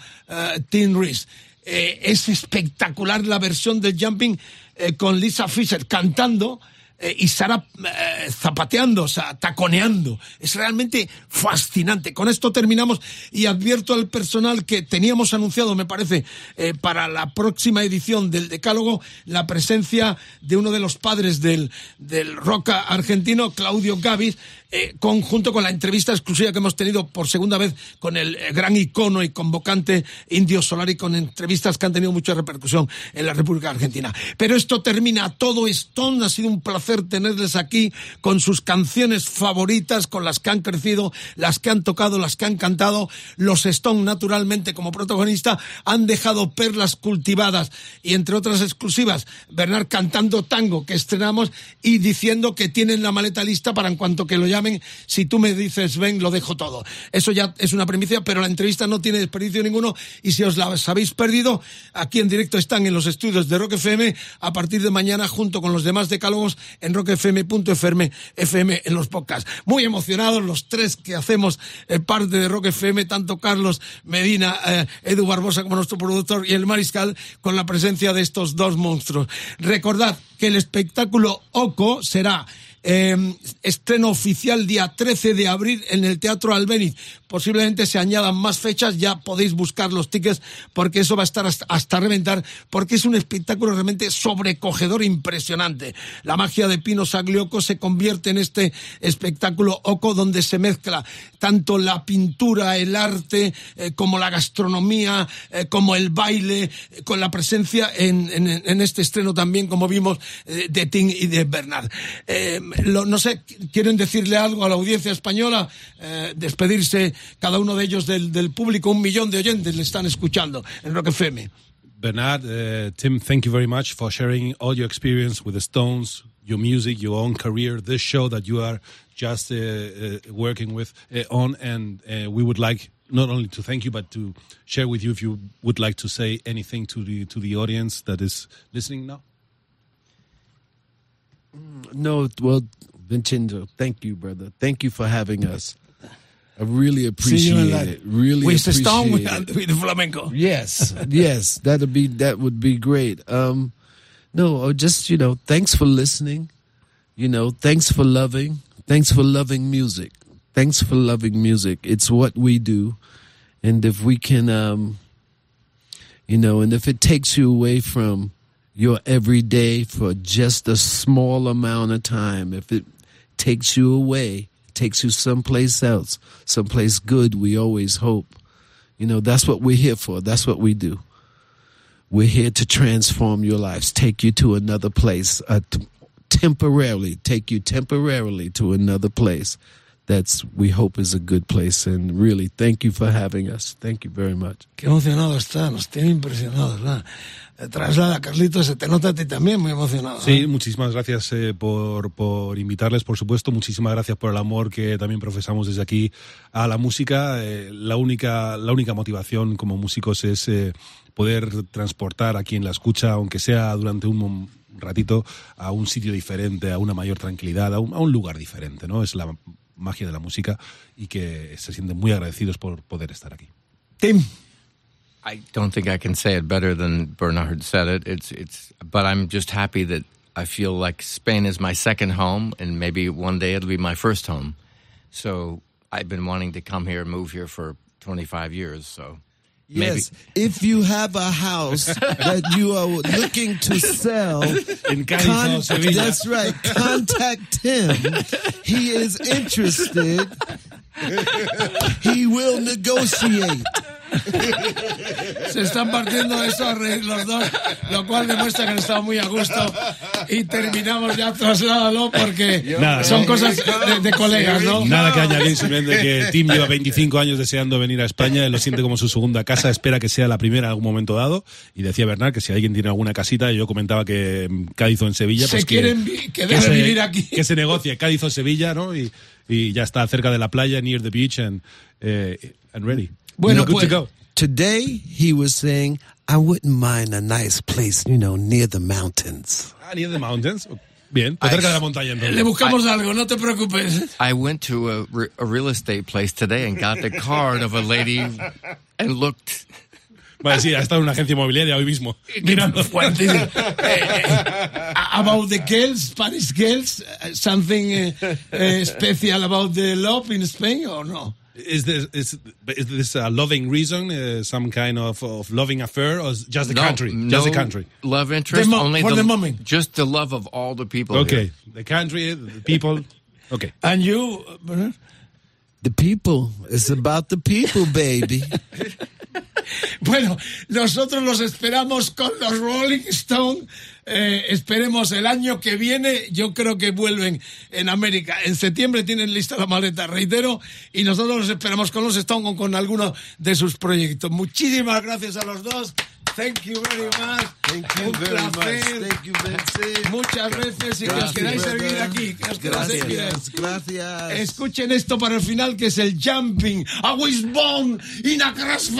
Tim Reese. Eh, es espectacular la versión del Jumping eh, con Lisa Fisher cantando eh, y Sara eh, zapateando, o sea, taconeando. Es realmente fascinante. Con esto terminamos y advierto al personal que teníamos anunciado, me parece, eh, para la próxima edición del Decálogo, la presencia de uno de los padres del, del rock argentino, Claudio Gavis, eh, conjunto con la entrevista exclusiva que hemos tenido por segunda vez con el eh, gran icono y convocante Indio Solari, con entrevistas que han tenido mucha repercusión en la República Argentina. Pero esto termina todo Stone, ha sido un placer tenerles aquí con sus canciones favoritas, con las que han crecido, las que han tocado, las que han cantado. Los Stone, naturalmente, como protagonista, han dejado perlas cultivadas y, entre otras exclusivas, Bernard cantando tango que estrenamos y diciendo que tienen la maleta lista para en cuanto que lo llamen, si tú me dices ven, lo dejo todo. Eso ya es una primicia, pero la entrevista no tiene desperdicio ninguno y si os la habéis perdido, aquí en directo están en los estudios de Rock FM a partir de mañana junto con los demás decálogos en rockfm.fm FM en los podcasts. Muy emocionados los tres que hacemos eh, parte de Rock FM, tanto Carlos Medina, eh, Edu Barbosa como nuestro productor y el Mariscal con la presencia de estos dos monstruos. Recordad que el espectáculo Oco será eh, estreno oficial día 13 de abril en el Teatro Albéniz. Posiblemente se añadan más fechas, ya podéis buscar los tickets porque eso va a estar hasta, hasta reventar, porque es un espectáculo realmente sobrecogedor, impresionante. La magia de Pino Saglioco se convierte en este espectáculo Oco donde se mezcla tanto la pintura, el arte, eh, como la gastronomía, eh, como el baile, eh, con la presencia en, este estreno también, como vimos, de Tim y de Bernard. Eh, lo, no sé, ¿quieren decirle algo a la audiencia española? Eh, despedirse cada uno de ellos del, del, público, un millón de oyentes le están escuchando en Rock FM. Bernard, uh, Tim, thank you very much for sharing all your experience with the Stones, your music, your own career, this show that you are just uh, uh, working with on, and we would like not only to thank you but to share with you if you would like to say anything to the to the audience that is listening now. No, well, Vincenzo, thank you, brother. Thank you for having us. I really appreciate it. Really with appreciate Stone it. with, with flamenco. Yes, yes, that'd be that would be great. Um, no, just you know, thanks for listening. You know, thanks for loving. Thanks for loving music. Thanks for loving music. It's what we do, and if we can, um, you know, and if it takes you away from your everyday for just a small amount of time, if it takes you away, takes you someplace else, someplace good, we always hope. You know, that's what we're here for. That's what we do. We're here to transform your lives, take you to another place, uh, t- temporarily, take you temporarily to another place. That's we hope is a good place, and really, thank you for having us. Thank you very much. Qué emocionado está, nos tiene impresionados. ¿verdad? Traslada, Carlitos, se te nota a ti también muy emocionado. Sí, ¿eh? muchísimas gracias eh, por, por, invitarles, por supuesto. Muchísimas gracias por el amor que también profesamos desde aquí a la música. Eh, la, única, la única motivación como músicos es eh, poder transportar a quien la escucha, aunque sea durante un ratito, a un sitio diferente, a una mayor tranquilidad, a un, a un lugar diferente. ¿no? Es la magia de la música y que se sienten muy agradecidos por poder estar aquí. Tim. I don't think I can say it better than Bernard said it. It's it's but I'm just happy that I feel like Spain is my second home and maybe one day it'll be my first home. So I've been wanting to come here and move here for 25 years, so Yes, if you have a house that you are looking to sell, in con- that's right. Contact him. He is interested. He will negotiate. Se están partiendo esos re- los dos, lo cual demuestra que han estado muy a gusto. Y terminamos ya, trasládalo, porque Nada, son no. cosas de, de colegas, ¿no? Nada que añadir, simplemente que Tim lleva 25 años deseando venir a España, él lo siente como su segunda casa, espera que sea la primera en algún momento dado. Y decía Bernard que si alguien tiene alguna casita, yo comentaba que Cádiz o en Sevilla, Se pues que, quieren que debe se, vivir aquí. Que se negocie Cádiz o Sevilla, ¿no? Y, y ya está cerca de la playa, near the beach and, eh, and ready. Bueno, Good pues, to go. today he was saying, I wouldn't mind a nice place, you know, near the mountains. Ah, near the mountains. Bien, pues cerca de la montaña entonces. Le buscamos algo, no te preocupes. I went to a, re- a real estate place today and got the card of a lady and looked. Vale, sí, ha estado en una agencia inmobiliaria hoy mismo. Mirando. Fuertísimo. Eh, eh, about the girls, Spanish girls, uh, something uh, uh, special about the love in Spain or no? Is this is, is this a loving reason, uh, some kind of, of loving affair, or is just the no, country? no just the country. Love interest. The only for the, the moment. Just the love of all the people. Okay, here. the country, the people. Okay. And you, uh, The people. It's about the people, baby. Bueno, nosotros los esperamos con los Rolling Stones. Eh, esperemos el año que viene. Yo creo que vuelven en América. En septiembre tienen lista la maleta, reitero. Y nosotros los esperamos con los Stones o con alguno de sus proyectos. Muchísimas gracias a los dos. Thank you very much. Thank you Un very much. placer. Thank you. Muchas veces y que os Gracias, queráis seguir aquí. Gracias, gracias. Escuchen esto para el final, que es el Jumping, a Wishbone y a Crash.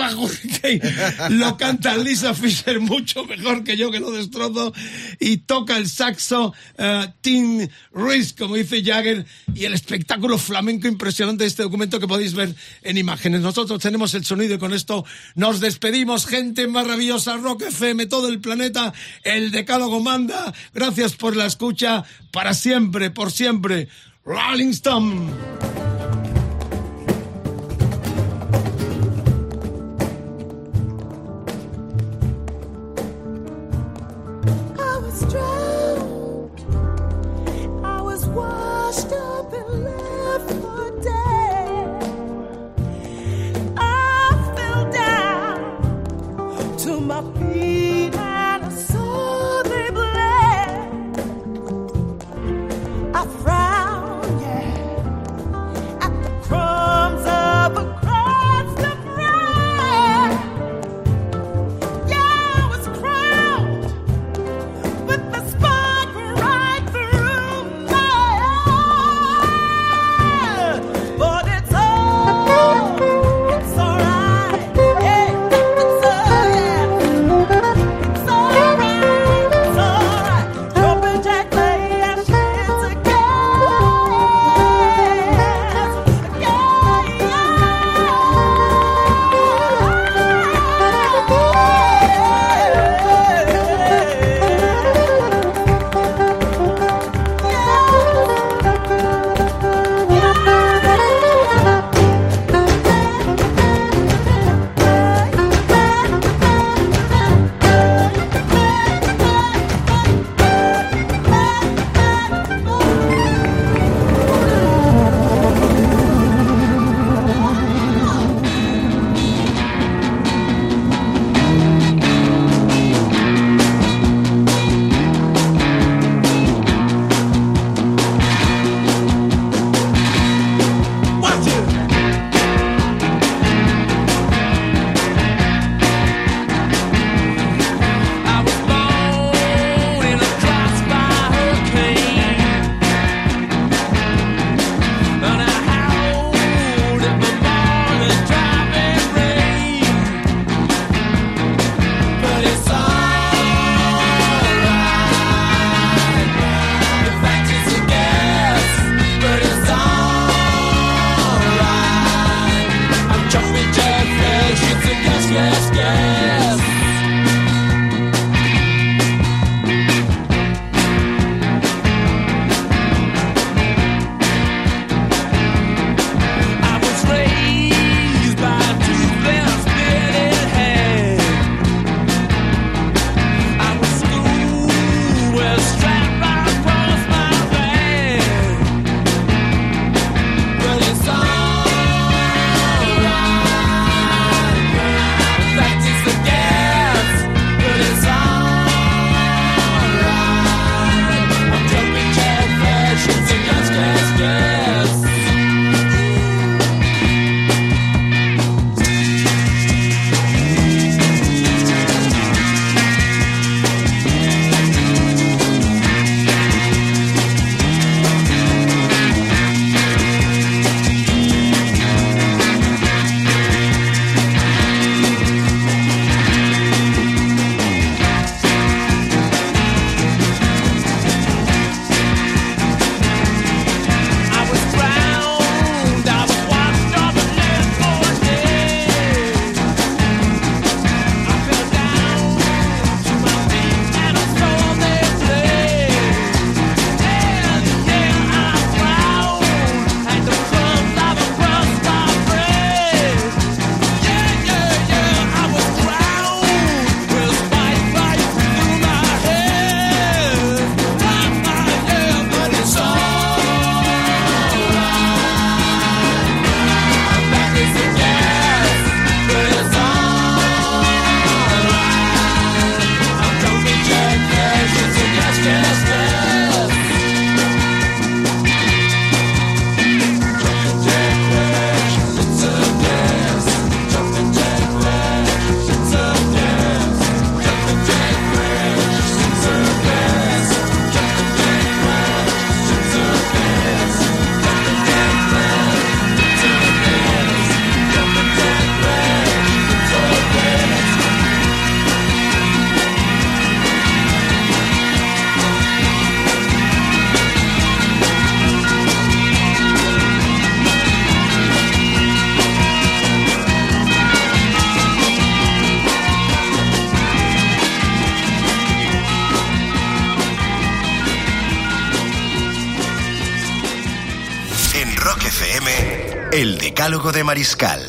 Lo canta Lisa Fisher mucho mejor que yo, que lo destrozo. Y toca el saxo eh, Tim Reese, como dice Jagger. Y el espectáculo flamenco impresionante de este documento que podéis ver en imágenes. Nosotros tenemos el sonido y con esto nos despedimos. Gente maravillosa, Rock FM, todo el planeta, el decálogo manda. Gracias por la escucha. Para siempre, por siempre. Rolling Stone. Washed up to my feet Decálogo de Mariscal